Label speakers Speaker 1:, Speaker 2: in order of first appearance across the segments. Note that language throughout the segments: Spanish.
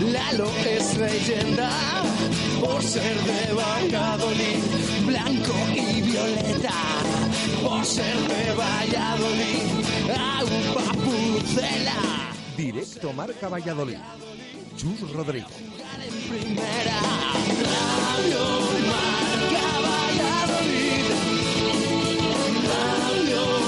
Speaker 1: Lalo es leyenda. Por ser de Valladolid, blanco y violeta. Por ser de Valladolid, agua pucela.
Speaker 2: Directo Marca Valladolid. Chus Rodríguez.
Speaker 1: primera. Radio Marca Valladolid. Radio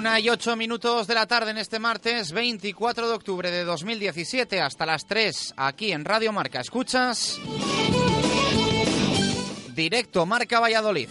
Speaker 3: Una y ocho minutos de la tarde en este martes 24 de octubre de 2017 hasta las 3 aquí en Radio Marca. Escuchas directo Marca Valladolid.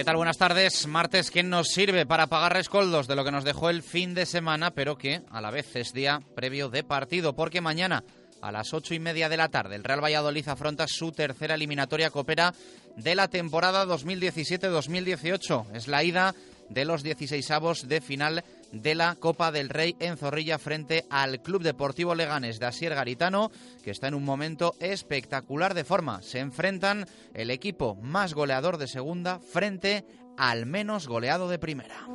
Speaker 3: ¿Qué tal? Buenas tardes. Martes que nos sirve para pagar rescoldos de lo que nos dejó el fin de semana, pero que a la vez es día previo de partido, porque mañana a las ocho y media de la tarde el Real Valladolid afronta su tercera eliminatoria copera de la temporada 2017-2018. Es la ida de los 16avos de final de la Copa del Rey en Zorrilla frente al Club Deportivo Leganes de Asier Garitano, que está en un momento espectacular de forma. Se enfrentan el equipo más goleador de segunda frente al menos goleado de primera.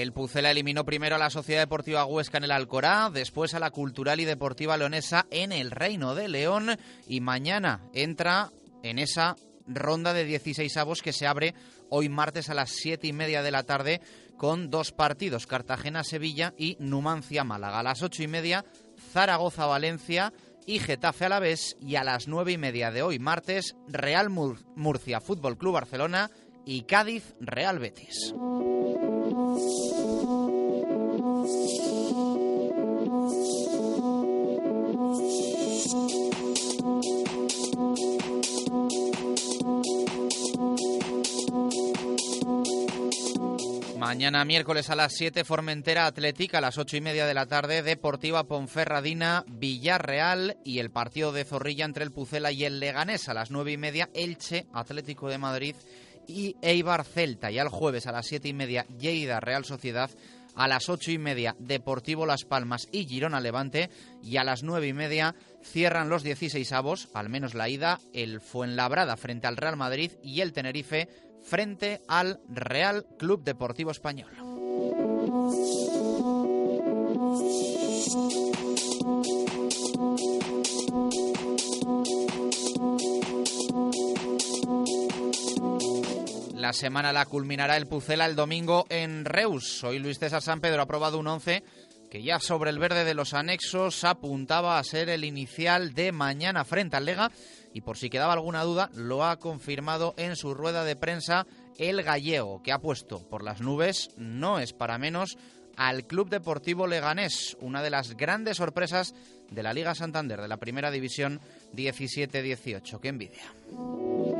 Speaker 3: El Pucela eliminó primero a la Sociedad Deportiva Huesca en el Alcorá, después a la Cultural y Deportiva Leonesa en el Reino de León y mañana entra en esa ronda de 16 avos que se abre hoy martes a las 7 y media de la tarde con dos partidos, Cartagena-Sevilla y Numancia-Málaga. A las 8 y media, Zaragoza-Valencia y Getafe Alavés y a las 9 y media de hoy martes, Real Murcia Fútbol Club Barcelona y Cádiz Real Betis. Mañana miércoles a las 7, Formentera Atlética, a las 8 y media de la tarde, Deportiva Ponferradina, Villarreal y el partido de Zorrilla entre el Pucela y el Leganés a las 9 y media, Elche Atlético de Madrid y Eibar Celta. Y al jueves a las 7 y media, Lleida Real Sociedad. A las 8 y media, Deportivo Las Palmas y Girona Levante. Y a las 9 y media cierran los 16 avos, al menos la ida, el Fuenlabrada frente al Real Madrid y el Tenerife frente al Real Club Deportivo Español. La semana la culminará el Pucela el domingo en Reus. Hoy Luis César San Pedro ha aprobado un 11 que ya sobre el verde de los anexos apuntaba a ser el inicial de mañana frente al Lega y por si quedaba alguna duda, lo ha confirmado en su rueda de prensa el gallego, que ha puesto por las nubes, no es para menos, al Club Deportivo Leganés, una de las grandes sorpresas de la Liga Santander de la Primera División 17-18. ¡Qué envidia!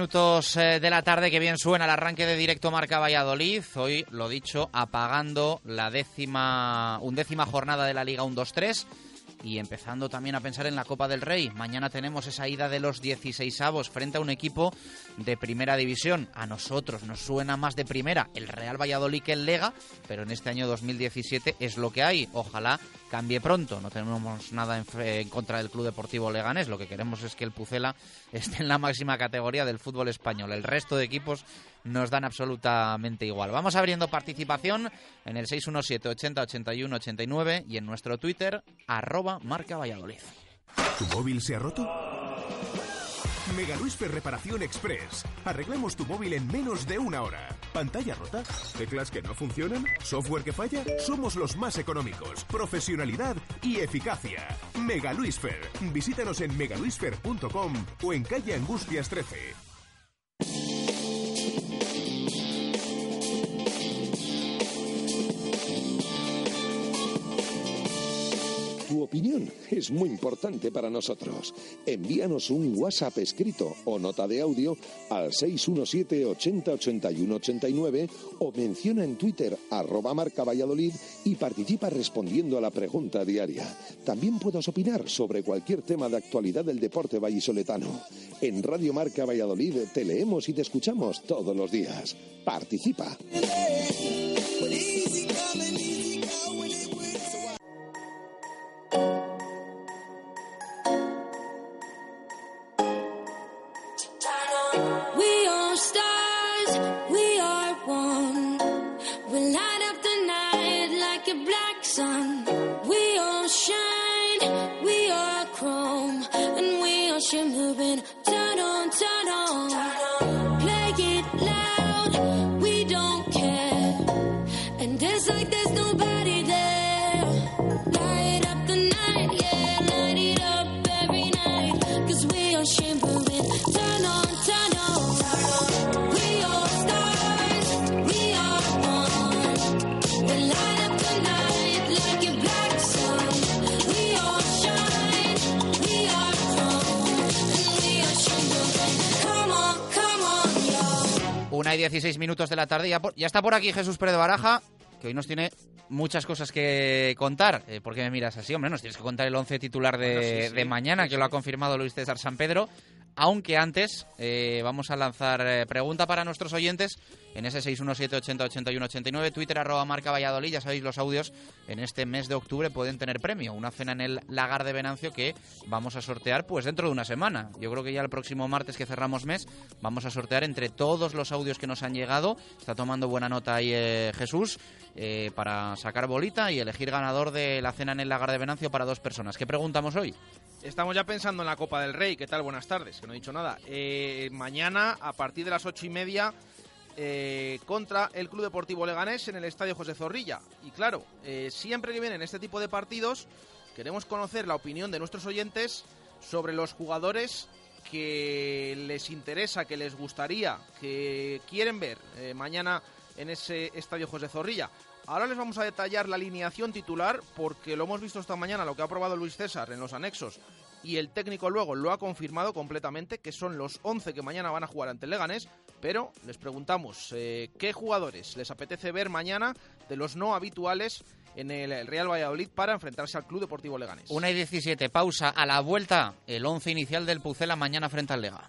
Speaker 3: Minutos eh, de la tarde, que bien suena el arranque de directo Marca Valladolid. Hoy, lo dicho, apagando la décima, undécima jornada de la Liga 1-2-3 y empezando también a pensar en la Copa del Rey. Mañana tenemos esa ida de los 16 avos frente a un equipo de primera división. A nosotros nos suena más de primera el Real Valladolid que el Lega, pero en este año 2017 es lo que hay. Ojalá cambie pronto. No tenemos nada en, contra del Club Deportivo Leganés. Lo que queremos es que el Pucela esté en la máxima categoría del fútbol español. El resto de equipos nos dan absolutamente igual. Vamos abriendo participación en el 617 80 81 89 y en nuestro Twitter arroba marca Valladolid.
Speaker 4: ¿Tu móvil se ha roto? Mega Luisfer Reparación Express. Arreglamos tu móvil en menos de una hora. ¿Pantalla rota? ¿Teclas que no funcionan? ¿Software que falla? Somos los más económicos. Profesionalidad y eficacia. Mega Luisfer. Visítanos en megaluisfer.com o en calle Angustias 13.
Speaker 2: Opinión es muy importante para nosotros. Envíanos un WhatsApp escrito o nota de audio al 617 80 81 89 o menciona en Twitter arroba marca Valladolid y participa respondiendo a la pregunta diaria. También puedes opinar sobre cualquier tema de actualidad del deporte vallisoletano. En Radio Marca Valladolid te leemos y te escuchamos todos los días. Participa.
Speaker 3: Una y 16 minutos de la tarde. Ya, está por aquí Jesús Pérez Baraja, que hoy nos tiene muchas cosas que contar. Eh, ¿Por qué me miras así? Hombre, nos tienes que contar el 11 titular de,
Speaker 5: Bueno, sí, sí,
Speaker 3: de mañana,
Speaker 5: sí,
Speaker 3: que lo ha confirmado Luis César San Pedro. Aunque antes eh, vamos a lanzar eh, pregunta para nuestros oyentes en ese 617-80-81-89, Twitter arroba marca Valladolid. Ya sabéis, los audios en este mes de octubre pueden tener premio. Una cena en el Lagar de Venancio que vamos a sortear pues dentro de una semana. Yo creo que ya el próximo martes que cerramos mes vamos a sortear entre todos los audios que nos han llegado. Está tomando buena nota ahí eh, Jesús eh, para sacar bolita y elegir ganador de la cena en el Lagar de Venancio para dos personas. ¿Qué preguntamos hoy?
Speaker 5: Estamos ya pensando en la Copa del Rey. ¿Qué tal? Buenas tardes, que no he dicho nada. Eh, mañana, a partir de las ocho y media, eh, contra el Club Deportivo Leganés en el Estadio José Zorrilla. Y claro, eh, siempre que vienen este tipo de partidos, queremos conocer la opinión de nuestros oyentes sobre los jugadores que les interesa, que les gustaría, que quieren ver mañana en ese Estadio José Zorrilla. Ahora les vamos a detallar la alineación titular porque lo hemos visto esta mañana, lo que ha aprobado Luis César en los anexos y el técnico luego lo ha confirmado completamente, que son los 11 que mañana van a jugar ante el Leganés, pero les preguntamos eh, qué jugadores les apetece ver mañana de los no habituales en el Real Valladolid para enfrentarse al Club Deportivo Leganés.
Speaker 3: Una y 17, pausa a la vuelta, el 11 inicial del Pucela mañana frente al Lega.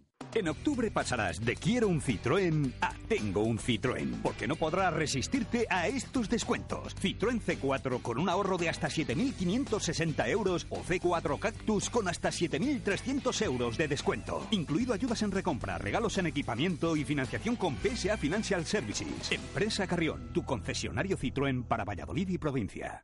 Speaker 6: En octubre pasarás de quiero un Citroën a tengo un Citroën, porque no podrás resistirte a estos descuentos. Citroën C4 con un ahorro de hasta 7.560 euros o C4 Cactus con hasta 7.300 euros de descuento. Incluido ayudas en recompra, regalos en equipamiento y financiación con PSA Financial Services. Empresa Carrión, tu concesionario Citroën para Valladolid y provincia.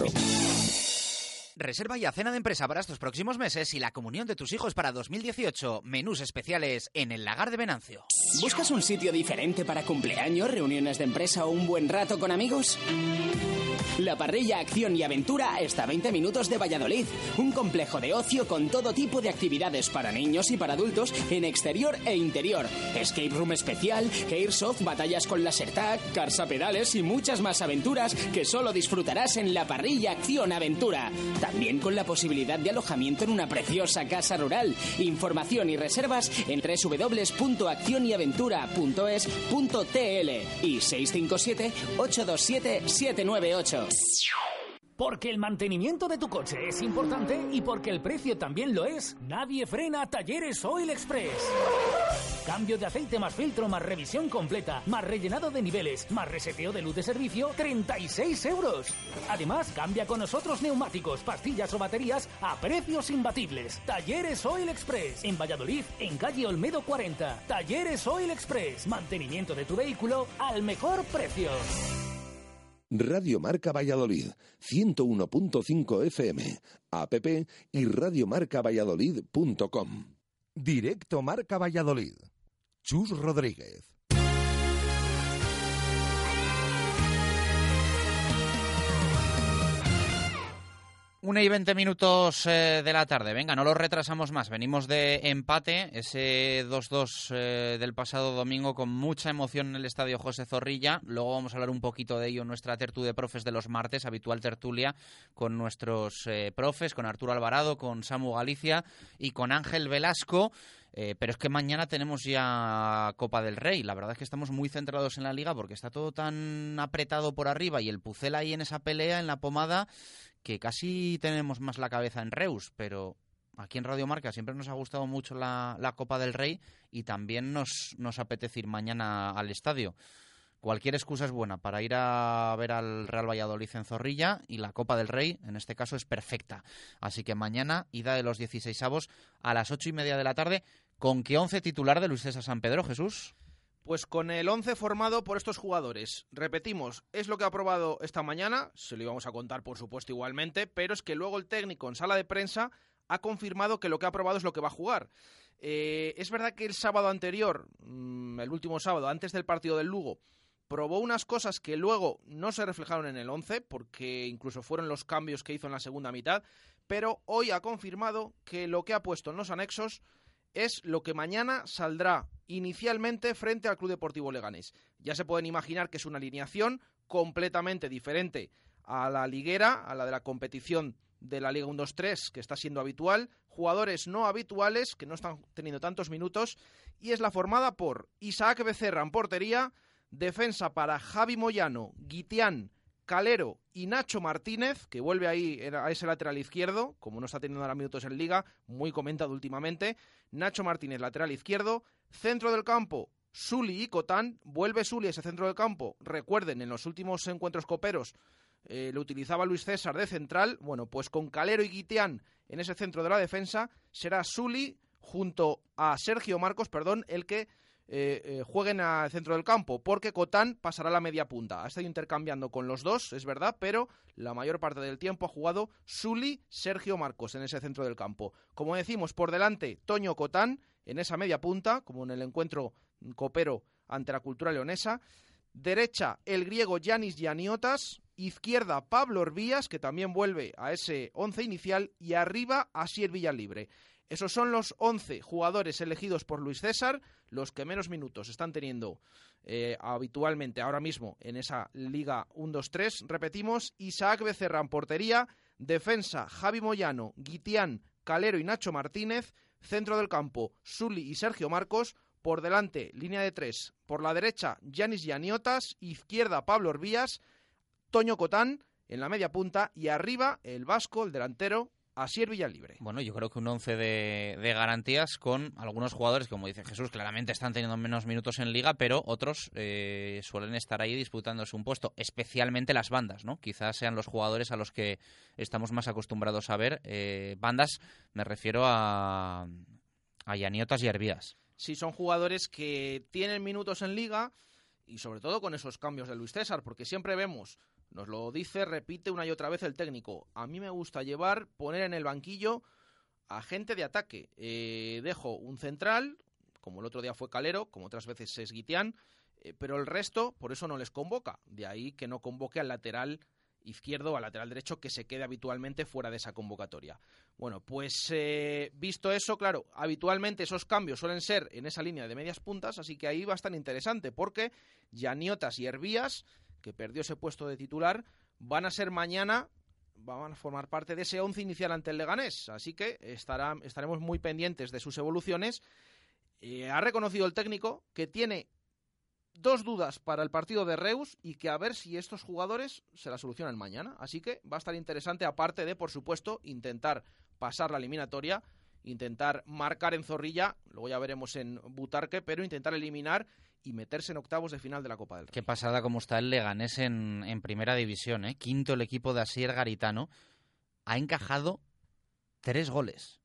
Speaker 7: Metro.
Speaker 3: Reserva ya cena de empresa para estos próximos meses y la comunión de tus hijos para 2018. Menús especiales en el Lagar de Venancio.
Speaker 8: ¿Buscas un sitio diferente para cumpleaños, reuniones de empresa o un buen rato con amigos? La parrilla Acción y Aventura está a 20 minutos de Valladolid. Un complejo de ocio con todo tipo de actividades para niños y para adultos en exterior e interior. Escape room especial, airsoft, batallas con laser tag, cars pedales y muchas más aventuras que solo disfrutarás en la parrilla Acción Aventura. También con la posibilidad de alojamiento en una preciosa casa rural. Información y reservas en www.accionyAventura.es.tl y 657 827 798.
Speaker 9: Porque el mantenimiento de tu coche es importante y porque el precio también lo es, nadie frena Talleres Oil Express. Cambio de aceite más filtro más revisión completa, más rellenado de niveles, más reseteo de luz de servicio, 36 euros. Además, cambia con nosotros neumáticos, pastillas o baterías a precios imbatibles. Talleres Oil Express. En Valladolid, en calle Olmedo 40. Talleres Oil Express. Mantenimiento de tu vehículo al mejor precio.
Speaker 2: Radio Marca Valladolid, 101.5 FM, app y radiomarcavalladolid.com. Directo Marca Valladolid. Chus Rodríguez.
Speaker 3: Una y veinte minutos eh, de la tarde. Venga, no lo retrasamos más. Venimos de empate, ese 2-2 eh, del pasado domingo con mucha emoción en el estadio José Zorrilla. Luego vamos a hablar un poquito de ello en nuestra tertulia de profes de los martes, habitual tertulia con nuestros eh, profes, con Arturo Alvarado, con Samu Galicia y con Ángel Velasco. Pero es que mañana tenemos ya Copa del Rey. La verdad es que estamos muy centrados en la liga porque está todo tan apretado por arriba y el Pucel ahí en esa pelea, en la pomada, que casi tenemos más la cabeza en Reus, pero aquí en Radio Marca siempre nos ha gustado mucho la, Copa del Rey y también nos, nos apetece ir mañana al estadio. Cualquier excusa es buena para ir a ver al Real Valladolid en Zorrilla y la Copa del Rey, en este caso, es perfecta. Así que mañana, ida de los 16 avos a las ocho y media de la tarde. ¿Con qué once titular de Luis César San Pedro, Jesús?
Speaker 5: Pues con el 11 formado por estos jugadores. Repetimos, es lo que ha aprobado esta mañana, se lo íbamos a contar por supuesto igualmente, pero es que luego el técnico en sala de prensa ha confirmado que lo que ha aprobado es lo que va a jugar. Eh, es verdad que el sábado anterior, mm, el último sábado, antes del partido del Lugo, probó unas cosas que luego no se reflejaron en el 11, porque incluso fueron los cambios que hizo en la segunda mitad, pero hoy ha confirmado que lo que ha puesto en los anexos es lo que mañana saldrá inicialmente frente al Club Deportivo Leganés. Ya se pueden imaginar que es una alineación completamente diferente a la liguera, a la de la competición de la Liga 1-2-3 que está siendo habitual, jugadores no habituales que no están teniendo tantos minutos y es la formada por Isaac Becerra en portería, defensa para Javi Moyano, Guitián, Calero y Nacho Martínez, que vuelve ahí a ese lateral izquierdo, como no está teniendo ahora minutos en liga, muy comentado últimamente. Nacho Martínez, lateral izquierdo. Centro del campo, Suli y Cotán. Vuelve Suli a ese centro del campo. Recuerden, en los últimos encuentros coperos eh, lo utilizaba Luis César de central. Bueno, pues con Calero y Guiteán en ese centro de la defensa, será Suli junto a Sergio Marcos, perdón, el que eh, eh, jueguen al centro del campo, porque Cotán pasará a la media punta. Ha estado intercambiando con los dos, es verdad, pero la mayor parte del tiempo ha jugado Suli, Sergio Marcos en ese centro del campo. Como decimos, por delante, Toño Cotán en esa media punta, como en el encuentro copero ante la cultura leonesa. Derecha, el griego Yanis Yaniotas. Izquierda, Pablo Orbías, que también vuelve a ese once inicial. Y arriba, Asier Villalibre. Esos son los 11 jugadores elegidos por Luis César, los que menos minutos están teniendo eh, habitualmente ahora mismo en esa Liga 1-2-3. Repetimos, Isaac Becerra en portería, defensa Javi Moyano, Guitián, Calero y Nacho Martínez, centro del campo Suli y Sergio Marcos, por delante línea de tres, por la derecha Yanis Yaniotas, izquierda Pablo Orbías, Toño Cotán en la media punta y arriba el vasco, el delantero Asier Villalibre.
Speaker 3: Bueno, yo creo que un once de, garantías con algunos jugadores, como dice Jesús, claramente están teniendo menos minutos en liga, pero otros eh, suelen estar ahí disputándose un puesto, especialmente las bandas, ¿no? Quizás sean los jugadores a los que estamos más acostumbrados a ver. Eh, bandas, me refiero a, a Yaniotas y Hervías.
Speaker 5: Sí, son jugadores que tienen minutos en liga y sobre todo con esos cambios de Luis César, porque siempre vemos nos lo dice, repite una y otra vez el técnico. A mí me gusta llevar, poner en el banquillo a gente de ataque. Eh, dejo un central, como el otro día fue Calero, como otras veces es Guitián, eh, pero el resto, por eso no les convoca. De ahí que no convoque al lateral izquierdo o al lateral derecho que se quede habitualmente fuera de esa convocatoria. Bueno, pues eh, visto eso, claro, habitualmente esos cambios suelen ser en esa línea de medias puntas, así que ahí va a estar interesante porque Yaniotas y Hervías que perdió ese puesto de titular, van a ser mañana, van a formar parte de ese once inicial ante el Leganés. Así que estaremos muy pendientes de sus evoluciones. Eh, ha reconocido el técnico que tiene dos dudas para el partido de Reus y que a ver si estos jugadores se la solucionan mañana. Así que va a estar interesante, aparte de, por supuesto, intentar pasar la eliminatoria, intentar marcar en Zorrilla, luego ya veremos en Butarque, pero intentar eliminar y meterse en octavos de final de la Copa del Rey.
Speaker 3: Qué pasada como está el Leganés en, primera división, ¿eh? Quinto el equipo de Asier Garitano. Ha encajado tres goles.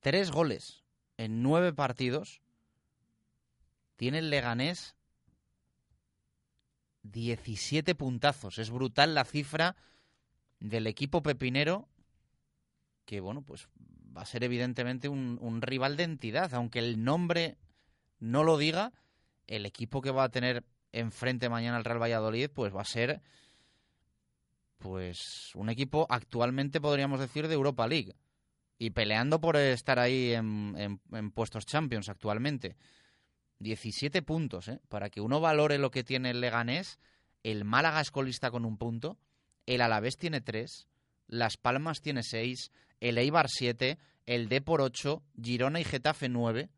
Speaker 3: Tres goles en nueve partidos. Tiene el Leganés 17 puntazos. Es brutal la cifra del equipo pepinero que, bueno, pues va a ser evidentemente un rival de entidad. Aunque el nombre no lo diga, el equipo que va a tener enfrente mañana el Real Valladolid, pues va a ser pues un equipo actualmente podríamos decir de Europa League y peleando por estar ahí en, puestos Champions actualmente. 17 puntos, ¿eh? Para que uno valore lo que tiene el Leganés, el Málaga es colista con un punto, el Alavés tiene tres, Las Palmas tiene seis, el Eibar siete, el Depor ocho, Girona y Getafe nueve.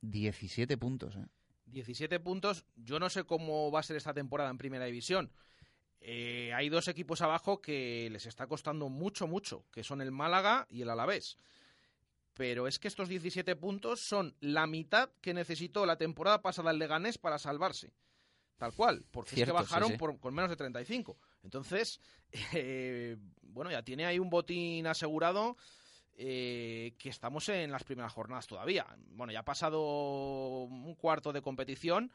Speaker 3: 17 puntos, ¿eh?
Speaker 5: 17 puntos. Yo no sé cómo va a ser esta temporada en Primera División. Eh, hay dos equipos abajo que les está costando mucho, mucho, que son el Málaga y el Alavés. Pero es que estos 17 puntos son la mitad que necesitó la temporada pasada el Leganés para salvarse. Tal cual, porque
Speaker 3: Cierto,
Speaker 5: es que
Speaker 3: sí,
Speaker 5: bajaron
Speaker 3: sí.
Speaker 5: Por, con menos de 35. Entonces, eh, bueno, ya tiene ahí un botín asegurado eh, que estamos en las primeras jornadas todavía. Bueno, ya ha pasado un cuarto de competición,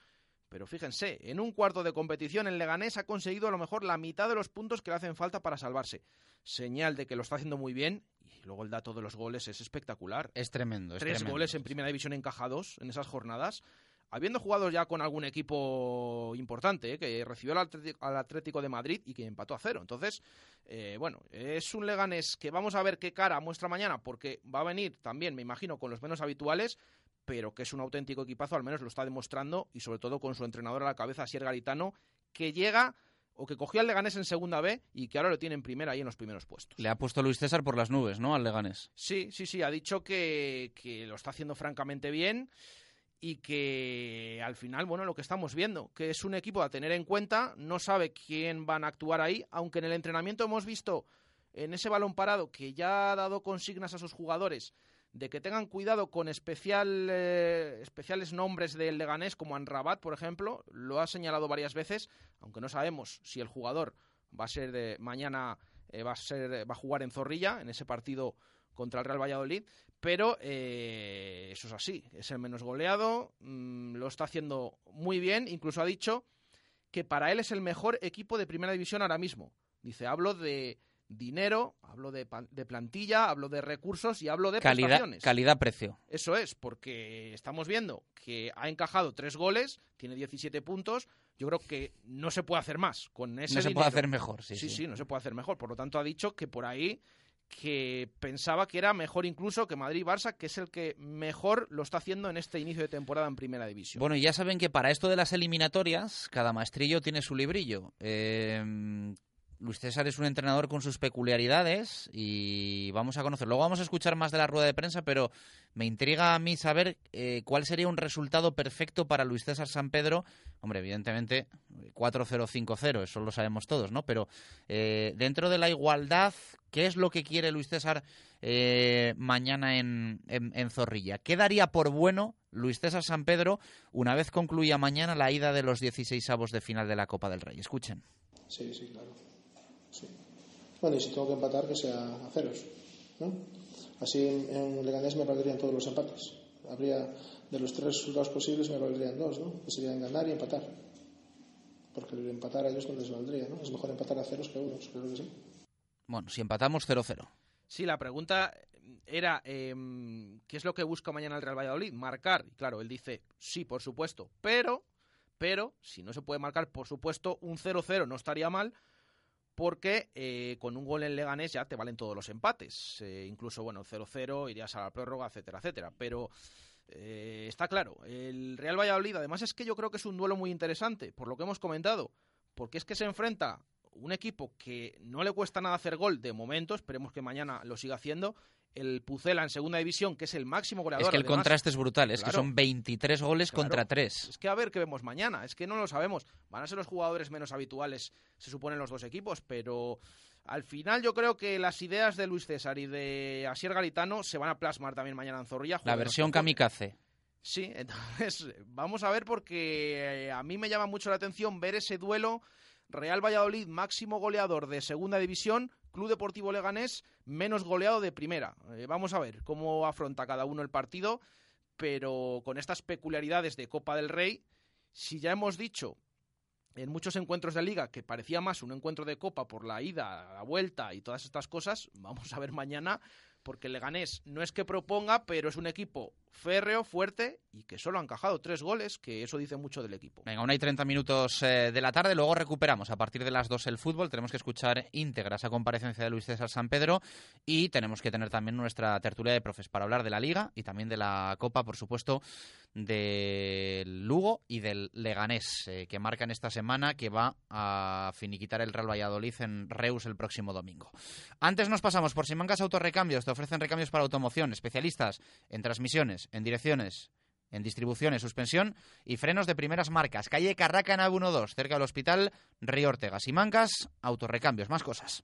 Speaker 5: pero fíjense, en un cuarto de competición el Leganés ha conseguido a lo mejor la mitad de los puntos que le hacen falta para salvarse. Señal de que lo está haciendo muy bien y luego el dato de los goles es espectacular.
Speaker 3: Es tremendo. Es
Speaker 5: Tres
Speaker 3: tremendo.
Speaker 5: goles en primera división encajados en esas jornadas. Habiendo jugado ya con algún equipo importante, ¿eh? que recibió al Atlético, al Atlético de Madrid y que empató a cero. Entonces, eh, bueno, es un Leganés que vamos a ver qué cara muestra mañana, porque va a venir también, me imagino, con los menos habituales, pero que es un auténtico equipazo, al menos lo está demostrando, y sobre todo con su entrenador a la cabeza, Sier Garitano, que llega o que cogió al Leganés en segunda B y que ahora lo tiene en primera ahí en los primeros puestos.
Speaker 3: Le ha puesto Luis César por las nubes, ¿no? Al Leganés.
Speaker 5: Sí, sí, sí, ha dicho que, que lo está haciendo francamente bien y que al final, bueno, lo que estamos viendo, que es un equipo a tener en cuenta, no sabe quién van a actuar ahí, aunque en el entrenamiento hemos visto en ese balón parado que ya ha dado consignas a sus jugadores de que tengan cuidado con especial, eh, especiales nombres del Leganés, como Anrabat, por ejemplo, lo ha señalado varias veces, aunque no sabemos si el jugador va a ser de, mañana eh, va a ser va a jugar en Zorrilla en ese partido contra el Real Valladolid, pero eh, eso es así, es el menos goleado, mm, lo está haciendo muy bien, incluso ha dicho que para él es el mejor equipo de primera división ahora mismo. Dice, hablo de dinero, hablo de, plantilla, hablo de recursos y hablo de
Speaker 3: Calidad, calidad-precio.
Speaker 5: Eso es, porque estamos viendo que ha encajado tres goles, tiene 17 puntos. Yo creo que no se puede hacer más con ese
Speaker 3: No se
Speaker 5: dinero.
Speaker 3: puede hacer mejor, sí,
Speaker 5: sí,
Speaker 3: sí.
Speaker 5: sí, no se puede hacer mejor. Por lo tanto, ha dicho que por ahí que pensaba que era mejor incluso que Madrid y Barça, que es el que mejor lo está haciendo en este inicio de temporada en Primera División.
Speaker 3: Bueno, y ya saben que para esto de las eliminatorias, cada maestrillo tiene su librillo. Eh, Luis César es un entrenador con sus peculiaridades y vamos a conocer. Luego vamos a escuchar más de la rueda de prensa, pero me intriga a mí saber eh, cuál sería un resultado perfecto para Luis César San Pedro. Hombre, evidentemente 4-0-5-0, eso lo sabemos todos, ¿no? Pero eh, dentro de la igualdad, ¿qué es lo que quiere Luis César eh, mañana en, en- Zorrilla? ¿Qué daría por bueno Luis César San Pedro una vez concluya mañana la ida de los 16 avos de final de la Copa del Rey? Escuchen.
Speaker 10: Sí, sí, claro. Sí. Bueno, y si tengo que empatar, que sea a ceros. ¿no? Así en, en Leganés me valdrían todos los empates. Habría, de los tres resultados posibles, me valdrían dos, ¿no? Que serían ganar y empatar. Porque el empatar a ellos no les valdría, ¿no? Es mejor empatar a ceros que a unos, creo que sí.
Speaker 3: Bueno, si empatamos 0-0.
Speaker 5: Sí, la pregunta era em, ¿qué es lo que busca mañana el Real Valladolid? Marcar. Y claro, él dice, sí, por supuesto, pero, pero, si no se puede marcar, por supuesto, un 0-0 no estaría mal, porque eh, con un gol en Leganés ya te valen todos los empates. Eh, incluso, bueno, 0-0, irías a la prórroga, etcétera, etcétera. Pero eh, está claro, el Real Valladolid, además es que yo creo que es un duelo muy interesante, por lo que hemos comentado, porque es que se enfrenta un equipo que no le cuesta nada hacer gol de momento, esperemos que mañana lo siga haciendo, el Pucela en segunda división, que es el máximo goleador.
Speaker 3: Es que el
Speaker 5: además.
Speaker 3: contraste es brutal, es que son 23 goles
Speaker 5: Claro.
Speaker 3: contra 3.
Speaker 5: Es que a ver qué vemos mañana, es que no lo sabemos. Van a ser los jugadores menos habituales, se suponen los dos equipos, pero al final yo creo que las ideas de Luis César y de Asier Galitano se van a plasmar también mañana en Zorrilla.
Speaker 3: La versión kamikaze.
Speaker 5: Sí, entonces vamos a ver porque eh, a mí me llama mucho la atención ver ese duelo Real Valladolid, máximo goleador de segunda división, Club Deportivo Leganés, menos goleado de primera. Eh, vamos a ver cómo afronta cada uno el partido, pero con estas peculiaridades de Copa del Rey, si ya hemos dicho en muchos encuentros de liga que parecía más un encuentro de Copa por la ida, la vuelta y todas estas cosas, vamos a ver mañana porque Leganés no es que proponga, pero es un equipo férreo, fuerte y que solo ha encajado tres goles, que eso dice mucho del equipo.
Speaker 3: Venga, una y 30 minutos eh, de la tarde, luego recuperamos a partir de las 2 el fútbol, tenemos que escuchar íntegra esa comparecencia de Luis César San Pedro y tenemos que tener también nuestra tertulia de profes para hablar de la Liga y también de la Copa, por supuesto, del Lugo y del Leganés, eh, que marcan esta semana que va a finiquitar el Real Valladolid en Reus el próximo domingo. Antes nos pasamos por Simancas Autorrecambios, te ofrecen recambios para automoción, especialistas en transmisiones, en direcciones, en distribuciones, suspensión y frenos de primeras marcas. Calle Carraca, nave 12, cerca del hospital Río Ortega. Simancas, autorrecambios, más cosas.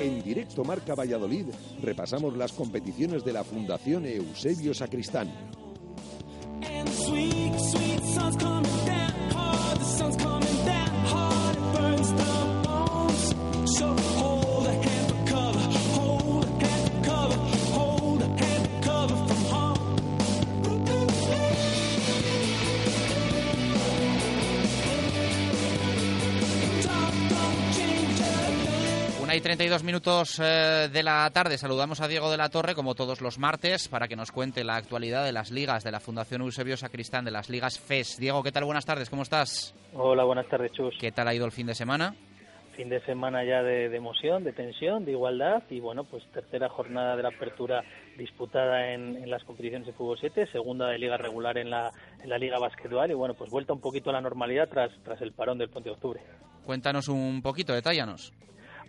Speaker 2: En directo Marca Valladolid repasamos las competiciones de la Fundación Eusebio Sacristán.
Speaker 3: Una y 32 minutos eh, de la tarde. Saludamos a Diego de la Torre, como todos los martes, para que nos cuente la actualidad de las ligas de la Fundación Eusebio Sacristán, de las ligas FES. Diego, ¿qué tal? Buenas tardes, ¿cómo estás?
Speaker 11: Hola, buenas tardes, Chus.
Speaker 3: ¿Qué tal ha ido el fin de semana?
Speaker 11: Fin de semana ya de, de emoción, de tensión, de igualdad y bueno, pues tercera jornada de la apertura disputada en, en las competiciones de fútbol 7, segunda de liga regular en la, en la liga basquetbol y bueno, pues vuelta un poquito a la normalidad tras, tras el parón del puente de octubre.
Speaker 3: Cuéntanos un poquito, detállanos.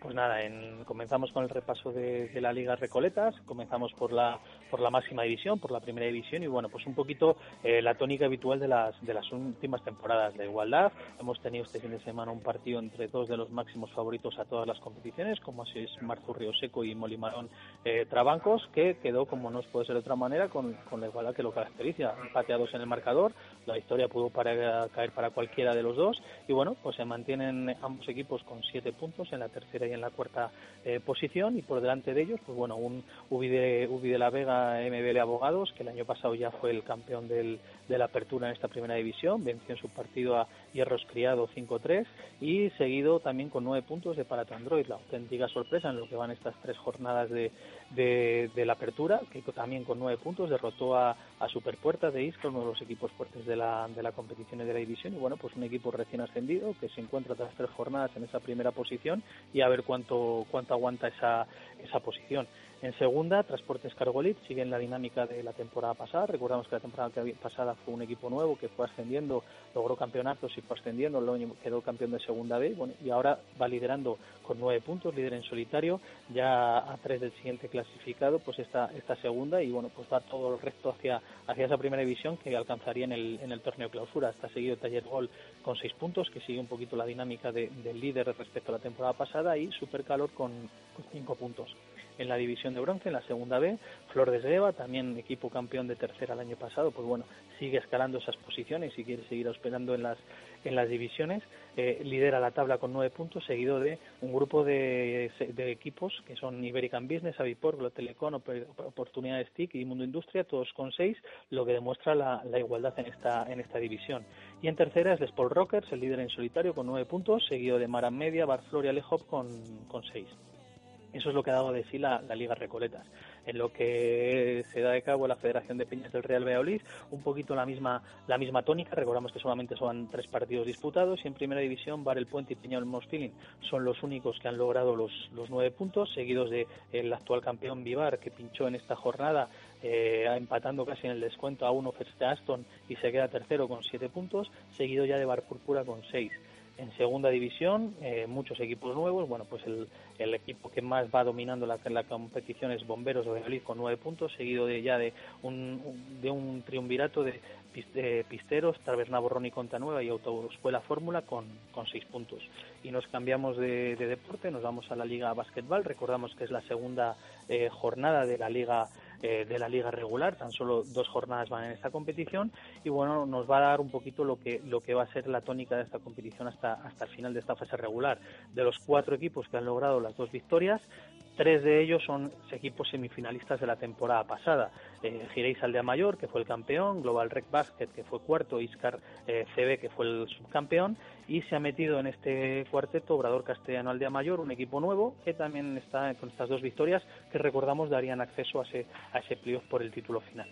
Speaker 11: Pues nada, en- comenzamos con el repaso de, de la Liga Recoletas, comenzamos por la por la máxima división, por la primera división y bueno, pues un poquito eh, la tónica habitual de las de las últimas temporadas, la igualdad. Hemos tenido este fin de semana un partido entre dos de los máximos favoritos a todas las competiciones, como así es Marzo Río Seco y Molimarón eh, Trabancos, que quedó como no puede ser de otra manera con, con la igualdad que lo caracteriza, empateados en el marcador, la historia pudo para- caer para cualquiera de los dos y bueno, pues se mantienen ambos equipos con siete puntos en la tercera y en la cuarta eh, posición y por delante de ellos, pues bueno, un Ubi de, Ubi de la Vega MBL Abogados, que el año pasado ya fue el campeón del, de la apertura en esta primera división, venció en su partido a Hierros Criado 5-3 y seguido también con nueve puntos de Parato Android, la auténtica sorpresa en lo que van estas tres jornadas de, de, de la apertura, que también con nueve puntos derrotó a, a Superpuertas de Isca, uno de los equipos fuertes de la, de la competición y de la división, y bueno, pues un equipo recién ascendido que se encuentra tras tres jornadas en esa primera posición y a ver cuánto, cuánto aguanta esa, esa posición. En segunda, Transportes Cargolit sigue en la dinámica de la temporada pasada. Recordamos que la temporada pasada fue un equipo nuevo que fue ascendiendo, logró campeonatos y fue ascendiendo, quedó campeón de segunda B bueno, y ahora va liderando con nueve puntos, líder en solitario, ya a tres del siguiente clasificado, pues esta, esta segunda y bueno, pues va todo el resto hacia, hacia esa primera división que alcanzaría en el, en el torneo clausura. Está seguido Taller Gol con seis puntos, que sigue un poquito la dinámica de- del líder respecto a la temporada pasada y Supercalor con, con cinco puntos. En la división de bronce, en la segunda B. Flor de Esgueva, también equipo campeón de tercera el año pasado, pues bueno, sigue escalando esas posiciones y quiere seguir hospedando en las, en las divisiones. Eh, lidera la tabla con nueve puntos, seguido de un grupo de, de equipos que son Iberican Business, Avipor, Glotelecom, Oportunidades TIC y Mundo Industria, todos con seis, lo que demuestra la, la, igualdad en esta, en esta división. Y en tercera es Sport Rockers, el líder en solitario con nueve puntos, seguido de Maran Media, Barflor y Alejop con, con seis. Eso es lo que ha dado de sí la, la Liga Recoletas en lo que se da de cabo la Federación de Peñas del Real Valladolid, un poquito la misma, la misma tónica, recordamos que solamente son tres partidos disputados y en primera división Bar el Puente y Peñol Mosfilin son los únicos que han logrado los, los nueve puntos, seguidos de el actual campeón Vivar que pinchó en esta jornada eh, empatando casi en el descuento a uno frente Aston y se queda tercero con siete puntos, seguido ya de Bar Púrpura con seis en segunda división, eh, muchos equipos nuevos. Bueno, pues el, el, equipo que más va dominando la, la competición es Bomberos de Valladolid con nueve puntos, seguido de ya de un, de un triunvirato de, de Pisteros, Taberna Borrón y Conta Nueva y Autoescuela Fórmula con, con seis puntos. Y nos cambiamos de, de, deporte, nos vamos a la Liga Básquetbol. Recordamos que es la segunda eh, jornada de la Liga eh, de la liga regular, tan solo dos jornadas van en esta competición y bueno, nos va a dar un poquito lo que, lo que va a ser la tónica de esta competición hasta, hasta el final de esta fase regular. De los cuatro equipos que han logrado las dos victorias, Tres de ellos son equipos semifinalistas de la temporada pasada. Eh, Gireis Aldea Mayor, que fue el campeón, Global Rec Basket, que fue cuarto, Iscar eh, CB, que fue el subcampeón, y se ha metido en este cuarteto Obrador Castellano Aldea Mayor, un equipo nuevo, que también está con estas dos victorias, que recordamos darían acceso a ese, a ese playoff por el título final.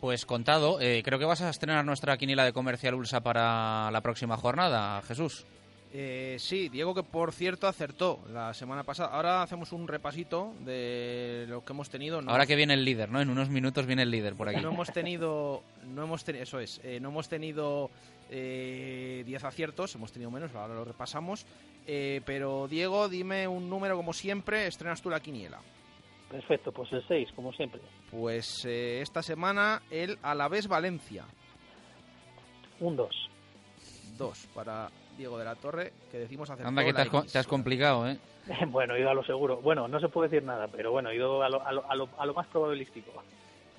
Speaker 3: Pues contado, eh, creo que vas a estrenar nuestra quiniela de comercial Ulsa para la próxima jornada, Jesús.
Speaker 5: Eh, sí, Diego que por cierto acertó la semana pasada. Ahora hacemos un repasito de lo que hemos tenido.
Speaker 3: No Ahora que viene el líder, ¿no? En unos minutos viene el líder por aquí.
Speaker 5: No hemos tenido, no hemos tenido, eso es, eh, no hemos tenido 10 eh, aciertos, hemos tenido menos, ahora lo repasamos. Eh, pero Diego, dime un número como siempre, estrenas tú la quiniela.
Speaker 11: Perfecto, pues el 6, como siempre.
Speaker 5: Pues eh, esta semana el Alavés Valencia.
Speaker 11: Un 2.
Speaker 5: 2 para Diego de la Torre, que decimos hacer
Speaker 3: Anda, que te has, te has, complicado, ¿eh?
Speaker 11: bueno, he ido a lo seguro. Bueno, no se puede decir nada, pero bueno, he ido a lo, a lo, a lo, a lo más probabilístico.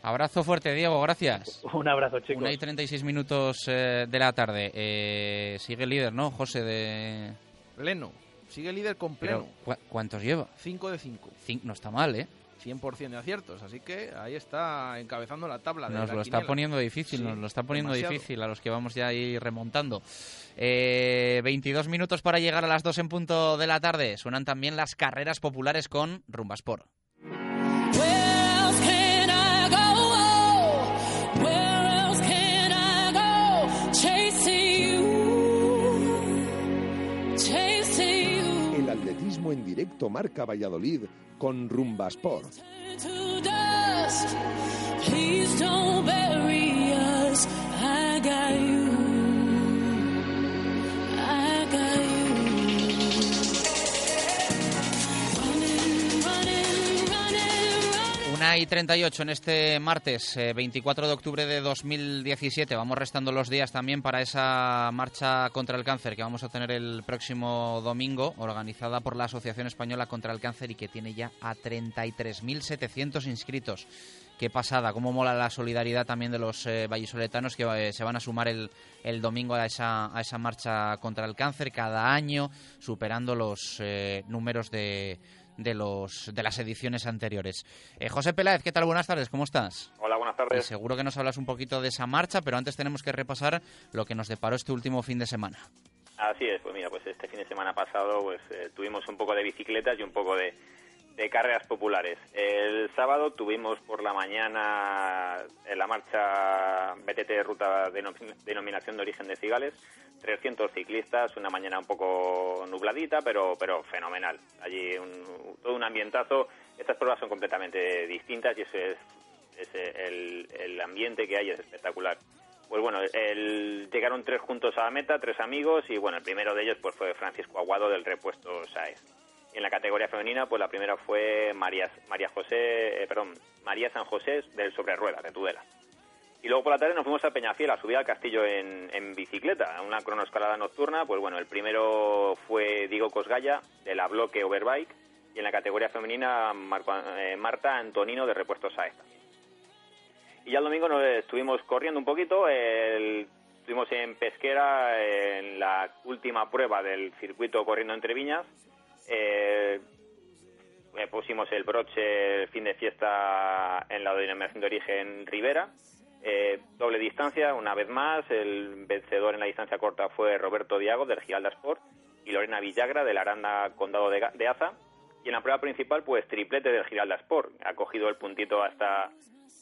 Speaker 3: Abrazo fuerte, Diego, gracias.
Speaker 11: Un abrazo, chicos.
Speaker 3: Una y 36 minutos eh, de la tarde. Eh, sigue el líder, ¿no, José? de
Speaker 5: Pleno. Sigue el líder con pleno.
Speaker 3: Pero, ¿cu ¿Cuántos lleva?
Speaker 5: 5 de 5.
Speaker 3: No está mal, ¿eh?
Speaker 5: 100% de aciertos, así que ahí está encabezando la tabla. De
Speaker 3: nos
Speaker 5: la
Speaker 3: lo
Speaker 5: quiniela.
Speaker 3: está poniendo difícil,
Speaker 5: Sí,
Speaker 3: nos lo está poniendo
Speaker 5: demasiado.
Speaker 3: difícil a los que vamos ya a ir remontando. Eh, 22 minutos para llegar a las 2 en punto de la tarde. Suenan también las carreras populares con Rumbasport.
Speaker 2: En directo marca Valladolid con
Speaker 12: got you.
Speaker 3: Una y 38 en este martes, eh, 24 de octubre de 2017. Vamos restando los días también para esa marcha contra el cáncer que vamos a tener el próximo domingo, organizada por la Asociación Española contra el Cáncer y que tiene ya a 33.700 inscritos. Qué pasada, cómo mola la solidaridad también de los eh, vallisoletanos que eh, se van a sumar el, domingo a esa, a esa marcha contra el cáncer cada año, superando los eh, números de, de, los, de las ediciones anteriores. Eh, José Peláez, ¿qué tal? Buenas tardes, ¿cómo estás?
Speaker 13: Hola, buenas tardes.
Speaker 3: seguro que nos hablas un poquito de esa marcha, pero antes tenemos que repasar lo que nos deparó este último fin de semana.
Speaker 13: Así es, pues mira, pues este fin de semana pasado pues eh, tuvimos un poco de bicicletas y un poco de, de carreras populares. El sábado tuvimos por la mañana en la marcha BTT Ruta de Denominación de Origen de Cigales, 300 ciclistas, una mañana un poco nubladita, pero, pero fenomenal. Allí un- todo un ambientazo. Estas pruebas son completamente distintas y eso es, el, ambiente que hay es espectacular. Pues bueno, el- llegaron tres juntos a la meta, tres amigos, y bueno, el primero de ellos pues fue Francisco Aguado del repuesto SAES. En la categoría femenina, pues la primera fue María, María José, eh, perdón, María San José del Sobre Ruedas, de Tudela. Y luego por la tarde nos fuimos a Peñafiel a subir al castillo en, en bicicleta, una cronoescalada nocturna. Pues bueno, el primero fue Diego Cosgaya de la Bloque Overbike y en la categoría femenina eh, Marta Antonino de Repuestos Saez. Y ya el domingo nos estuvimos corriendo un poquito, estuvimos en Pesquera en la última prueba del circuito corriendo entre viñas. Eh, eh, pusimos el broche el fin de fiesta en la denominación de origen Rivera. Eh, doble distancia, una vez más. El vencedor en la distancia corta fue Roberto Diago del Giralda Sport y Lorena Villagra del Aranda Condado de, de Aza. Y en la prueba principal, pues triplete del Giralda Sport. Ha cogido el puntito hasta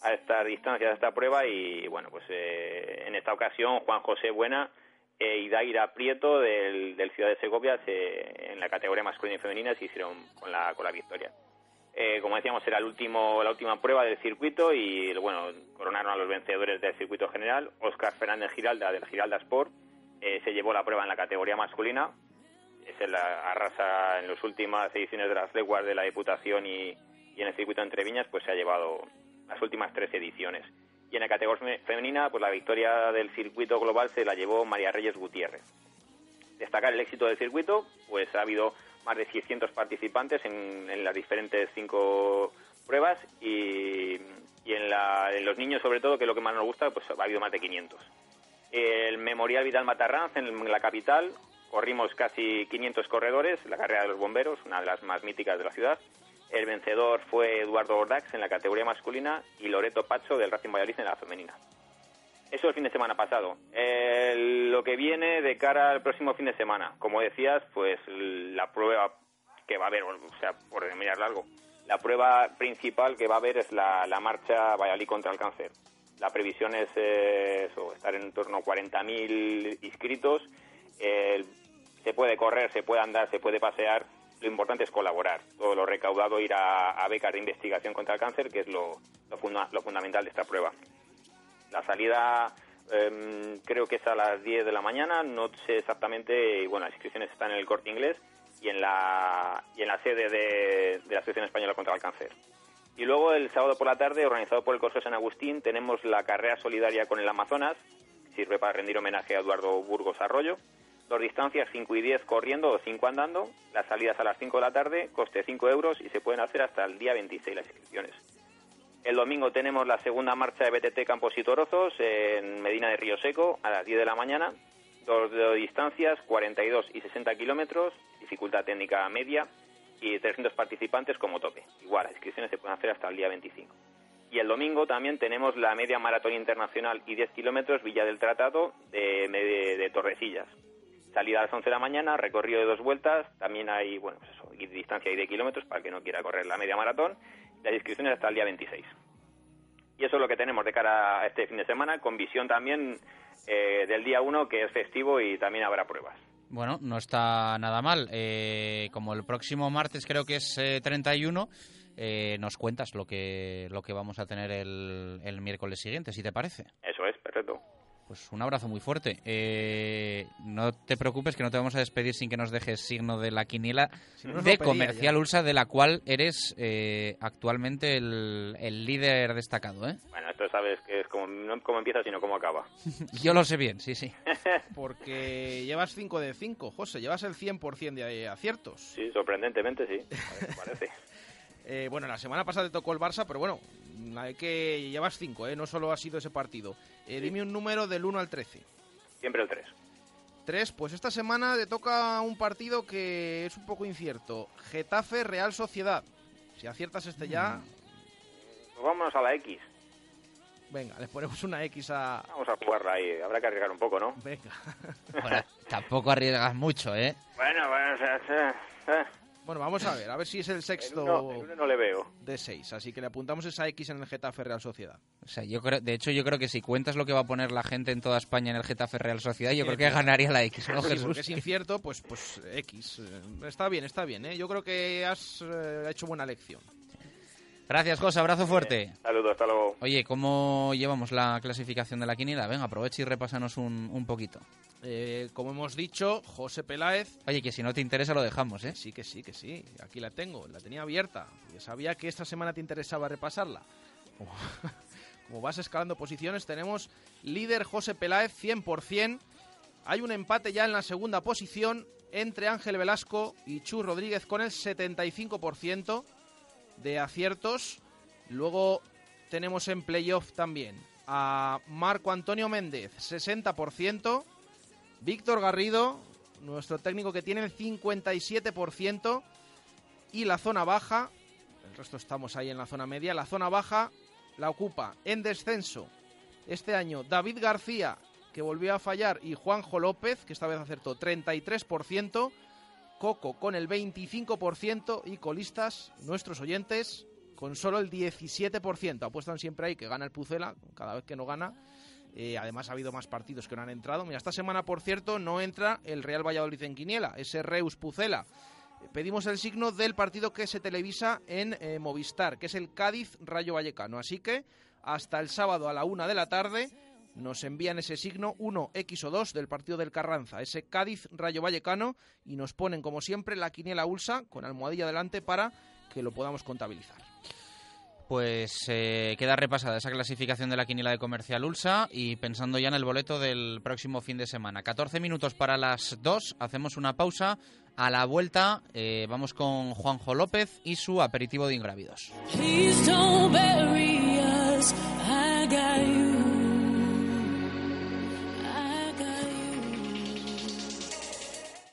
Speaker 13: a esta distancia de esta prueba y bueno, pues eh, en esta ocasión Juan José Buena e Idaira Prieto del, del Ciudad de Segovia se- en la categoría masculina y femenina se hicieron con la, con la victoria. Eh, como decíamos, era el último, la última prueba del circuito y bueno, coronaron a los vencedores del circuito general. Óscar Fernández Giralda del Giralda Sport eh, se llevó la prueba en la categoría masculina. Es el arrasa en las últimas ediciones de las leguas de la Diputación y, y en el circuito entre viñas, pues se ha llevado las últimas tres ediciones. Y en la categoría fe- femenina, pues la victoria del circuito global se la llevó María Reyes Gutiérrez. Destacar el éxito del circuito, pues ha habido más de 600 participantes en, las diferentes cinco pruebas y, y en, la- en los niños sobre todo, que es lo que más nos gusta, pues ha habido más de 500. El Memorial Vidal Matarranz en la capital, corrimos casi 500 corredores, la carrera de los bomberos, una de las más míticas de la ciudad. El vencedor fue Eduardo Bordax en la categoría masculina y Loreto Pacho del Racing Valladolid en la femenina. Eso el fin de semana pasado. Eh, lo que viene de cara al próximo fin de semana, como decías, pues la prueba que va a haber, o sea, por mirar largo, la prueba principal que va a haber es la, la marcha Valladolid contra el cáncer. La previsión es eh, eso, estar en torno a 40.000 inscritos. Eh, se puede correr, se puede andar, se puede pasear. Lo importante es colaborar. Todo lo recaudado ir a, becas de investigación contra el cáncer, que es lo, funda- lo fundamental de esta prueba. La salida em, creo que es a las 10 de la mañana, no sé exactamente, bueno, las inscripciones están en el corte inglés y en la, y en la sede de, de la Asociación Española contra el Cáncer. Y luego el sábado por la tarde, organizado por el Corso San Agustín, tenemos la carrera solidaria con el Amazonas, sirve para rendir homenaje a Eduardo Burgos Arroyo. Dos distancias, 5 y 10 corriendo o 5 andando, las salidas a las 5 de la tarde, coste 5 euros y se pueden hacer hasta el día 26 las inscripciones. El domingo tenemos la segunda marcha de BTT Campos y Torozos en Medina de Río Seco a las 10 de la mañana. Dos distancias, 42 y 60 kilómetros, dificultad técnica media y 300 participantes como tope. Igual, las inscripciones se pueden hacer hasta el día 25. Y el domingo también tenemos la media maratón internacional y 10 kilómetros Villa del Tratado de, de, de Torrecillas. Salida a las 11 de la mañana, recorrido de dos vueltas, también hay, bueno, pues eso, distancia de kilómetros para el que no quiera correr la media maratón. Las inscripciones hasta el día 26. Y eso es lo que tenemos de cara a este fin de semana, con visión también eh, del día 1, que es festivo y también habrá pruebas.
Speaker 3: Bueno, no está nada mal. Eh, como el próximo martes creo que es eh, 31, eh, nos cuentas lo que, lo que vamos a tener el, el miércoles siguiente, si te parece.
Speaker 13: Eso es, perfecto.
Speaker 3: Pues un abrazo muy fuerte. Eh, no te preocupes que no te vamos a despedir sin que nos dejes signo de la quiniela
Speaker 5: Si no nos
Speaker 3: de Comercial
Speaker 5: ya.
Speaker 3: Ulsa, de la cual eres eh, actualmente el, el líder destacado. ¿eh?
Speaker 13: Bueno, esto sabes que es como, no cómo empieza, sino cómo acaba.
Speaker 3: Yo lo sé bien, sí, sí.
Speaker 5: Porque llevas 5 de 5, José, llevas el 100% de aciertos.
Speaker 13: Sí, sorprendentemente sí, parece.
Speaker 5: Eh, bueno, la semana pasada te tocó el Barça, pero bueno, hay que llevas 5, ¿eh? no solo ha sido ese partido. Eh, Dime un número del 1 al 13.
Speaker 13: Siempre el 3.
Speaker 5: 3, pues esta semana te toca un partido que es un poco incierto. Getafe Real Sociedad. Si aciertas este ya,
Speaker 13: Pues vámonos a la X.
Speaker 5: venga, les ponemos una X a...
Speaker 13: Vamos a jugarla ahí, habrá que arriesgar un poco, ¿no?
Speaker 5: Venga.
Speaker 3: Bueno, tampoco arriesgas mucho, ¿eh?
Speaker 13: Bueno, bueno, o sea, eh, eh.
Speaker 5: Bueno, vamos a ver, a ver si es el sexto
Speaker 13: uno- el uno no le veo.
Speaker 5: de 6. Así que le apuntamos esa X en el Getafe Real Sociedad.
Speaker 3: O sea, yo creo, de hecho, yo creo que si cuentas lo que va a poner la gente en toda España en el Getafe Real Sociedad, yo creo que ganaría la X, ¿no,
Speaker 5: Sí,
Speaker 3: Jesús?
Speaker 5: porque es incierto, pues, pues X. Eh, Está bien, está bien. ¿eh? Yo creo que has eh, hecho buena lección.
Speaker 3: Gracias, José. Abrazo fuerte.
Speaker 13: Saludos, hasta luego.
Speaker 3: Oye, ¿cómo llevamos la clasificación de la quiniela? Venga, aprovecha y repásanos un, un poquito.
Speaker 5: Eh, como hemos dicho, José Peláez.
Speaker 3: Oye, que si no te interesa lo dejamos, ¿eh?
Speaker 5: Sí, que sí, que sí. Aquí la tengo, la tenía abierta. sabía que esta semana te interesaba repasarla. Como, como vas escalando posiciones, tenemos líder José Peláez 100%. Hay un empate ya en la segunda posición entre Ángel Velasco y Chu Rodríguez con el 75% de aciertos. Luego tenemos en playoff también a Marco Antonio Méndez, 60%. Víctor Garrido, nuestro técnico que tiene el 57%. Y la zona baja, el resto estamos ahí en la zona media, la zona baja la ocupa en descenso este año David García, que volvió a fallar, y Juanjo López, que esta vez acertó 33%. Coco con el 25% y colistas, nuestros oyentes, con solo el 17%. Apuestan siempre ahí que gana el Pucela, cada vez que no gana. Eh, además ha habido más partidos que no han entrado. Mira, esta semana, por cierto, no entra el Real Valladolid en Quiniela, ese Reus Pucela. Pedimos el signo del partido que se televisa en eh, Movistar, que es el Cádiz Rayo Vallecano. Así que hasta el sábado a la una de la tarde nos envían ese signo 1X o 2 del partido del Carranza, ese Cádiz Rayo Vallecano, y nos ponen como siempre la quiniela Ulsa con almohadilla delante para que lo podamos contabilizar.
Speaker 3: Pues eh, queda repasada esa clasificación de la quiniela de Comercial Ulsa y pensando ya en el boleto del próximo fin de semana. 14 minutos para las 2, hacemos una pausa. A la vuelta eh, vamos con Juanjo López y su aperitivo de ingrávidos.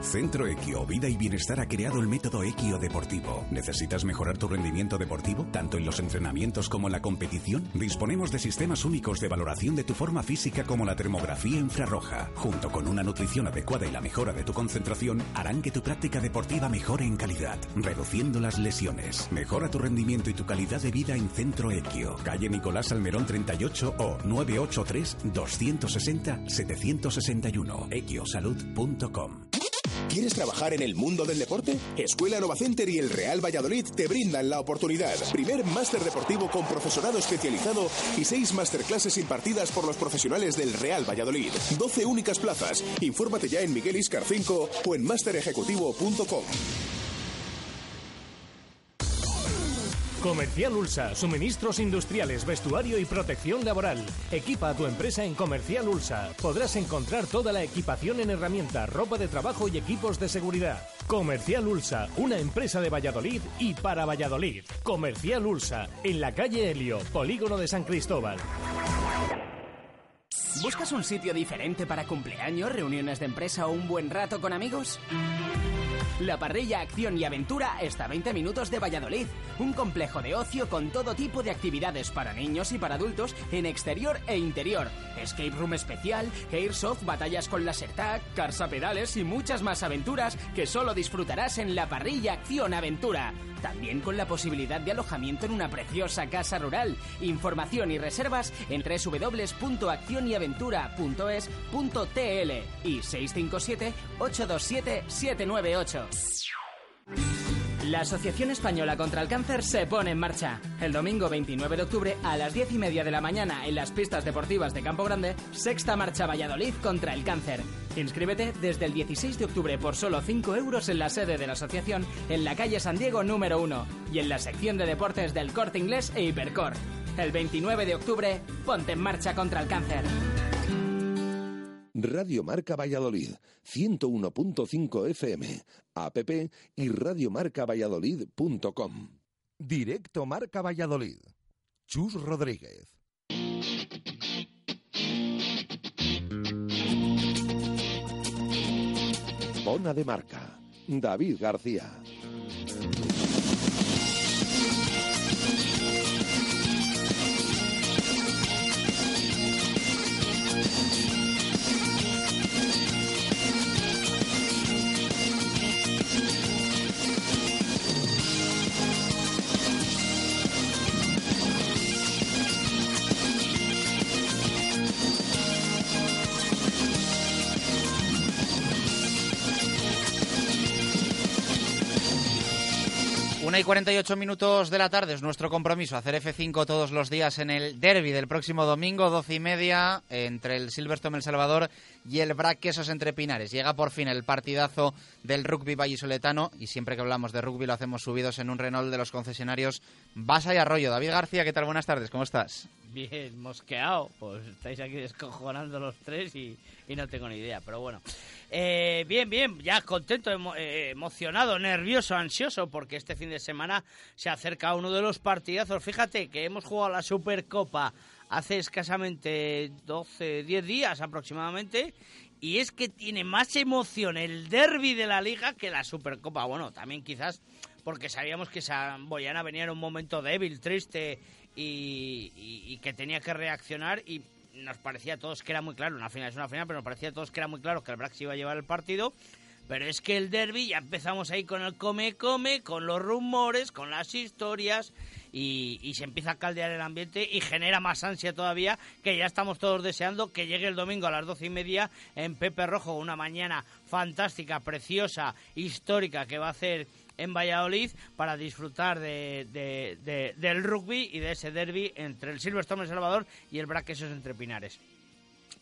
Speaker 14: Centro Equio Vida y Bienestar ha creado el método Equio Deportivo. ¿Necesitas mejorar tu rendimiento deportivo, tanto en los entrenamientos como en la competición? Disponemos de sistemas únicos de valoración de tu forma física como la termografía infrarroja, junto con una nutrición adecuada y la mejora de tu concentración, harán que tu práctica deportiva mejore en calidad, reduciendo las lesiones. Mejora tu rendimiento y tu calidad de vida en Centro Equio, calle Nicolás Almerón 38 o 983 260 761 equiosalud.com.
Speaker 15: ¿Quieres trabajar en el mundo del deporte? Escuela Nova Center y el Real Valladolid te brindan la oportunidad. Primer máster deportivo con profesorado especializado y seis masterclasses impartidas por los profesionales del Real Valladolid. 12 únicas plazas. Infórmate ya en Miguel Iscar 5 o en masterejecutivo.com.
Speaker 16: Comercial Ulsa, suministros industriales, vestuario y protección laboral. Equipa a tu empresa en Comercial Ulsa. Podrás encontrar toda la equipación en herramientas, ropa de trabajo y equipos de seguridad. Comercial Ulsa, una empresa de Valladolid y para Valladolid. Comercial Ulsa, en la calle Helio, Polígono de San Cristóbal.
Speaker 8: ¿Buscas un sitio diferente para cumpleaños, reuniones de empresa o un buen rato con amigos? La parrilla Acción y Aventura está a 20 minutos de Valladolid. Un complejo de ocio con todo tipo de actividades para niños y para adultos en exterior e interior. Escape room especial, airsoft, batallas con laser tag, cars a pedales y muchas más aventuras que solo disfrutarás en la parrilla Acción Aventura. También con la posibilidad de alojamiento en una preciosa casa rural. Información y reservas en www.accionyAventura.es.tl y 657 827 798. La Asociación Española contra el Cáncer se pone en marcha. El domingo 29 de octubre a las 10 y media de la mañana en las pistas deportivas de Campo Grande, sexta marcha Valladolid contra el cáncer. Inscríbete desde el 16 de octubre por solo 5 euros en la sede de la asociación en la calle San Diego número 1 y en la sección de deportes del Corte Inglés e Hipercor. El 29 de octubre, ponte en marcha contra el cáncer.
Speaker 2: Radio Marca Valladolid, 101.5 FM, app y radiomarcavalladolid.com. Directo Marca Valladolid. Chus Rodríguez. Bona de Marca. David García.
Speaker 3: Una y 48 minutos de la tarde es nuestro compromiso, hacer F5 todos los días en el derby del próximo domingo, 12 y media, entre el Silverstone El Salvador y el Braquesos entre Pinares. Llega por fin el partidazo del rugby vallisoletano y siempre que hablamos de rugby lo hacemos subidos en un Renault de los concesionarios Basa y Arroyo. David García, ¿qué tal? Buenas tardes, ¿cómo estás?
Speaker 17: Bien, mosqueado. Pues estáis aquí descojonando los tres y, no tengo ni idea, pero bueno. Eh, bien, bien, ya contento, emo- eh, emocionado, nervioso, ansioso, porque este fin de semana se acerca uno de los partidazos. Fíjate que hemos jugado la Supercopa hace escasamente 12, 10 días aproximadamente. Y es que tiene más emoción el derby de la liga que la Supercopa. Bueno, también quizás porque sabíamos que San Boyana venía en un momento débil, triste y que tenía que reaccionar y nos parecía a todos que era muy claro, una final es una final, pero nos parecía a todos que era muy claro que el Brax iba a llevar el partido. Pero es que el derby ya empezamos ahí con el come-come, con los rumores, con las historias y, se empieza a caldear el ambiente y genera más ansia todavía que ya estamos todos deseando que llegue el domingo a las doce y media en Pepe Rojo, una mañana fantástica, preciosa, histórica que va a hacer en Valladolid para disfrutar de, de- de- del rugby y de ese derby entre el Silverstone El Salvador y el Braquesos entre Pinares.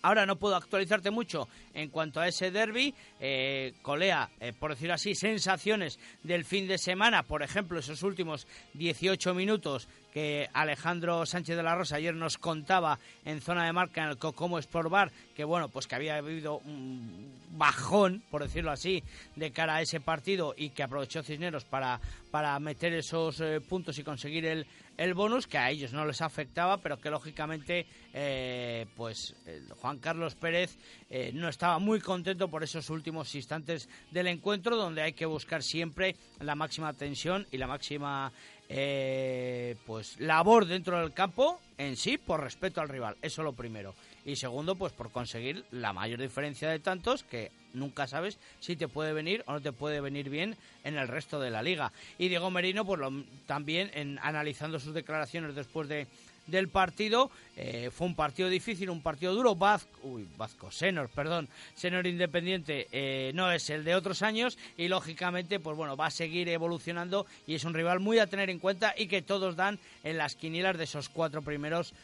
Speaker 17: Ahora no puedo actualizarte mucho en cuanto a ese derby. Eh, colea, eh, por decirlo así, sensaciones del fin de semana. Por ejemplo, esos últimos 18 minutos que Alejandro Sánchez de la Rosa ayer nos contaba en zona de marca en el Cocomo Sport Bar, que bueno, pues que había habido un bajón, por decirlo así, de cara a ese partido y que aprovechó Cisneros para, para meter esos eh, puntos y conseguir el, el bonus, que a ellos no les afectaba, pero que lógicamente eh, pues el Juan Carlos Pérez eh, no estaba muy contento por esos últimos instantes del encuentro, donde hay que buscar siempre la máxima tensión y la máxima eh, pues labor dentro del campo en sí por respeto al rival, eso lo primero. Y segundo, pues por conseguir la mayor diferencia de tantos que nunca sabes si te puede venir o no te puede venir bien en el resto de la liga. Y Diego Merino, pues también analizando sus declaraciones después de, del partido, eh, fue un partido difícil, un partido duro. Vasco, uy, Vasco, Senor, perdón, Senor Independiente eh, no es el de otros años y lógicamente, pues bueno, va a seguir evolucionando y es un rival muy a tener en cuenta y que todos dan en las quinielas de esos cuatro primeros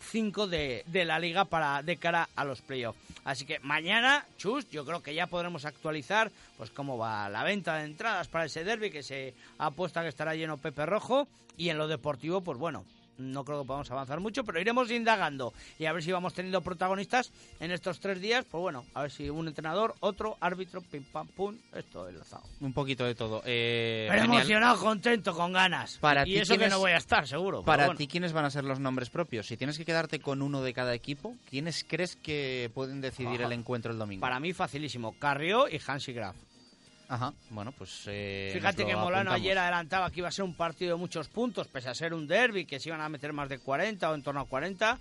Speaker 17: cinco de, de la liga para de cara a los playoffs. Así que mañana, chus, yo creo que ya podremos actualizar pues cómo va la venta de entradas para ese derby que se apuesta que estará lleno Pepe Rojo y en lo deportivo, pues bueno, no creo que podamos avanzar mucho, pero iremos indagando y a ver si vamos teniendo protagonistas en estos tres días. Pues bueno, a ver si un entrenador, otro árbitro, pim pam pum, esto enlazado.
Speaker 3: Un poquito de todo. Eh,
Speaker 17: Pero
Speaker 3: genial.
Speaker 17: emocionado, contento, con ganas.
Speaker 3: Para
Speaker 17: y eso que
Speaker 3: ¿quiénes-
Speaker 17: no voy a estar, seguro.
Speaker 3: Para
Speaker 17: bueno.
Speaker 3: ti, ¿quiénes van a ser los nombres propios? Si tienes que quedarte con uno de cada equipo, ¿quiénes crees que pueden decidir
Speaker 17: Ajá.
Speaker 3: el encuentro el domingo?
Speaker 17: Para mí facilísimo, Carrió y Hansi Graf.
Speaker 3: Ajá, bueno, pues... eh,
Speaker 17: Fíjate que Molano
Speaker 3: apuntamos.
Speaker 17: ayer adelantaba que iba a ser un partido de muchos puntos, pese a ser un derby, que se iban a meter más de 40 o en torno a 40.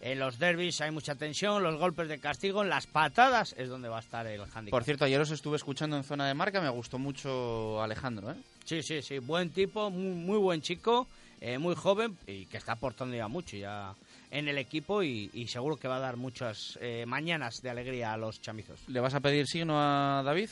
Speaker 17: En los derbis hay mucha tensión, los golpes de castigo, en las patadas es donde va a estar el handicap.
Speaker 3: Por cierto, ayer os estuve escuchando en zona de marca, me gustó mucho Alejandro, ¿eh?
Speaker 17: Sí, sí, sí, buen tipo, muy, muy buen chico, eh, muy joven y que está aportando ya mucho ya en el equipo y, y seguro que va a dar muchas eh, mañanas de alegría a los chamizos.
Speaker 3: ¿Le vas a pedir signo a David?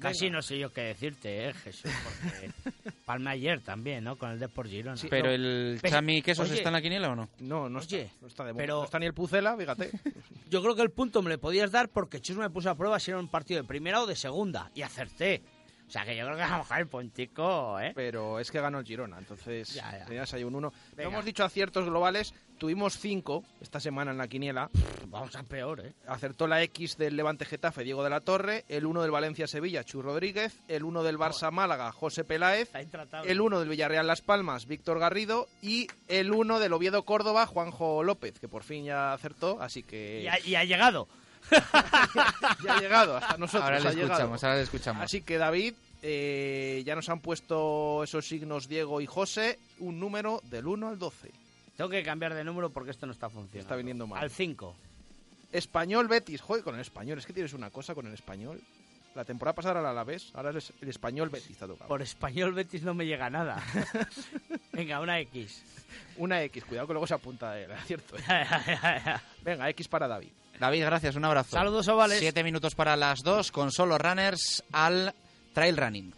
Speaker 17: Casi no sé yo qué decirte, eh, Jesús, porque palme ayer también, ¿no? Con el Depor Girona.
Speaker 3: Pero el
Speaker 17: Pese-
Speaker 3: Chami Quesos
Speaker 17: Oye,
Speaker 3: está en la quiniela o no?
Speaker 5: No, no
Speaker 17: Oye,
Speaker 5: está. No está, de
Speaker 17: pero-
Speaker 5: no está ni el Pucela, fíjate.
Speaker 17: Yo creo que el punto me le podías dar porque Chus me puso a prueba si era un partido de primera o de segunda y acerté. O sea que yo creo que a lo mejor el puntico, ¿eh?
Speaker 5: Pero es que ganó el Girona, entonces
Speaker 17: Ya, ya.
Speaker 5: tenías ahí un uno. No
Speaker 17: Venga.
Speaker 5: hemos dicho aciertos globales, tuvimos cinco esta semana en la quiniela.
Speaker 17: Vamos a peor, ¿eh?
Speaker 5: Acertó la X del Levante Getafe, Diego de la Torre, el 1 del Valencia Sevilla, Chu Rodríguez, el 1 del Barça Málaga, José Peláez, el 1 del Villarreal Las Palmas, Víctor Garrido y el 1 del Oviedo Córdoba, Juanjo López, que por fin ya acertó, así que
Speaker 17: Y ha, y ha llegado.
Speaker 5: ya ha llegado hasta nosotros.
Speaker 3: Ahora le
Speaker 5: llegado.
Speaker 3: escuchamos, ahora le escuchamos.
Speaker 5: Así que David, eh, ya nos han puesto esos signos Diego y José, un número del 1 al 12.
Speaker 17: Tengo que cambiar de número porque esto no está funcionando.
Speaker 5: Está viniendo mal.
Speaker 17: Al 5.
Speaker 5: Español Betis, joder, con el español, es que tienes una cosa con el español. La temporada pasada era el Alavés, ahora es el español Betis te ha tocado.
Speaker 17: Por español Betis no me llega nada. Venga, una X.
Speaker 5: Una X, cuidado que luego se apunta él, ¿cierto? Venga, X para David.
Speaker 3: David, gracias, un abrazo.
Speaker 17: Saludos, ovales.
Speaker 3: Siete minutos para las dos con solo runners al trail running.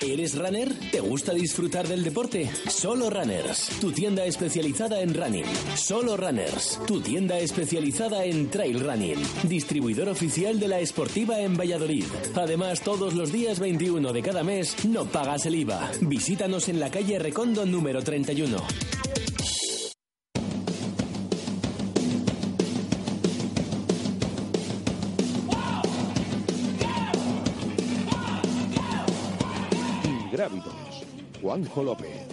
Speaker 16: ¿Eres runner? ¿Te gusta disfrutar del deporte? Solo Runners, tu tienda especializada en running. Solo Runners, tu tienda especializada en trail running. Distribuidor oficial de la Esportiva en Valladolid. Además, todos los días 21 de cada mes no pagas el IVA. Visítanos en la calle Recondo número 31.
Speaker 2: Juanjo López.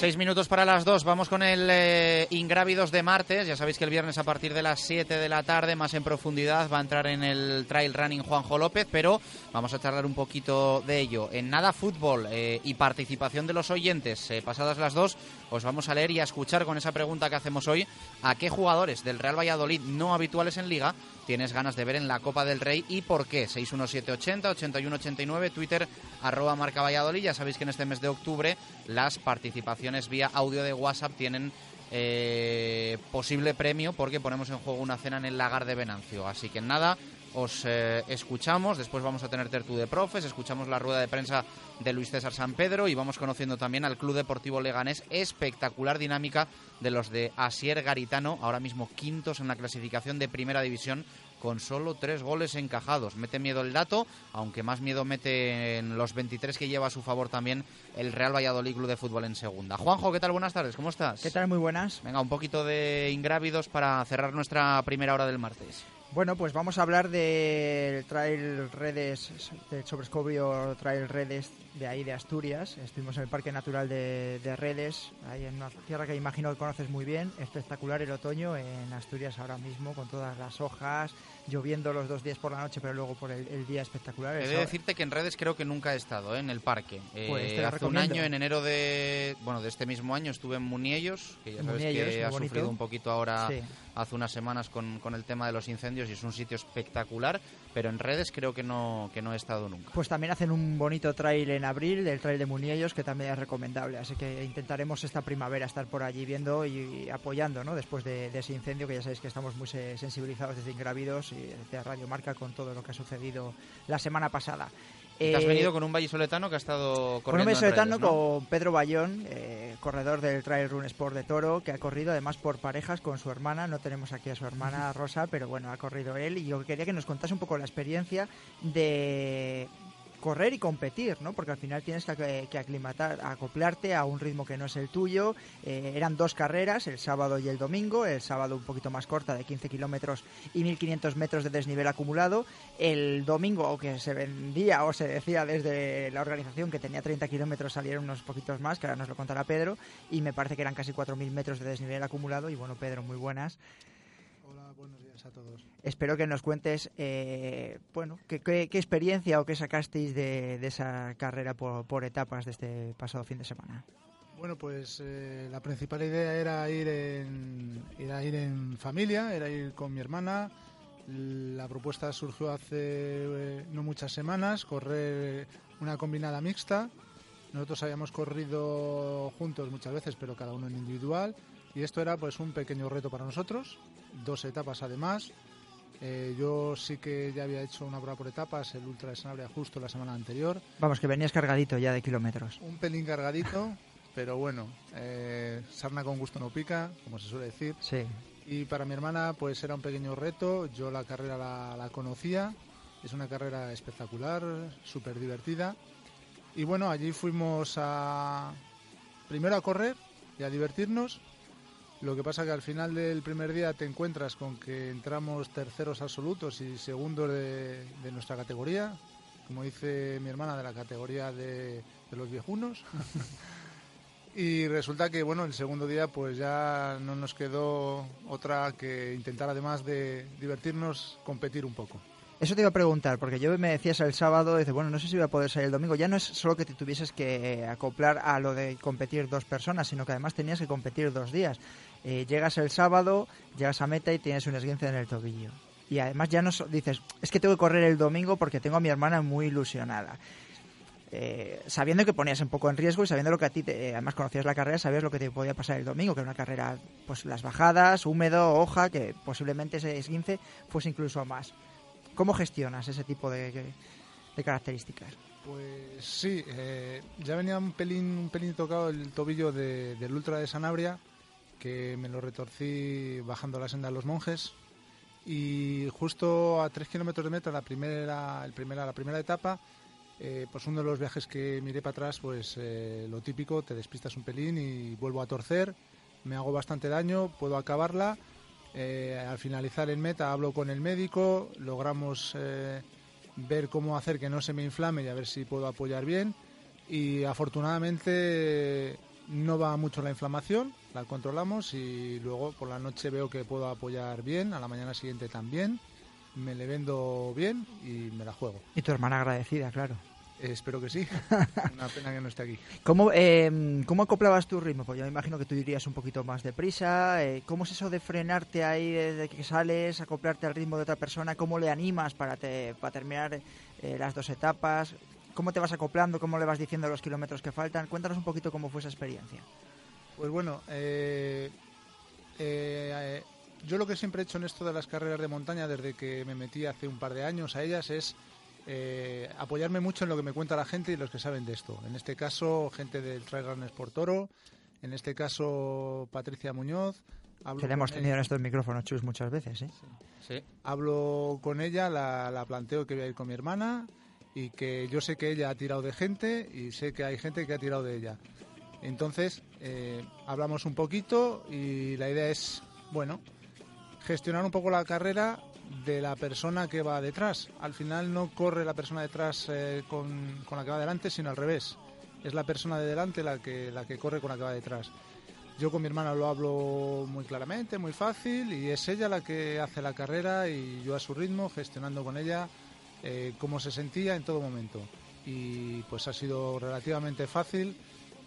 Speaker 3: Seis minutos para las dos. Vamos con el eh, Ingrávidos de martes. Ya sabéis que el viernes a partir de las 7 de la tarde, más en profundidad, va a entrar en el trail running Juanjo López, pero vamos a charlar un poquito de ello. En nada fútbol eh, y participación de los oyentes, eh, pasadas las dos, os vamos a leer y a escuchar con esa pregunta que hacemos hoy a qué jugadores del Real Valladolid no habituales en liga tienes ganas de ver en la Copa del Rey y por qué. 61780, 8189, Twitter, arroba marca Valladolid. Ya sabéis que en este mes de octubre las participaciones vía audio de WhatsApp tienen eh, posible premio porque ponemos en juego una cena en el lagar de Venancio. Así que nada, os eh, escuchamos, después vamos a tener tertu de profes, escuchamos la rueda de prensa de Luis César San Pedro y vamos conociendo también al Club Deportivo Leganés, espectacular dinámica de los de Asier Garitano, ahora mismo quintos en la clasificación de Primera División con solo tres goles encajados. Mete miedo el dato, aunque más miedo mete en los 23 que lleva a su favor también el Real Valladolid Club de Fútbol en segunda. Juanjo, ¿qué tal? Buenas tardes, ¿cómo estás?
Speaker 18: ¿Qué tal? Muy buenas.
Speaker 3: Venga, un poquito de ingrávidos para cerrar nuestra primera hora del martes.
Speaker 18: Bueno, pues vamos a hablar del Trail Redes, del sobrescobrio Trail Redes de ahí de Asturias. Estuvimos en el Parque Natural de, de Redes, ahí en una tierra que imagino que conoces muy bien. Espectacular el otoño en Asturias ahora mismo, con todas las hojas, lloviendo los dos días por la noche, pero luego por el, el día espectacular.
Speaker 3: He de decirte que en redes creo que nunca he estado ¿eh? en el parque.
Speaker 18: Pues
Speaker 3: Eh,
Speaker 18: la
Speaker 3: hace un año, en enero de bueno de este mismo año, estuve en Muniellos, que ya sabes
Speaker 18: Muniellos,
Speaker 3: que ha
Speaker 18: bonito.
Speaker 3: sufrido un poquito ahora
Speaker 18: Sí.
Speaker 3: Hace unas semanas con, el tema de los incendios y es un sitio espectacular, pero en redes creo que no, que no he estado nunca.
Speaker 18: Pues también hacen un bonito trail en abril, el trail de Muniellos, que también es recomendable. Así que intentaremos esta primavera estar por allí viendo y apoyando, ¿no? Después de, ese incendio, que ya sabéis que estamos muy se- sensibilizados desde Ingrávidos y desde Radio Marca con todo lo que ha sucedido la semana pasada.
Speaker 3: Te has
Speaker 18: Eh,
Speaker 3: venido con un vallisoletano que ha estado
Speaker 18: con un
Speaker 3: corriendo
Speaker 18: vallisoletano
Speaker 3: redes, ¿no?
Speaker 18: con Pedro Bayón, eh, corredor del Trail Run Sport de Toro, que ha corrido además por parejas con su hermana. No tenemos aquí a su hermana Rosa, pero bueno, ha corrido él. Y yo quería que nos contase un poco la experiencia de correr y competir, ¿no? Porque al final tienes que, que aclimatar, acoplarte a un ritmo que no es el tuyo. Eh, eran dos carreras, el sábado y el domingo. El sábado un poquito más corta, de 15 kilómetros y 1500 metros de desnivel acumulado. El domingo, que se vendía o se decía desde la organización que tenía 30 kilómetros, salieron unos poquitos más, que ahora nos lo contará Pedro. Y me parece que eran casi 4.000 metros de desnivel acumulado. Y bueno, Pedro, muy buenas.
Speaker 19: A todos.
Speaker 18: Espero que nos cuentes, eh, bueno, qué, experiencia o qué sacasteis de, de esa carrera por, por etapas de este pasado fin de semana.
Speaker 19: Bueno, pues eh, la principal idea era ir en, era ir en familia, era ir con mi hermana. La propuesta surgió hace eh, no muchas semanas, correr una combinada mixta. Nosotros habíamos corrido juntos muchas veces, pero cada uno en individual. Y esto era pues un pequeño reto para nosotros, dos etapas además. Eh, yo sí que ya había hecho una prueba por etapas, el Ultra de Sanabria justo la semana anterior.
Speaker 18: Vamos, que venías cargadito ya de kilómetros.
Speaker 19: Un pelín cargadito, pero bueno, eh, sarna con gusto no pica, como se suele decir.
Speaker 18: Sí.
Speaker 19: Y para mi hermana, pues era un pequeño reto. Yo la carrera la, la conocía. Es una carrera espectacular, súper divertida. Y bueno, allí fuimos a. Primero a correr y a divertirnos. Lo que pasa que al final del primer día te encuentras con que entramos terceros absolutos y segundos de, de nuestra categoría. Como dice mi hermana, de la categoría de, de los viejunos. Y resulta que, bueno, el segundo día pues ya no nos quedó otra que intentar, además de divertirnos, competir un poco.
Speaker 18: Eso te iba a preguntar, porque yo me decías el sábado, dice, bueno, no sé si voy a poder salir el domingo. Ya no es solo que te tuvieses que acoplar a lo de competir dos personas, sino que además tenías que competir dos días. Eh, llegas el sábado, llegas a meta y tienes un esguince en el tobillo. Y además ya no dices, es que tengo que correr el domingo porque tengo a mi hermana muy ilusionada. Eh, sabiendo que ponías un poco en riesgo y sabiendo lo que a ti, te- eh, además conocías la carrera, sabías lo que te podía pasar el domingo, que era una carrera, pues las bajadas, húmedo, hoja, que posiblemente ese esguince fuese incluso más. ¿Cómo gestionas ese tipo de, características?
Speaker 19: Pues sí, eh, ya venía un pelín, un pelín tocado el tobillo de- del Ultra de Sanabria, que me lo retorcí bajando la senda de los monjes. Y justo a tres kilómetros de meta, la primera, el primera, la primera etapa, eh, pues uno de los viajes que miré para atrás, pues eh, lo típico, te despistas un pelín y vuelvo a torcer, me hago bastante daño, puedo acabarla. Eh, al finalizar en meta hablo con el médico, logramos eh, ver cómo hacer que no se me inflame y a ver si puedo apoyar bien. Y afortunadamente no va mucho la inflamación, la controlamos y luego por la noche veo que puedo apoyar bien, a la mañana siguiente también, me le vendo bien y me la juego.
Speaker 18: Y tu hermana agradecida, claro.
Speaker 19: Espero que sí. Una pena que no esté aquí.
Speaker 18: ¿Cómo, eh, ¿Cómo acoplabas tu ritmo? Pues yo me imagino que tú irías un poquito más deprisa. Eh, ¿Cómo es eso de frenarte ahí desde que sales, acoplarte al ritmo de otra persona? ¿Cómo le animas para, te- para terminar eh, las dos etapas? ¿Cómo te vas acoplando? ¿Cómo le vas diciendo los kilómetros que faltan? Cuéntanos un poquito cómo fue esa experiencia.
Speaker 19: Pues bueno, eh, eh, eh, yo lo que siempre he hecho en esto de las carreras de montaña, desde que me metí hace un par de años a ellas, es eh, apoyarme mucho en lo que me cuenta la gente y los que saben de esto. En este caso, gente del Trail Runners por Toro, en este caso, Patricia Muñoz. Hablo
Speaker 18: Que le hemos
Speaker 19: con
Speaker 18: tenido en
Speaker 19: ella-
Speaker 18: estos micrófonos, Chus, muchas veces, ¿eh?
Speaker 3: Sí.
Speaker 19: Hablo con ella, la, la planteo que voy a ir con mi hermana y que yo sé que ella ha tirado de gente y sé que hay gente que ha tirado de ella. Entonces, eh, hablamos un poquito y la idea es, bueno, gestionar un poco la carrera de la persona que va detrás. Al final no corre la persona detrás eh, con, con la que va delante, sino al revés. Es la persona de delante la que, la que corre con la que va detrás. Yo con mi hermana lo hablo muy claramente, muy fácil, y es ella la que hace la carrera y yo a su ritmo, gestionando con ella eh, cómo se sentía en todo momento. Y pues ha sido relativamente fácil,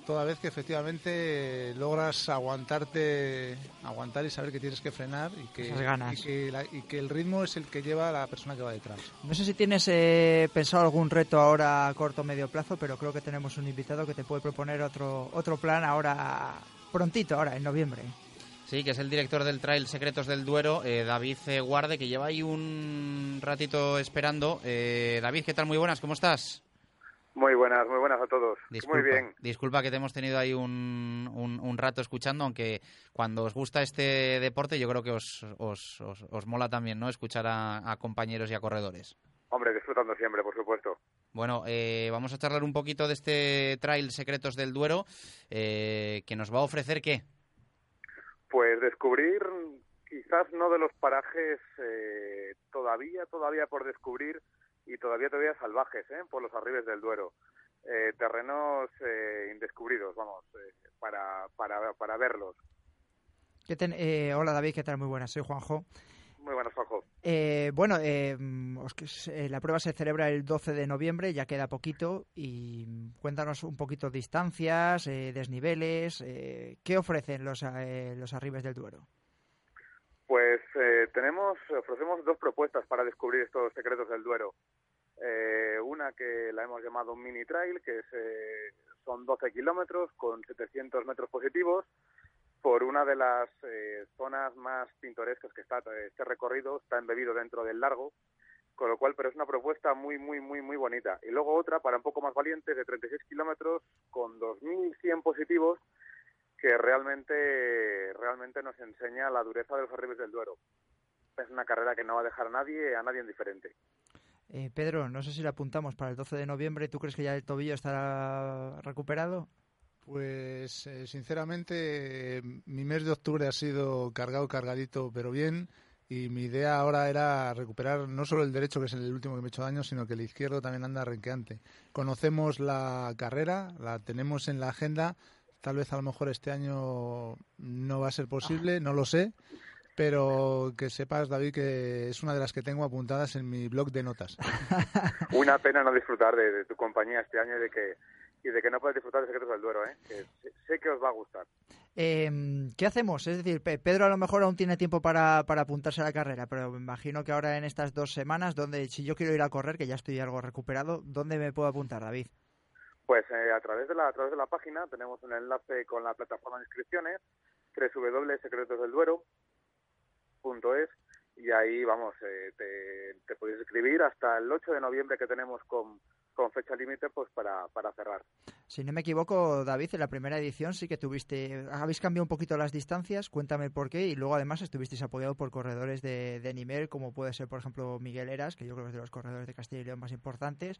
Speaker 19: toda vez que efectivamente logras aguantarte, aguantar y saber que tienes que frenar y que,
Speaker 18: ganas.
Speaker 19: y que, la- y que el ritmo es el que lleva a la persona que va detrás.
Speaker 18: No sé si tienes eh, pensado algún reto ahora a corto o medio plazo, pero creo que tenemos un invitado que te puede proponer otro, otro plan ahora prontito, ahora en noviembre.
Speaker 3: Sí, que es el director del Trail Secretos del Duero, eh, David Guarde, que lleva ahí un ratito esperando. Eh, David, ¿qué tal? Muy buenas, ¿cómo estás?
Speaker 20: Muy buenas, muy buenas a todos.
Speaker 3: Disculpa,
Speaker 20: Muy bien.
Speaker 3: Disculpa que te hemos tenido ahí un, un- un rato escuchando, aunque cuando os gusta este deporte yo creo que os, os, os- os mola también, ¿no? Escuchar a, a compañeros y a corredores.
Speaker 20: Hombre, disfrutando siempre, por supuesto.
Speaker 3: Bueno, eh, vamos a charlar un poquito de este Trail Secretos del Duero, eh, que nos va a ofrecer qué.
Speaker 20: Pues descubrir, quizás no de los parajes eh, todavía, todavía por descubrir y todavía, todavía salvajes, ¿eh? por los arribes del Duero. Eh, terrenos eh, indescubridos, vamos, eh, para, para, para verlos.
Speaker 18: ¿Qué ten- eh, hola David, ¿qué tal? Muy buenas, soy Juanjo.
Speaker 20: Muy buenos, Juanjo.
Speaker 18: Eh, bueno, eh, os la prueba se celebra el 12 de noviembre, ya queda poquito, y cuéntanos un poquito distancias, eh, desniveles, eh, ¿qué ofrecen los, eh, los arribes del Duero?
Speaker 20: Pues eh, tenemos, ofrecemos dos propuestas para descubrir estos secretos del Duero. Eh, una que la hemos llamado mini trail, que es, eh, son 12 kilómetros con 700 metros positivos por una de las eh, zonas más pintorescas que está este recorrido, está embebido dentro del largo, con lo cual, pero es una propuesta muy, muy, muy, muy bonita. Y luego otra, para un poco más valientes, de 36 kilómetros con 2.100 positivos, que realmente, realmente nos enseña la dureza de los arribes del Duero. Es una carrera que no va a dejar a nadie, a nadie indiferente.
Speaker 18: Eh, Pedro, no sé si le apuntamos para el 12 de noviembre, ¿tú crees que ya el tobillo estará recuperado?
Speaker 19: Pues eh, sinceramente mi mes de octubre ha sido cargado, cargadito, pero bien. Y mi idea ahora era recuperar no solo el derecho, que es el último que me he hecho daño, sino que el izquierdo también anda renqueante. Conocemos la carrera, la tenemos en la agenda. Tal vez a lo mejor este año no va a ser posible, no lo sé. Pero que sepas, David, que es una de las que tengo apuntadas en mi blog de notas.
Speaker 20: Una pena no disfrutar de, de tu compañía este año y de que y de que no puedes disfrutar de Secretos del Duero, ¿eh? Que sé, sé que os va a gustar.
Speaker 18: Eh, ¿Qué hacemos? Es decir, Pe- Pedro a lo mejor aún tiene tiempo para, para apuntarse a la carrera, pero me imagino que ahora en estas dos semanas, donde si yo quiero ir a correr, que ya estoy algo recuperado, ¿dónde me puedo apuntar, David?
Speaker 20: Pues eh, a través de la a través de la página tenemos un enlace con la plataforma de inscripciones www.secretosdelduero.es y ahí vamos eh, te, te puedes escribir hasta el 8 de noviembre que tenemos con, con fecha límite pues para, para cerrar.
Speaker 18: Si no me equivoco, David, en la primera edición sí que tuviste, habéis cambiado un poquito las distancias, cuéntame por qué, y luego además estuvisteis apoyado por corredores de, de nivel, como puede ser, por ejemplo, Miguel Eras, que yo creo que es de los corredores de Castilla y León más importantes,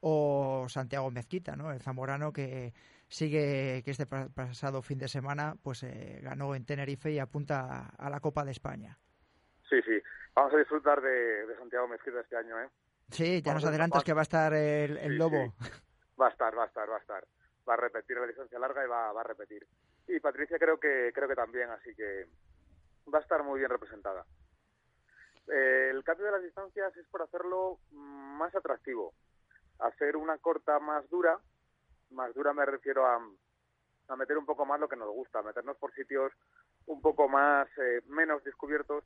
Speaker 18: o Santiago Mezquita, ¿no? El zamorano que sigue, que este pa- pasado fin de semana, pues eh, ganó en Tenerife y apunta a, a la Copa de España.
Speaker 20: Sí, sí. Vamos a disfrutar de, de Santiago Mezquita este año, ¿eh?
Speaker 18: Sí, ya nos adelantas que va a estar el, el
Speaker 20: Sí,
Speaker 18: lobo.
Speaker 20: Va a estar, va a estar, va a estar. Va a repetir la distancia larga y va, va a repetir. Y Patricia creo que creo que también, así que va a estar muy bien representada. Eh, el cambio de las distancias es por hacerlo más atractivo. Hacer una corta más dura, más dura me refiero a, a meter un poco más lo que nos gusta, meternos por sitios un poco más eh, menos descubiertos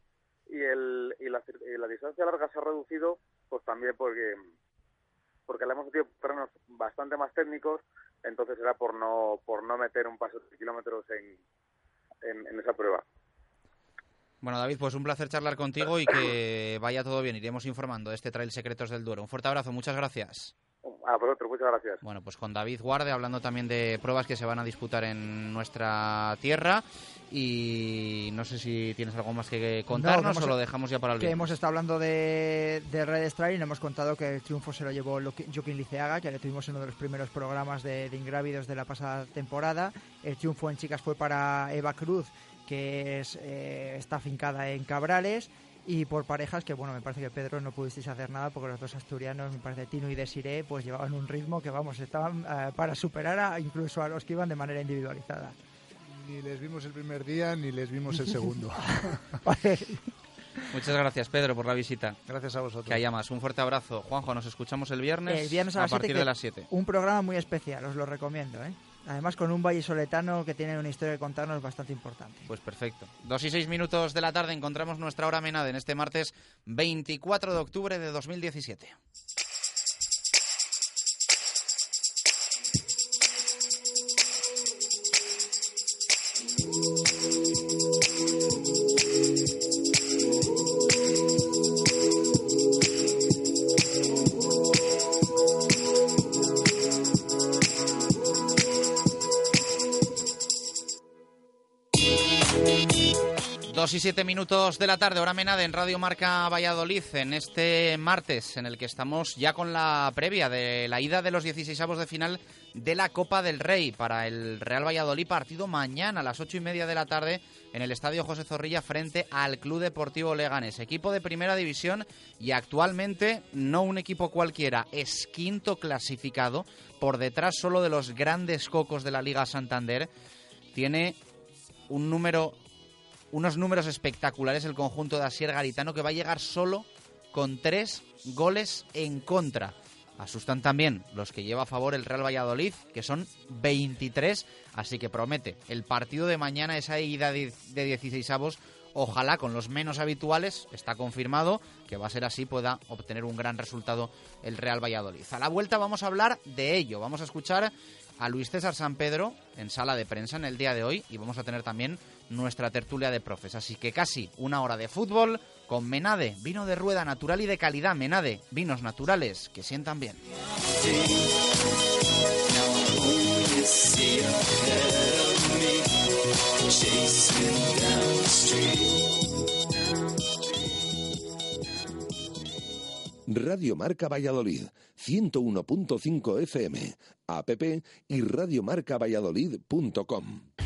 Speaker 20: y, el, y, la, y la distancia larga se ha reducido pues también porque porque le hemos metido terrenos bastante más técnicos, entonces era por no por no meter un paso de kilómetros en, en, en esa prueba.
Speaker 3: Bueno, David, pues un placer charlar contigo y que vaya todo bien. Iremos informando de este Trail Secretos del Duero. Un fuerte abrazo, muchas gracias.
Speaker 20: A vosotros, muchas gracias.
Speaker 3: Bueno, pues con David Guarde, hablando también de pruebas que se van a disputar en nuestra tierra. Y no sé si tienes algo más que contarnos
Speaker 18: No, que hemos-
Speaker 3: o lo dejamos ya para el
Speaker 18: que
Speaker 3: viernes.
Speaker 18: hemos estado hablando de, de Red Stripe y hemos contado que el triunfo se lo llevó Joaquín Liceaga, que le tuvimos en uno de los primeros programas de, de Ingrávidos de la pasada temporada. El triunfo en chicas fue para Eva Cruz, que es, eh, está afincada en Cabrales. Y por parejas, que bueno, me parece que Pedro no pudisteis hacer nada porque los dos asturianos, me parece Tino y Desiré, pues llevaban un ritmo que vamos, estaban eh, para superar a, incluso a los que iban de manera individualizada.
Speaker 19: Ni les vimos el primer día ni les vimos el segundo.
Speaker 3: Muchas gracias, Pedro, por la visita.
Speaker 19: Gracias a vosotros.
Speaker 3: Que haya más. Un fuerte abrazo. Juanjo, nos escuchamos el viernes,
Speaker 18: El viernes a,
Speaker 3: partir
Speaker 18: siete,
Speaker 3: de las 7.
Speaker 18: Un programa muy especial, os lo recomiendo. ¿eh? Además con un valle soletano que tiene una historia que contarnos bastante importante.
Speaker 3: Pues perfecto. Dos y seis minutos de la tarde encontramos nuestra hora menada en este martes 24 de octubre de 2017. Dos y siete minutos de la tarde, hora menada en Radio Marca Valladolid, en este martes, en el que estamos ya con la previa de la ida de los 16 de final de la Copa del Rey para el Real Valladolid, partido mañana a las ocho y media de la tarde en el Estadio José Zorrilla frente al Club Deportivo Leganés, equipo de primera división y actualmente no un equipo cualquiera, es quinto clasificado, por detrás solo de los grandes cocos de la Liga Santander, tiene un número unos números espectaculares el conjunto de Asier Garitano que va a llegar solo con tres goles en contra. Asustan también los que lleva a favor el Real Valladolid, que son 23, así que promete el partido de mañana, esa ida de de 16 avos, ojalá con los menos habituales, está confirmado que va a ser así, pueda obtener un gran resultado el Real Valladolid. A la vuelta vamos a hablar de ello, vamos a escuchar a Luis César San Pedro en sala de prensa en el día de hoy y vamos a tener también nuestra tertulia de profes. Así que casi una hora de fútbol con Menade, vino de rueda natural y de calidad. Menade, vinos naturales que sientan bien.
Speaker 2: Radio Marca Valladolid, 101.5 FM, app y radiomarcavalladolid.com.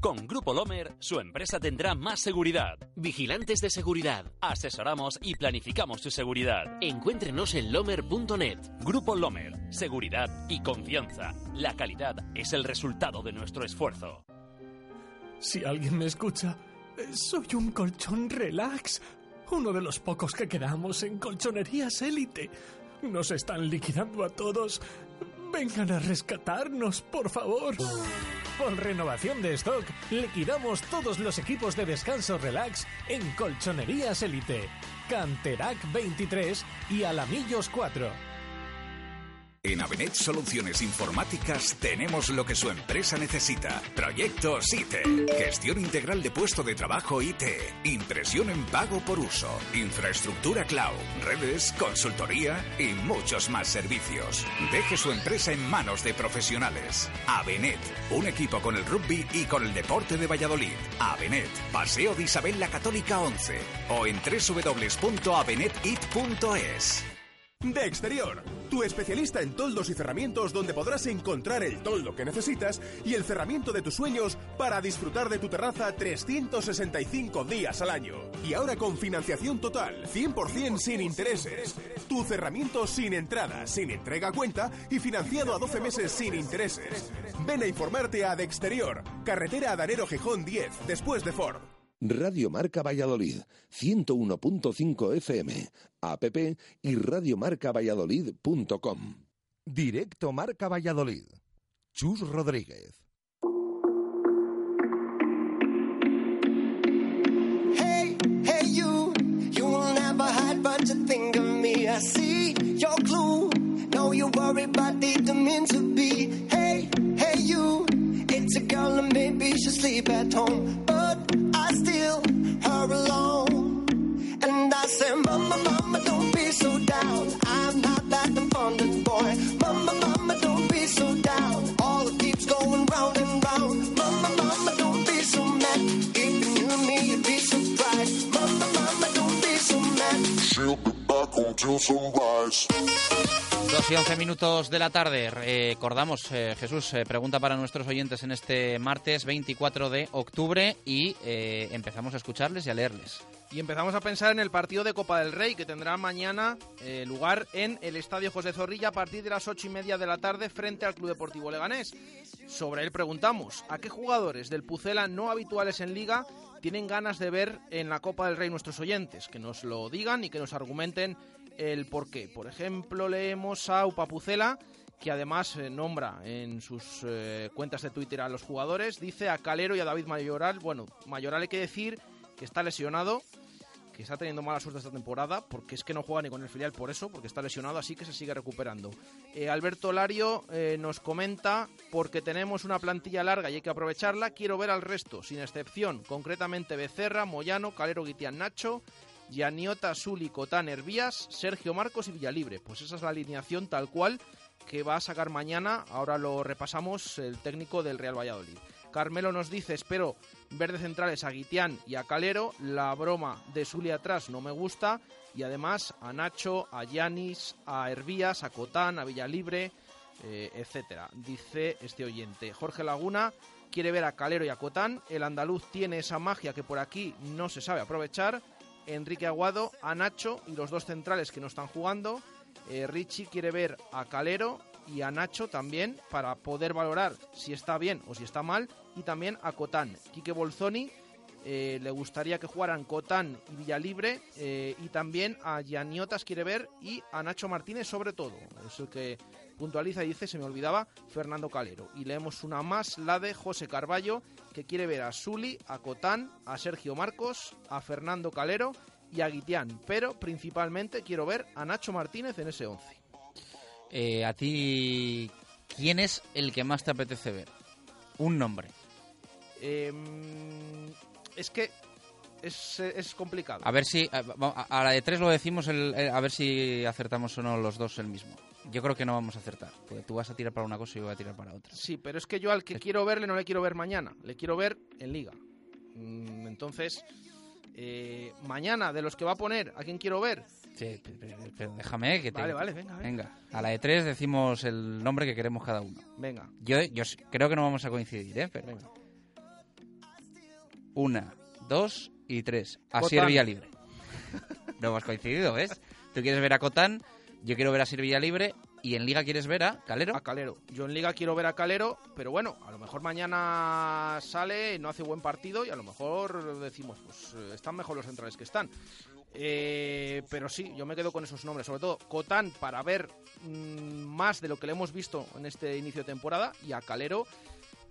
Speaker 21: Con Grupo Lomer, su empresa tendrá más seguridad.
Speaker 22: Vigilantes de seguridad.
Speaker 21: Asesoramos y planificamos su seguridad.
Speaker 22: Encuéntrenos en lomer.net.
Speaker 21: Grupo Lomer, seguridad y confianza. La calidad es el resultado de nuestro esfuerzo.
Speaker 23: Si alguien me escucha, eh, soy un colchón relax. Uno de los pocos que quedamos en colchonerías élite. Nos están liquidando a todos. Vengan a rescatarnos, por favor. Con renovación de stock, liquidamos todos los equipos de descanso relax en Colchonerías Elite, Canterac 23 y Alamillos 4.
Speaker 14: En Avenet Soluciones Informáticas tenemos lo que su empresa necesita. Proyectos IT, gestión integral de puesto de trabajo IT, impresión en pago por uso, infraestructura cloud, redes, consultoría y muchos más servicios. Deje su empresa en manos de profesionales. Avenet, un equipo con el rugby y con el deporte de Valladolid. Avenet, Paseo de Isabel la Católica 11 o en www.avenetit.es.
Speaker 15: De Exterior, tu especialista en toldos y cerramientos donde podrás encontrar el toldo que necesitas y el cerramiento de tus sueños para disfrutar de tu terraza 365 días al año. Y ahora con financiación total, 100% sin intereses. Tu cerramiento sin entrada, sin entrega a cuenta y financiado a 12 meses sin intereses. Ven a informarte a De Exterior, carretera Adanero Gijón 10, después de Ford.
Speaker 2: Radio Marca Valladolid, 101.5 FM, app y radiomarcavalladolid.com. Directo Marca Valladolid. Chus Rodríguez.
Speaker 1: Hey, hey, you. You will never hide, but you think of me. I see your clue. No, you worry, but didn't mean to be. Hey, hey, you. It's a girl, and maybe she'll sleep at home. But I still her alone. And I say, Mama, Mama, don't be so down. I'm not that abundant boy. Mama, Mama, don't be so down. All it keeps going round and round. Mama, Mama, don't be so mad. If you knew me, you'd be surprised. Mama, Mama, don't be so mad.
Speaker 24: She'll back until sunrise.
Speaker 3: Dos y once minutos de la tarde. Recordamos, eh, Jesús, eh, pregunta para nuestros oyentes en este martes 24 de octubre y eh, empezamos a escucharles y a leerles.
Speaker 5: Y empezamos a pensar en el partido de Copa del Rey que tendrá mañana eh, lugar en el Estadio José Zorrilla a partir de las ocho y media de la tarde frente al Club Deportivo Leganés. Sobre él preguntamos, ¿a qué jugadores del Pucela no habituales en Liga tienen ganas de ver en la Copa del Rey nuestros oyentes? Que nos lo digan y que nos argumenten el por qué. Por ejemplo, leemos a Upa Pucela que además eh, nombra en sus eh, cuentas de Twitter a los jugadores, dice a Calero y a David Mayoral, bueno, Mayoral hay que decir que está lesionado, está teniendo mala suerte esta temporada, porque es que no juega ni con el filial por eso, porque está lesionado, así que se sigue recuperando. Eh, Alberto Lario eh, nos comenta, porque tenemos una plantilla larga y hay que aprovecharla, quiero ver al resto, sin excepción, concretamente Becerra, Moyano, Calero, Guitián, Nacho, Yaniota, Suli, Cotán, Hervías, Sergio Marcos y Villalibre. Pues esa es la alineación tal cual que va a sacar mañana, ahora lo repasamos, el técnico del Real Valladolid. Carmelo nos dice, espero ver de centrales a Guitián y a Calero. La broma de Suli atrás no me gusta. Y además a Nacho, a Yanis, a Hervías, a Cotán, a Villalibre, eh, etcétera. Dice este oyente. Jorge Laguna quiere ver a Calero y a Cotán. El andaluz tiene esa magia que por aquí no se sabe aprovechar. Enrique Aguado, a Nacho y los dos centrales que no están jugando. Eh, Richie quiere ver a Calero y a Nacho también para poder valorar si está bien o si está mal y también a Cotán. Quique Bolzoni eh, le gustaría que jugaran Cotán y Villalibre eh, y también a Yaniotas quiere ver y a Nacho Martínez sobre todo. Es el que puntualiza y dice, se me olvidaba, Fernando Calero. Y leemos una más, la de José Carballo, que quiere ver a Suli, a Cotán, a Sergio Marcos, a Fernando Calero y a Guitián. Pero principalmente quiero ver a Nacho Martínez en ese 11.
Speaker 3: Eh, a ti, ¿quién es el que más te apetece ver? Un nombre.
Speaker 5: Eh, es que es, es complicado.
Speaker 3: A ver si. A, a- a la de tres lo decimos, el- el- a ver si acertamos o no los dos el mismo. Yo creo que no vamos a acertar, porque tú vas a tirar para una cosa y yo voy a tirar para otra.
Speaker 5: Sí, pero es que yo al que quiero verle no le quiero ver mañana, le quiero ver en liga. Mm, Entonces, eh, mañana, de los que va a poner, ¿a quién quiero ver?
Speaker 3: Sí, pero, pero déjame que te...
Speaker 5: Vale, vale, venga, venga.
Speaker 3: a la de tres decimos el nombre que queremos cada uno.
Speaker 5: Venga.
Speaker 3: Yo, yo creo que no vamos a coincidir, ¿eh? Pero... Una, dos y tres. Así
Speaker 5: Cotán.
Speaker 3: Villa Libre. No hemos coincidido, ¿ves? Tú quieres ver a Cotán, yo quiero ver a Sir Villa Libre y en Liga quieres ver a Calero.
Speaker 5: A Calero. Yo en Liga quiero ver a Calero, pero bueno, a lo mejor mañana sale, no hace buen partido y a lo mejor decimos, pues eh, están mejor los centrales que están. Eh, pero sí, yo me quedo con esos nombres, sobre todo Cotán para ver mm, más de lo que le hemos visto en este inicio de temporada y a Calero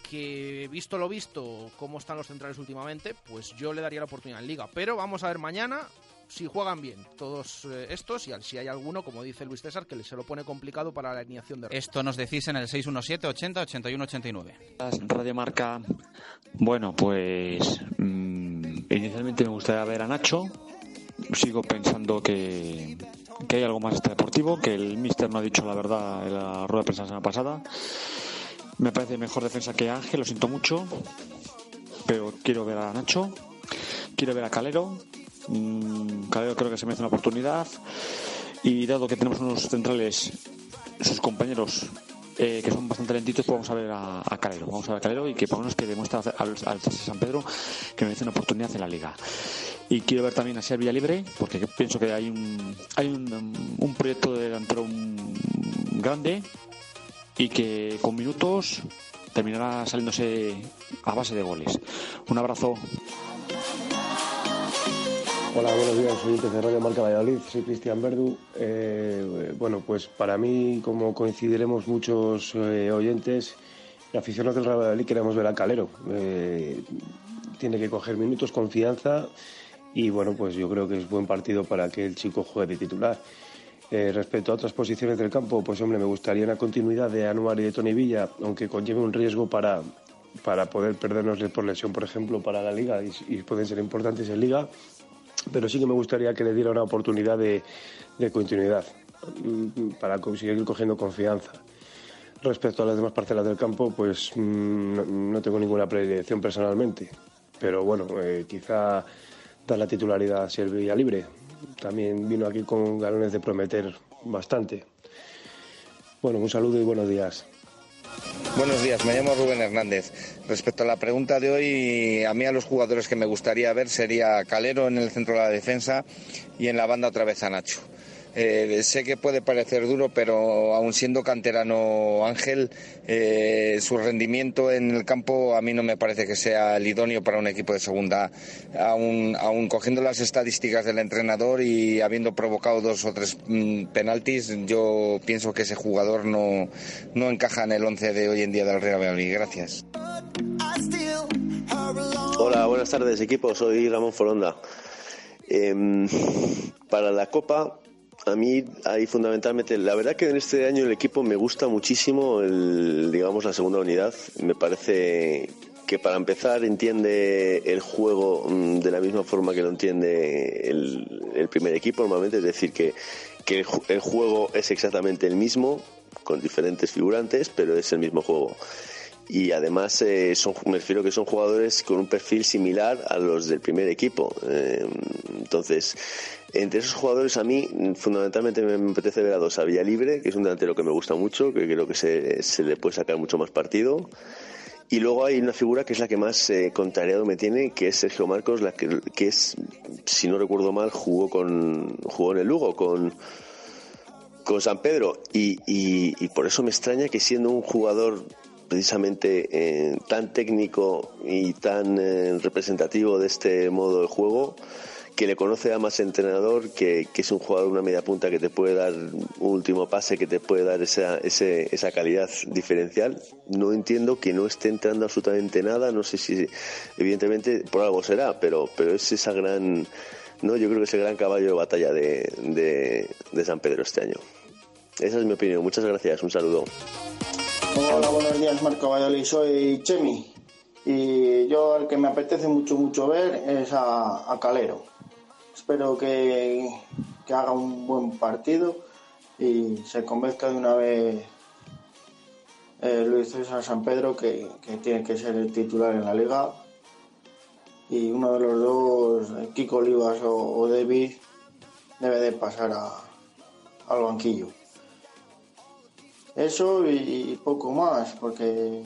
Speaker 5: que visto lo visto, cómo están los centrales últimamente, pues yo le daría la oportunidad en Liga. Pero vamos a ver mañana si juegan bien todos eh, estos y al- si hay alguno, como dice Luis César, que se lo pone complicado para la alineación de
Speaker 3: Esto nos decís en el 617 80 81 89.
Speaker 25: Radio Marca. Bueno, pues mm, inicialmente me gustaría ver a Nacho. Sigo pensando que, que hay algo más este deportivo, que el míster no ha dicho la verdad en la rueda de prensa la semana pasada. Me parece mejor defensa que Ángel, lo siento mucho, pero quiero ver a Nacho. Quiero ver a Calero. Mm, Calero creo que se merece una oportunidad. Y dado que tenemos unos centrales, sus compañeros, eh, que son bastante lentitos, pues vamos a ver a, Calero. Vamos a ver a Calero y que por lo menos que demuestra al, al San Pedro que merece una oportunidad en la liga. Y quiero ver también a Ser Libre, porque pienso que hay un, hay un, un proyecto de delantero un- grande y que con minutos terminará saliéndose a base de goles. Un abrazo.
Speaker 26: Hola, buenos días. Soy de Radio Marca Valladolid. Soy Cristian Verdu. Eh, bueno, pues para mí, como coincidiremos muchos eh, oyentes y aficionados del Real Valladolid, queremos ver a Calero. Eh, tiene que coger minutos, confianza y bueno, pues yo creo que es buen partido para que el chico juegue de titular. Eh, respecto a otras posiciones del campo, pues hombre, me gustaría una continuidad de Anuar y de Tony Villa, aunque conlleve un riesgo para, para poder perdernos por lesión, por ejemplo, para la liga y, pueden ser importantes en liga pero sí que me gustaría que le diera una oportunidad de, continuidad mm, para seguir cogiendo confianza. Respecto a las demás parcelas del campo, pues mm, no, tengo ninguna predilección personalmente, pero bueno, eh, quizá dar la titularidad a Servilla Libre. También vino aquí con galones de prometer bastante. Bueno, un saludo y buenos días.
Speaker 27: Buenos días, me llamo Rubén Hernández. Respecto a la pregunta de hoy, a mí a los jugadores que me gustaría ver sería Calero en el centro de la defensa y en la banda otra vez a Nacho. Eh, sé que puede parecer duro, pero aun siendo canterano Ángel, eh, su rendimiento en el campo a mí no me parece que sea el idóneo para un equipo de segunda. Aun, aun cogiendo las estadísticas del entrenador y habiendo provocado dos o tres mm, penaltis, yo pienso que ese jugador no, no encaja en el once de hoy en día del Real Valladolid. Gracias.
Speaker 28: Hola, buenas tardes equipo, soy Ramón Foronda. Em, para la Copa, a mí hay fundamentalmente, la verdad que en este año el equipo me gusta muchísimo, el, digamos, la segunda unidad. Me parece que para empezar entiende el juego mm, de la misma forma que lo entiende el, primer equipo normalmente, es decir, que, que el juego es exactamente el mismo, con diferentes figurantes, pero es el mismo juego y además eh, me refiero que son jugadores con un perfil similar a los del primer equipo. Eh, entonces, entre esos jugadores a mí fundamentalmente me, me apetece ver a dos, a Villalibre, que es un delantero que me gusta mucho, que creo que se, se le puede sacar mucho más partido. Y luego hay una figura que es la que más eh, contrariado me tiene, que es Sergio Marcos, la que, que es, si no recuerdo mal, jugó con jugó en el Lugo con con San Pedro y, y- y por eso me extraña que siendo un jugador precisamente eh, tan técnico y tan eh, representativo de este modo de juego que le conoce a más entrenador que, es un jugador una media punta que te puede dar un último pase que te puede dar esa, ese- esa calidad diferencial. No entiendo que no esté entrando absolutamente nada no sé si evidentemente por algo será pero pero es esa gran no yo creo que es el gran caballo de batalla de, de San Pedro este año. Esa es mi opinión. Muchas gracias. Un saludo
Speaker 29: Hola, buenos días, Marco Valladolid. Soy Chemi.
Speaker 28: Y yo el que me apetece mucho, mucho ver es a, Calero. Espero que, que haga un buen partido y se convenzca de una vez eh, Luis César San Pedro que, que tiene que ser el titular en la liga y uno de los dos, Kiko Olivas o, o David, debe de pasar a- al banquillo. Eso y, poco más, porque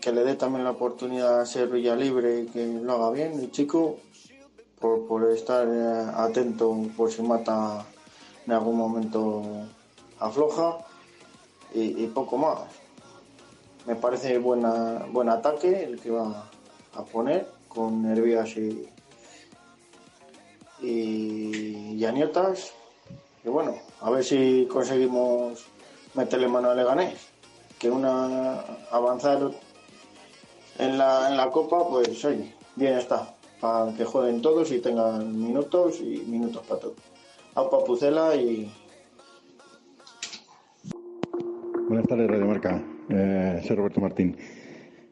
Speaker 28: que le dé también la oportunidad a ser Villa Libre y que lo haga bien, el chico, por, por estar eh, atento por si mata en algún momento afloja y, y poco más. Me parece buena, buen ataque el que va a poner con Nervias y, y Yaniotas. Y bueno, a ver si conseguimos meterle mano a Leganés. Que una avanzar en la, en la Copa, pues oye, bien está. Para que jueguen todos y tengan minutos y minutos para todos. Aupa Pucela y
Speaker 30: Buenas tardes, Radio Marca. Eh, soy Roberto Martín.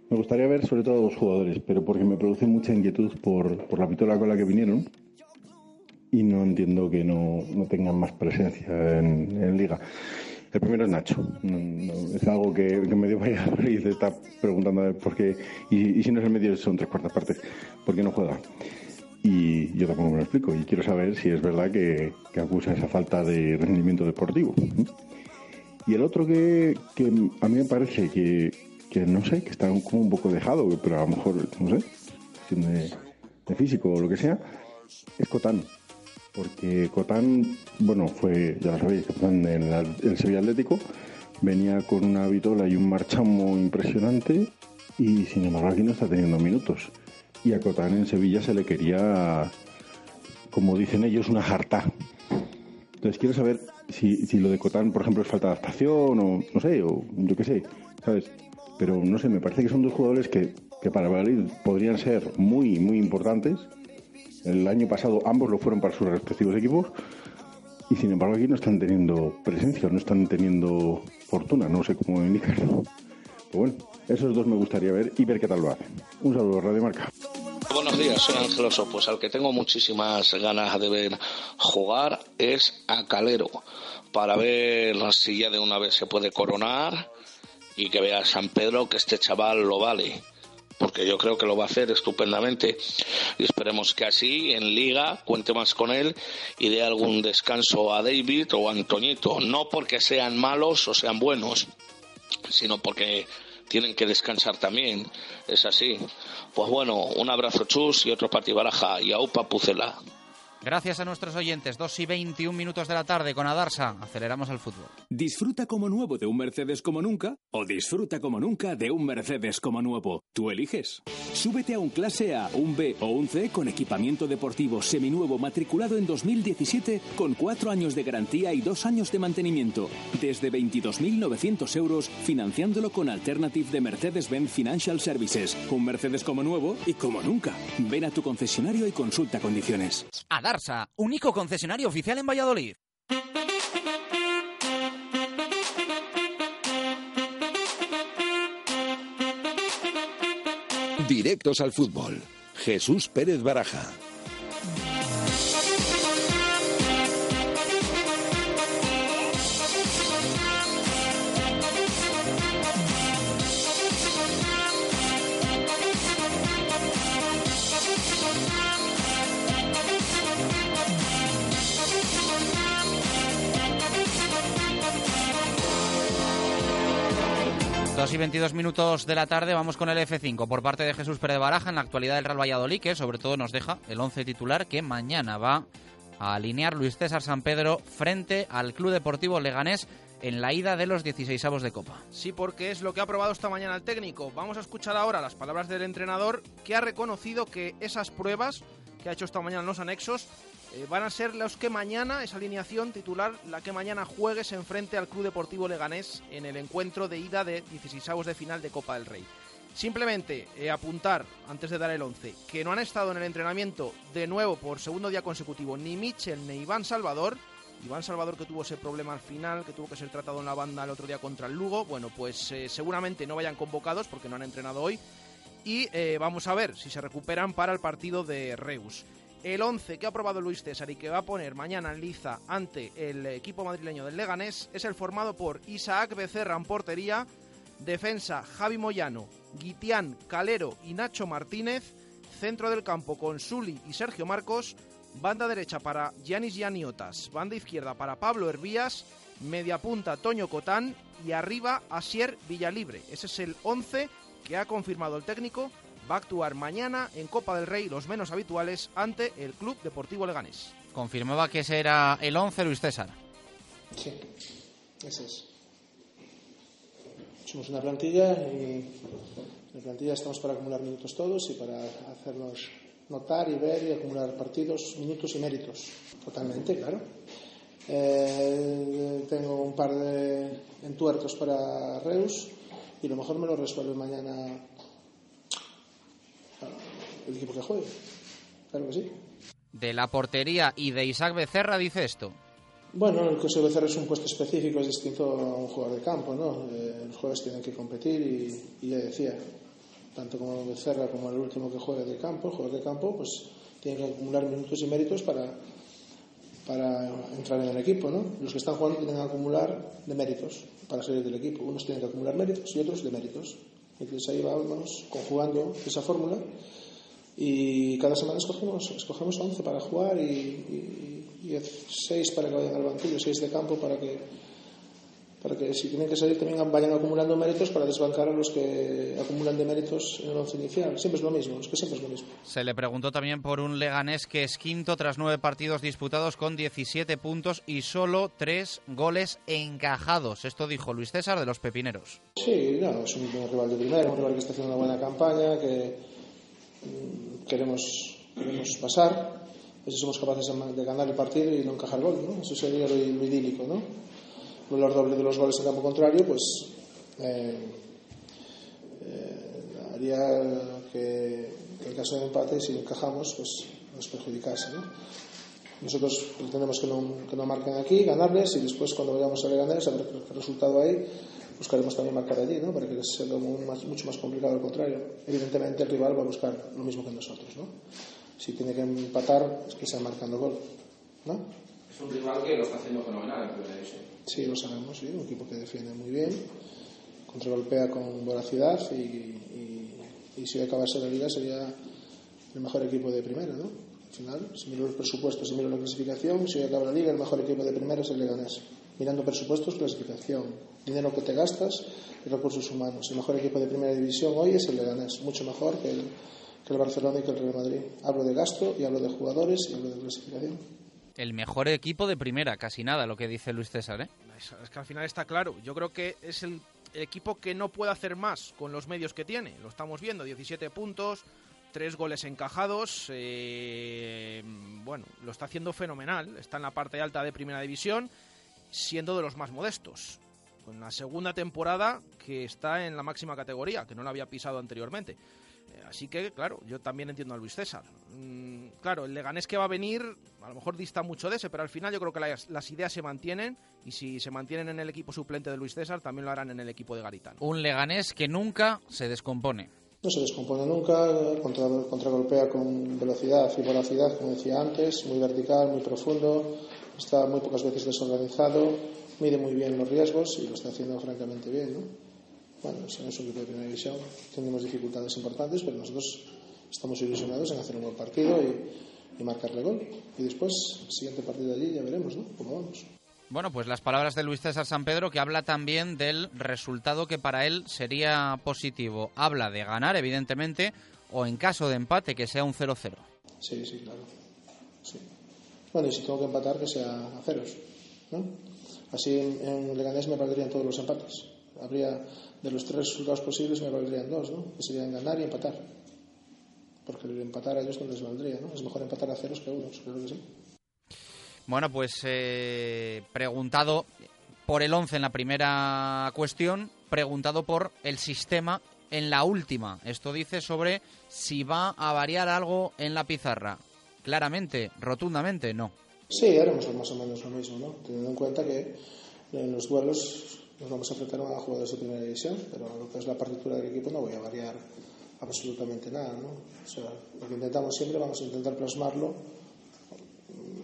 Speaker 30: Me gustaría ver sobre todo a dos jugadores, pero porque me produce mucha inquietud por, por la pistola con la que vinieron y no entiendo que no, no tengan más presencia en, en Liga. El primero es Nacho. No- no- es algo que, que medio Valladolid se está preguntando a ver por qué. Y, y si no es el medio, son tres cuartas partes. ¿Por qué no juega? Y yo tampoco me lo explico. Y quiero saber si es verdad que, acusa esa falta de rendimiento deportivo. Y el otro que, a mí me parece que, que no sé, que está como un poco dejado, pero a lo mejor, no sé, de, de físico o lo que sea, es Cotán. Porque Cotán, bueno, fue, ya lo sabéis, Cotán en la- el Sevilla Atlético, venía con una vitola y un marchamo impresionante y sin embargo aquí no está teniendo minutos. Y a Cotán en Sevilla se le quería, como dicen ellos, una jarta. Entonces quiero saber si, si lo de Cotán, por ejemplo, es falta de adaptación o no sé, o yo qué sé, ¿sabes? Pero no sé, me parece que son dos jugadores que, que para Valladolid podrían ser muy, muy importantes. El año pasado ambos lo fueron para sus respectivos equipos y sin embargo aquí no están teniendo presencia, no están teniendo fortuna, no sé cómo indicarlo. Pero bueno, esos dos me gustaría ver y ver qué tal lo hacen. Un saludo, Radio Marca.
Speaker 29: Buenos días, soy Angeloso. Pues al que tengo muchísimas ganas de ver jugar es a Calero, para ver si ya de una vez se puede coronar y que vea San Pedro que este chaval lo vale. Porque yo creo que lo va a hacer estupendamente y esperemos que así en Liga cuente más con él y dé algún descanso a David o a Antoñito. No porque sean malos o sean buenos, sino porque tienen que descansar también. Es así. Pues bueno, un abrazo chus y otro para ti, Baraja y a Upa Pucela.
Speaker 3: Gracias a nuestros oyentes, 2 y 21 minutos de la tarde con Adarsa. Aceleramos al fútbol.
Speaker 31: Disfruta como nuevo de un Mercedes como nunca o disfruta como nunca de un Mercedes como nuevo. Tú eliges. Súbete a un clase A, un B o un C con equipamiento deportivo seminuevo matriculado en 2017 con cuatro años de garantía y dos años de mantenimiento. Desde 22.900 euros financiándolo con Alternative de Mercedes-Benz Financial Services. Un Mercedes como nuevo y como nunca. Ven a tu concesionario y consulta condiciones.
Speaker 3: Adarsa, único concesionario oficial en Valladolid.
Speaker 2: Directos al fútbol. Jesús Pérez Baraja.
Speaker 3: Dos y 22 minutos de la tarde vamos con el F5 por parte de Jesús Pérez Baraja en la actualidad del Real Valladolid que sobre todo nos deja el 11 titular que mañana va a alinear Luis César San Pedro frente al Club Deportivo Leganés en la ida de los 16 avos de Copa.
Speaker 5: Sí, porque es lo que ha probado esta mañana el técnico. Vamos a escuchar ahora las palabras del entrenador que ha reconocido que esas pruebas que ha hecho esta mañana en los anexos eh, van a ser los que mañana, esa alineación titular, la que mañana juegue se enfrente al Club Deportivo Leganés en el encuentro de ida de 16 avos de final de Copa del Rey. Simplemente eh, apuntar, antes de dar el 11, que no han estado en el entrenamiento de nuevo por segundo día consecutivo ni Michel ni Iván Salvador. Iván Salvador que tuvo ese problema al final, que tuvo que ser tratado en la banda el otro día contra el Lugo. Bueno, pues eh, seguramente no vayan convocados porque no han entrenado hoy. y vamos a ver si se recuperan para el partido de Reus. El 11 que ha aprobado Luis César y que va a poner mañana en liza ante el equipo madrileño del Leganés es el formado por Isaac Becerra en portería, defensa Javi Moyano, Guitián, Calero y Nacho Martínez, centro del campo con Suli y Sergio Marcos, banda derecha para Yanis Yaniotas, banda izquierda para Pablo Hervías, media punta Toño Cotán y arriba Asier Villalibre. Ese es el 11 que ha confirmado el técnico. Va a actuar mañana en Copa del Rey, los menos habituales, ante el Club Deportivo Leganés.
Speaker 3: Confirmaba que ese era el 11 Luis César.
Speaker 32: Sí, ese es. Somos una plantilla y en la plantilla estamos para acumular minutos todos y para hacernos notar y ver y acumular partidos, minutos y méritos. Totalmente, claro. Eh, tengo un par de entuertos para Reus y lo mejor me lo resuelve mañana el equipo que juegue. Claro que sí.
Speaker 3: De la portería y de Isaac Becerra dice esto.
Speaker 32: Bueno, el caso de Becerra es un puesto específico, es distinto a un jugador de campo, ¿no? Eh, los jugadores tienen que competir y, y ya decía, tanto como Becerra como el último que juegue de campo, el jugador de campo, pues tiene que acumular minutos y méritos para, para entrar en el equipo, ¿no? Los que están jugando tienen que acumular de méritos para salir del equipo. Unos tienen que acumular méritos y otros de méritos. Entonces ahí vamos conjugando esa fórmula y cada semana escogemos, escogemos 11 para jugar y, y, y 6 para que vayan al banquillo, 6 de campo para que para que si tienen que salir también vayan acumulando méritos para desbancar a los que acumulan de méritos en el once inicial. Siempre es lo mismo, es que siempre es lo mismo.
Speaker 3: Se le preguntó también por un Leganés que es quinto tras nueve partidos disputados con 17 puntos y solo tres goles encajados. Esto dijo Luis César de los Pepineros.
Speaker 32: Sí, no, es un rival de primera, un rival que está haciendo una buena campaña, que queremos, queremos pasar. A si somos capaces de ganar el partido y no encajar gol, ¿no? Eso sería lo, idílico, ¿no? los doble de los goles en campo contrario, pues eh, eh, haría que, que, en caso de empate, si encajamos, pues nos perjudicase. ¿no? Nosotros pretendemos que no, que no marquen aquí, ganarles y después cuando vayamos a Leganés, a ver el resultado ahí, buscaremos también marcar allí, ¿no? para que sea más, mucho más complicado al contrario. Evidentemente el rival va a buscar lo mismo que nosotros. ¿no? Si tiene que empatar, es que sea marcando gol. ¿no?
Speaker 33: Es un rival que lo está haciendo fenomenal en primera división.
Speaker 32: Sí, lo sabemos, ¿sí? un equipo que defiende muy bien, contragolpea con voracidad y, y, y si acabase la liga sería el mejor equipo de primera, ¿no? Al final, si miro los presupuestos y miro la clasificación, si acaba la liga, el mejor equipo de primera es el Leganés. Mirando presupuestos, clasificación, dinero que te gastas y recursos humanos. El mejor equipo de primera división hoy es el Leganés, mucho mejor que el, que el Barcelona y que el Real Madrid. Hablo de gasto y hablo de jugadores y hablo de clasificación
Speaker 3: el mejor equipo de primera, casi nada lo que dice Luis César. ¿eh?
Speaker 5: Es, es, que al final está claro. Yo creo que es el equipo que no puede hacer más con los medios que tiene. Lo estamos viendo, 17 puntos, 3 goles encajados. Eh, bueno, lo está haciendo fenomenal. Está en la parte alta de primera división, siendo de los más modestos. Con la segunda temporada que está en la máxima categoría, que no la había pisado anteriormente. Así que, claro, yo también entiendo a Luis César. Mm, claro, el Leganés que va a venir, a lo mejor dista mucho de ese, pero al final yo creo que las, las, ideas se mantienen y si se mantienen en el equipo suplente de Luis César, también lo harán en el equipo de Garitano.
Speaker 3: Un Leganés que nunca se descompone.
Speaker 32: No se descompone nunca, contra, contragolpea con velocidad y voracidad, como decía antes, muy vertical, muy profundo, está muy pocas veces desorganizado, mide muy bien los riesgos y lo está haciendo francamente bien, ¿no? bueno, somos un equipo de primera división, tenemos dificultades importantes, pero nosotros estamos ilusionados en hacer un buen partido y, y marcarle gol. Y después, el siguiente partido allí ya veremos, ¿no? Cómo vamos.
Speaker 3: Bueno, pues las palabras de Luis César San Pedro, que habla también del resultado que para él sería positivo. Habla de ganar, evidentemente, o en caso de empate, que sea un 0-0.
Speaker 32: Sí, sí, claro. Sí. Bueno, y si tengo que empatar, que sea a ceros. ¿no? Así en, Leganés me valdrían todos los empates. Habría de los tres resultados posibles me valdrían dos, ¿no? Que serían ganar y empatar. Porque el empatar a ellos no les valdría, ¿no? Es mejor empatar a ceros que a unos, creo que sí.
Speaker 3: Bueno, pues eh, preguntado por el 11 en la primera cuestión, preguntado por el sistema en la última. Esto dice sobre si va a variar algo en la pizarra. Claramente, rotundamente, no.
Speaker 32: Sí, haremos más o menos lo mismo, ¿no? Teniendo en cuenta que en los duelos nos vamos a enfrentar a jugadores de primera división, pero lo que es la partitura del equipo no voy a variar absolutamente nada, ¿no? O sea, lo que intentamos siempre, vamos a intentar plasmarlo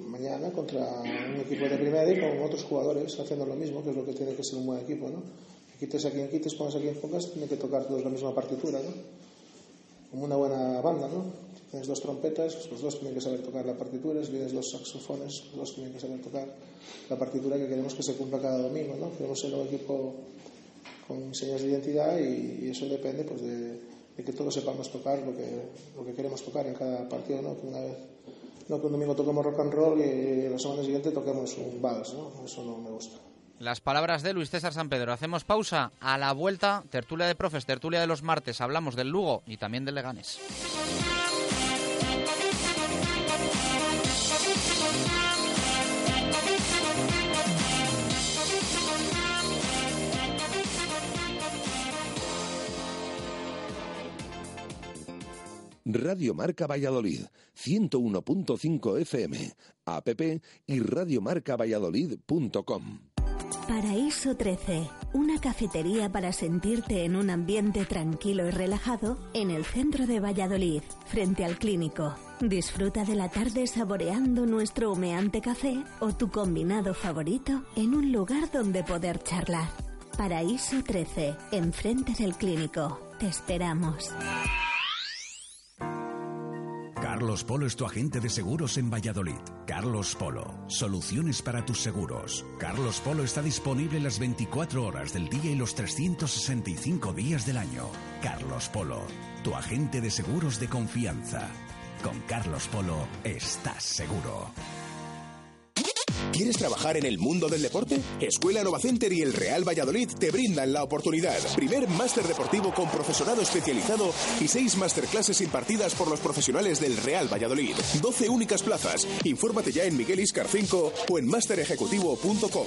Speaker 32: mañana contra un equipo de primera y con otros jugadores haciendo lo mismo, que es lo que tiene que ser un buen equipo, ¿no? quites a quien quites, pongas a quien pongas, tiene que tocar todos la misma partitura, ¿no? Como una buena banda, ¿no? Tienes dos trompetas, pues los dos tienen que saber tocar la partitura, si tienes dos saxofones, los dos tienen que saber tocar la partitura que queremos que se cumpla cada domingo, ¿no? Queremos ser un equipo con señas de identidad y, eso depende pues de, que todos sepamos tocar lo que, lo que queremos tocar en cada partido, ¿no? Que una vez no que un domingo toquemos rock and roll y la semana siguiente toquemos un vals, ¿no? Eso no me gusta.
Speaker 3: Las palabras de Luis César San Pedro. Hacemos pausa. A la vuelta, tertulia de profes, tertulia de los martes. Hablamos del Lugo y también del Leganés.
Speaker 2: Radio Marca Valladolid, 101.5 FM, app y radiomarcavalladolid.com.
Speaker 34: Paraíso 13, una cafetería para sentirte en un ambiente tranquilo y relajado en el centro de Valladolid, frente al clínico. Disfruta de la tarde saboreando nuestro humeante café o tu combinado favorito en un lugar donde poder charlar. Paraíso 13, enfrente del clínico. Te esperamos.
Speaker 35: Carlos Polo es tu agente de seguros en Valladolid. Carlos Polo, soluciones para tus seguros. Carlos Polo está disponible las 24 horas del día y los 365 días del año. Carlos Polo, tu agente de seguros de confianza. Con Carlos Polo estás seguro.
Speaker 15: ¿Quieres trabajar en el mundo del deporte? Escuela Novacenter y el Real Valladolid te brindan la oportunidad. Primer máster deportivo con profesorado especializado y seis masterclasses impartidas por los profesionales del Real Valladolid. 12 únicas plazas. Infórmate ya en Miguel Iscar 5 o en masterejecutivo.com.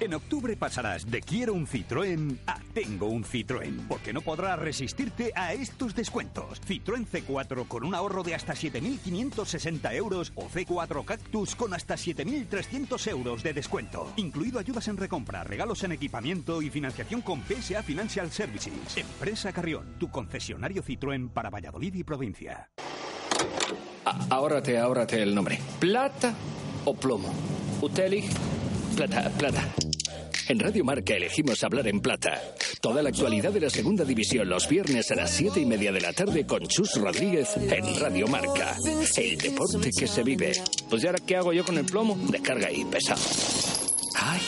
Speaker 6: En octubre pasarás de quiero un Citroën a tengo un Citroën, porque no podrás resistirte a estos descuentos. Citroën C4 con un ahorro de hasta 7.560 euros o C4 Cactus con hasta 7.300 euros de descuento. Incluido ayudas en recompra, regalos en equipamiento y financiación con PSA Financial Services. Empresa Carrión, tu concesionario Citroën para Valladolid y provincia.
Speaker 27: ahórrate, ahórrate el nombre. ¿Plata o plomo? Utelig, plata, plata. En Radio Marca elegimos hablar en plata. Toda la actualidad de la segunda división los viernes a las siete y media de la tarde con Chus Rodríguez en Radio Marca. El deporte que se vive. Pues ¿y ahora qué hago yo con el plomo? Descarga ahí, pesado. Ay,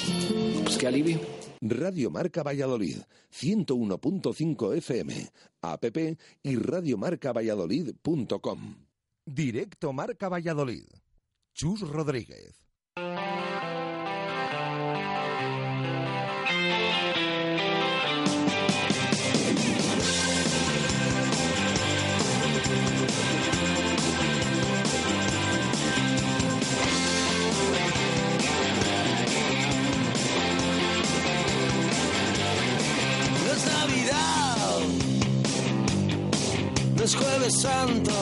Speaker 27: pues qué alivio.
Speaker 2: Radio Marca Valladolid, 101.5 FM, app y radiomarcavalladolid.com. Directo Marca Valladolid. Chus Rodríguez.
Speaker 1: Es Jueves Santo,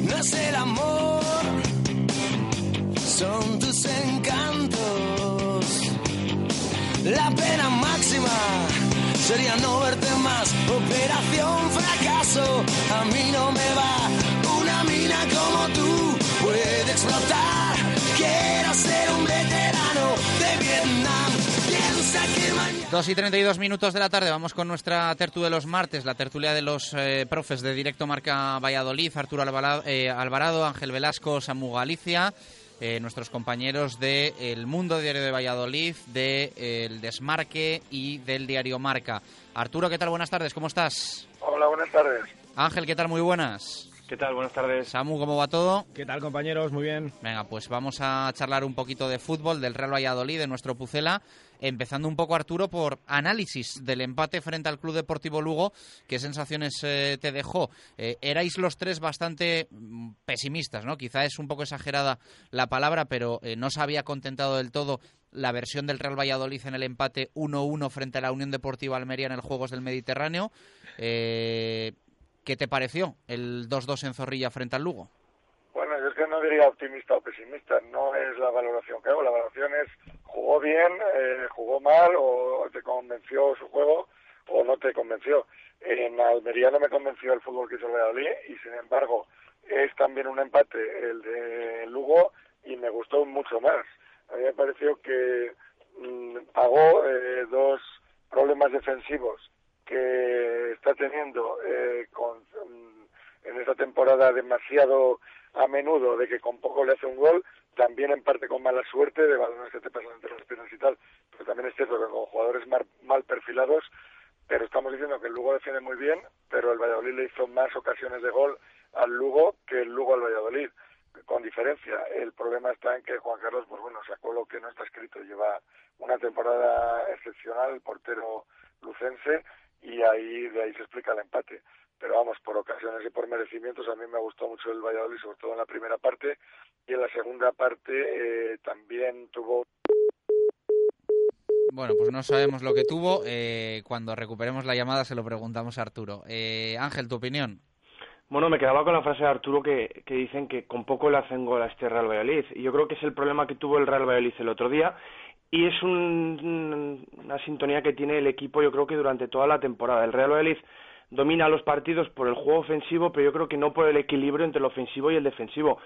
Speaker 1: no es el amor, son tus encantos. La pena máxima sería no verte más. Operación fracaso, a mí no me va. Una mina como tú puede explotar. Quiero ser un veterano de Vietnam. Piensa que mañana.
Speaker 3: 2 y 32 minutos de la tarde, vamos con nuestra tertulia de los martes, la tertulia de los eh, profes de Directo Marca Valladolid, Arturo Alvarado, eh, Alvarado Ángel Velasco, Samu Galicia, eh, nuestros compañeros de El Mundo Diario de Valladolid, de El Desmarque y del Diario Marca. Arturo, ¿qué tal? Buenas tardes, ¿cómo estás?
Speaker 36: Hola, buenas tardes.
Speaker 3: Ángel, ¿qué tal? Muy buenas.
Speaker 37: ¿Qué tal? Buenas tardes.
Speaker 3: Samu, ¿cómo va todo?
Speaker 37: ¿Qué tal, compañeros? Muy bien.
Speaker 3: Venga, pues vamos a charlar un poquito de fútbol, del Real Valladolid, de nuestro Pucela, empezando un poco, Arturo, por análisis del empate frente al Club Deportivo Lugo. ¿Qué sensaciones eh, te dejó? Eh, erais los tres bastante mm, pesimistas, ¿no? Quizá es un poco exagerada la palabra, pero eh, no se había contentado del todo la versión del Real Valladolid en el empate 1-1 frente a la Unión Deportiva Almería en el Juegos del Mediterráneo. ¿Qué te pareció el 2-2 en Zorrilla frente al Lugo?
Speaker 36: Bueno, es que no diría optimista o pesimista, no es la valoración que hago, la valoración es jugó bien, eh, jugó mal o te convenció su juego o no te convenció. En Almería no me convenció el fútbol que hizo el Valladolid y sin embargo es también un empate el de Lugo y me gustó mucho más. A mí me pareció que mm, pagó eh, dos problemas defensivos que está teniendo eh, con, mm, en esta temporada demasiado a menudo de que con poco le hace un gol, también en parte con mala suerte de balones que te pasan entre las piernas y tal, pero también es cierto que con jugadores mal, mal perfilados, pero estamos diciendo que el Lugo defiende muy bien, pero el Valladolid le hizo más ocasiones de gol al Lugo que el Lugo al Valladolid con diferencia. El problema está en que Juan Carlos, pues bueno, sacó lo que no está escrito. Lleva una temporada excepcional, el portero lucense, y ahí de ahí se explica el empate. Pero vamos, por ocasiones y por merecimientos, a mí me gustó mucho el Valladolid, sobre todo en la primera parte, y en la segunda parte eh, también tuvo
Speaker 3: bueno, pues no sabemos lo que tuvo. Eh, cuando recuperemos la llamada se lo preguntamos a Arturo. Eh, Ángel, tu opinión.
Speaker 37: Bueno, me quedaba con la frase de Arturo que, que dicen que con poco le hacen gol a este Real Valladolid. Y yo creo que es el problema que tuvo el Real Valladolid el otro día. Y es un, una sintonía que tiene el equipo, yo creo que durante toda la temporada. El Real Valladolid domina los partidos por el juego ofensivo, pero yo creo que no por el equilibrio entre el ofensivo y el defensivo.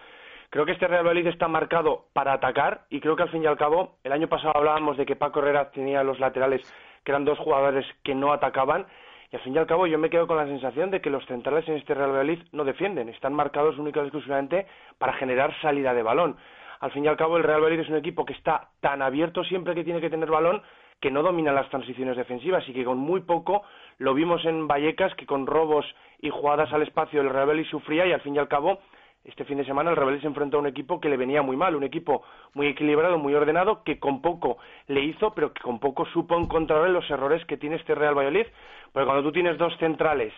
Speaker 37: Creo que este Real Valladolid está marcado para atacar y creo que al fin y al cabo, el año pasado hablábamos de que Paco Herrera tenía los laterales que eran dos jugadores que no atacaban y al fin y al cabo yo me quedo con la sensación de que los centrales en este Real Valladolid no defienden, están marcados únicamente exclusivamente para generar salida de balón. Al fin y al cabo el Real Valladolid es un equipo que está tan abierto siempre que tiene que tener balón que no domina las transiciones defensivas y que con muy poco lo vimos en Vallecas que con robos y jugadas al espacio el Real Valladolid sufría y al fin y al cabo este fin de semana el Rebelde se enfrentó a un equipo que le venía muy mal, un equipo muy equilibrado, muy ordenado, que con poco le hizo, pero que con poco supo encontrar los errores que tiene este Real Valladolid. Porque cuando tú tienes dos centrales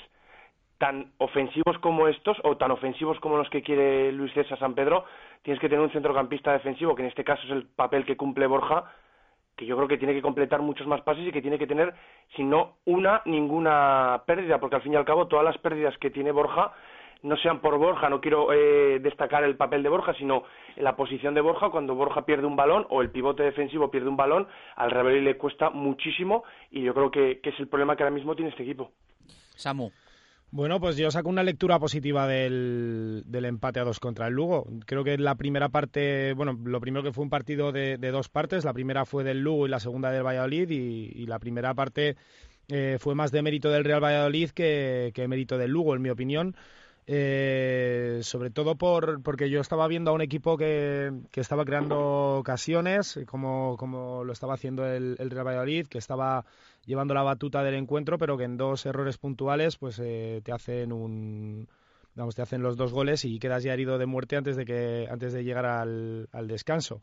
Speaker 37: tan ofensivos como estos, o tan ofensivos como los que quiere Luis César San Pedro, tienes que tener un centrocampista defensivo, que en este caso es el papel que cumple Borja, que yo creo que tiene que completar muchos más pases y que tiene que tener, si no una, ninguna pérdida, porque al fin y al cabo todas las pérdidas que tiene Borja no sean por Borja, no quiero eh, destacar el papel de Borja, sino la posición de Borja, cuando Borja pierde un balón o el pivote defensivo pierde un balón, al Rebelli le cuesta muchísimo y yo creo que, es el problema que ahora mismo tiene este equipo.
Speaker 3: Samu.
Speaker 37: Bueno, pues yo saco una lectura positiva del, empate a dos contra el Lugo. Creo que la primera parte, bueno, lo primero que fue un partido de, dos partes, la primera fue del Lugo y la segunda del Valladolid y, la primera parte eh, fue más de mérito del Real Valladolid que, que mérito del Lugo, en mi opinión. Eh, sobre todo por, porque yo estaba viendo a un equipo que, que estaba creando ocasiones, como, como lo estaba haciendo el, Real Valladolid, que estaba llevando la batuta del encuentro, pero que en dos errores puntuales pues eh, te hacen un vamos, te hacen los dos goles y quedas ya herido de muerte antes de que antes de llegar al, descanso.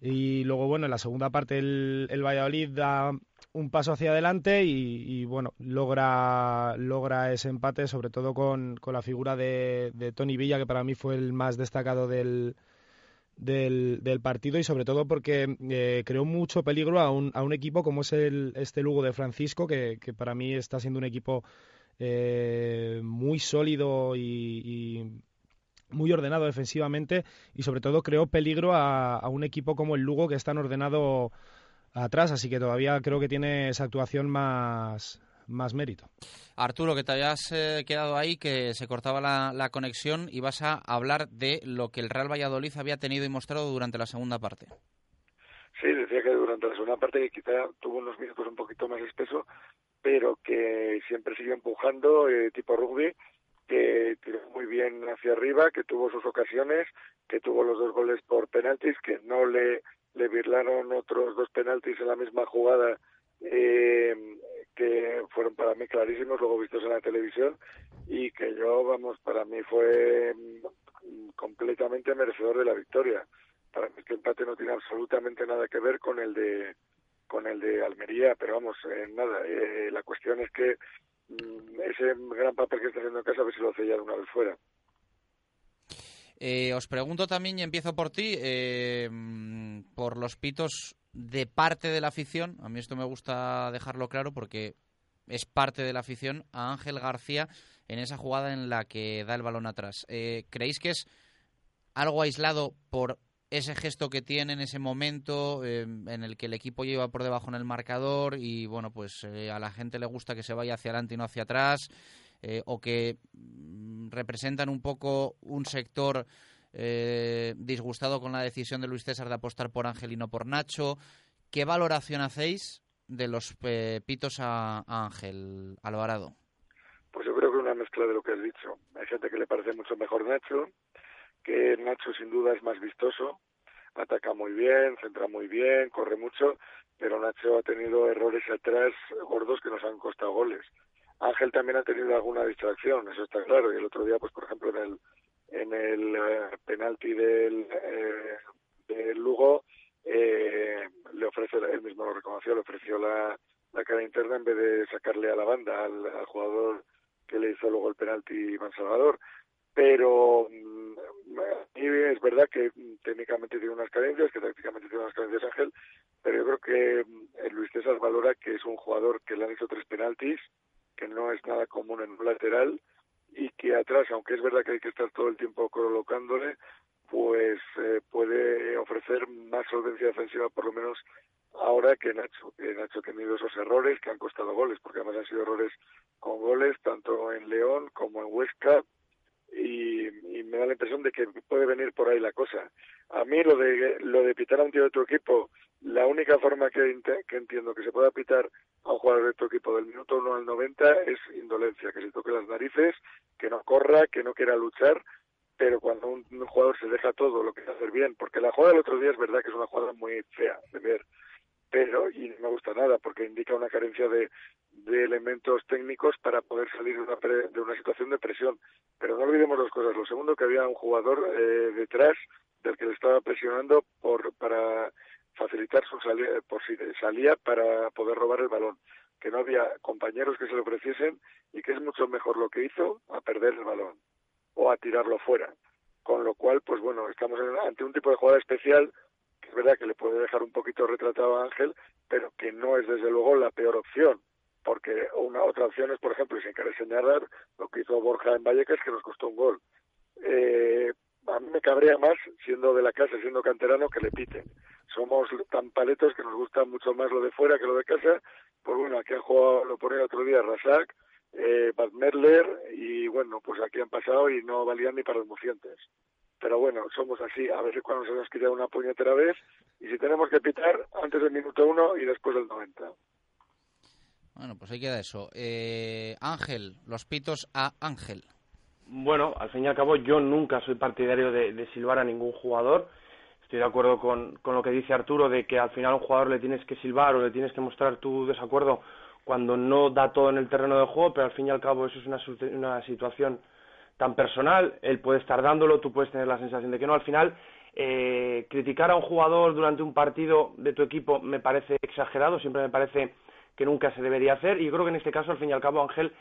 Speaker 37: Y luego, bueno, en la segunda parte el, el Valladolid da un paso hacia adelante y, bueno, logra, logra ese empate, sobre todo con, con la figura de, de, Tony Villa, que para mí fue el más destacado del, del, partido y sobre todo porque eh, creó mucho peligro a un, a un equipo como es el, este Lugo de Francisco, que, que para mí está siendo un equipo eh, muy sólido y, muy ordenado defensivamente y sobre todo creó peligro a, a un equipo como el Lugo que es tan ordenado atrás, así que todavía creo que tiene esa actuación más, más mérito.
Speaker 3: Arturo, que te hayas eh, quedado ahí, que se cortaba la, conexión y vas a hablar de lo que el Real Valladolid había tenido y mostrado durante la segunda parte.
Speaker 36: Sí, decía que durante la segunda parte que quizá tuvo unos minutos un poquito más espeso, pero que siempre siguió empujando, eh, tipo rugby, que tiró muy bien hacia arriba, que tuvo sus ocasiones, que tuvo los dos goles por penaltis, que no le le virlaron otros dos penaltis en la misma jugada eh, que fueron para mí clarísimos, luego vistos en la televisión, y que yo, vamos, para mí fue mm, completamente merecedor de la victoria. Para mí este empate no tiene absolutamente nada que ver con el de con el de Almería, pero vamos, eh, nada, eh, la cuestión es que mm, ese gran papel que está haciendo en casa, a ver si lo hace ya de una vez fuera.
Speaker 3: Eh, os pregunto también, y empiezo por ti, eh, por los pitos de parte de la afición. A mí esto me gusta dejarlo claro porque es parte de la afición a Ángel García en esa jugada en la que da el balón atrás. Eh, ¿Creéis que es algo aislado por ese gesto que tiene en ese momento en el que el equipo lleva por debajo en el marcador y bueno pues a la gente le gusta que se vaya hacia adelante y no hacia atrás eh, o que mm, representan un poco un sector eh, disgustado con la decisión de Luis César de apostar por Ángel y no por Nacho. ¿Qué valoración hacéis de los eh, pitos a, Ángel Alvarado?
Speaker 36: Pues yo creo que una mezcla de lo que has dicho. Hay gente que le parece mucho mejor Nacho, que Nacho sin duda es más vistoso, ataca muy bien, centra muy bien, corre mucho, pero Nacho ha tenido errores atrás gordos que nos han costado goles. Ángel también ha tenido alguna distracción, eso está claro. Y el otro día, pues por ejemplo, en el, en el eh, penalti del, eh, del Lugo, eh, le ofrece, él mismo lo reconoció, le ofreció la, cara interna en vez de sacarle a la banda al, jugador que le hizo luego el penalti Iván Salvador. Pero mm, es verdad que técnicamente tiene unas carencias, que tácticamente tiene unas carencias Ángel, pero yo creo que mm, Luis César valora que es un jugador que le han hecho tres penaltis, que no es nada común en un lateral y que atrás, aunque es verdad que hay que estar todo el tiempo colocándole, pues eh, puede ofrecer más solvencia defensiva por lo menos ahora que Nacho, que Nacho ha tenido esos errores que han costado goles, porque además han sido errores con goles tanto en León como en Huesca y, me da la impresión de que puede venir por ahí la cosa. A mí lo de lo de pitar a un tío de tu equipo, la única forma que, entiendo que se pueda pitar a un jugador de tu equipo del minuto 1 al 90 es indolencia, que se toque las narices, que no corra, que no quiera luchar, pero cuando un, jugador se deja todo lo que hacer bien, porque la jugada del otro día es verdad que es una jugada muy fea de ver, pero y no me gusta nada porque indica una carencia de, de elementos técnicos para poder salir de una, de una situación de presión. Pero no olvidemos dos cosas. Lo segundo, que había un jugador eh, detrás del que le estaba presionando por para facilitar su salida, por si salía para poder robar el balón, que no había compañeros que se lo ofreciesen y que es mucho mejor lo que hizo a perder el balón o a tirarlo fuera. Con lo cual, pues bueno, estamos ante un tipo de jugada especial es verdad que le puede dejar un poquito retratado a Ángel, pero que no es desde luego la peor opción, porque una otra opción es, por ejemplo, y sin querer señalar lo que hizo Borja en Vallecas, que nos costó un gol. Eh, a mí me cabrea más, siendo de la casa, siendo canterano, que le piten. Somos tan paletos que nos gusta mucho más lo de fuera que lo de casa. Pues bueno, aquí han jugado, lo ponía otro día, Rasak, eh, Bad Merler, y bueno, pues aquí han pasado y no valían ni para los mocientes. Pero bueno, somos así, a veces cuando se nos quita una puñetera vez, y si tenemos que pitar, antes del minuto uno y después del 90.
Speaker 3: Bueno, pues ahí queda eso. Eh, Ángel, los pitos a Ángel.
Speaker 37: Bueno, al fin y al cabo yo nunca soy partidario de, silbar a ningún jugador. Estoy de acuerdo con, con, lo que dice Arturo de que al final a un jugador le tienes que silbar o le tienes que mostrar tu desacuerdo cuando no da todo en el terreno de juego, pero al fin y al cabo eso es una, una situación tan personal, él puede estar dándolo, tú puedes tener la sensación de que no. Al final, eh, criticar a un jugador durante un partido de tu equipo me parece exagerado, siempre me parece que nunca se debería hacer y yo creo que en este caso, al fin y al cabo, Ángel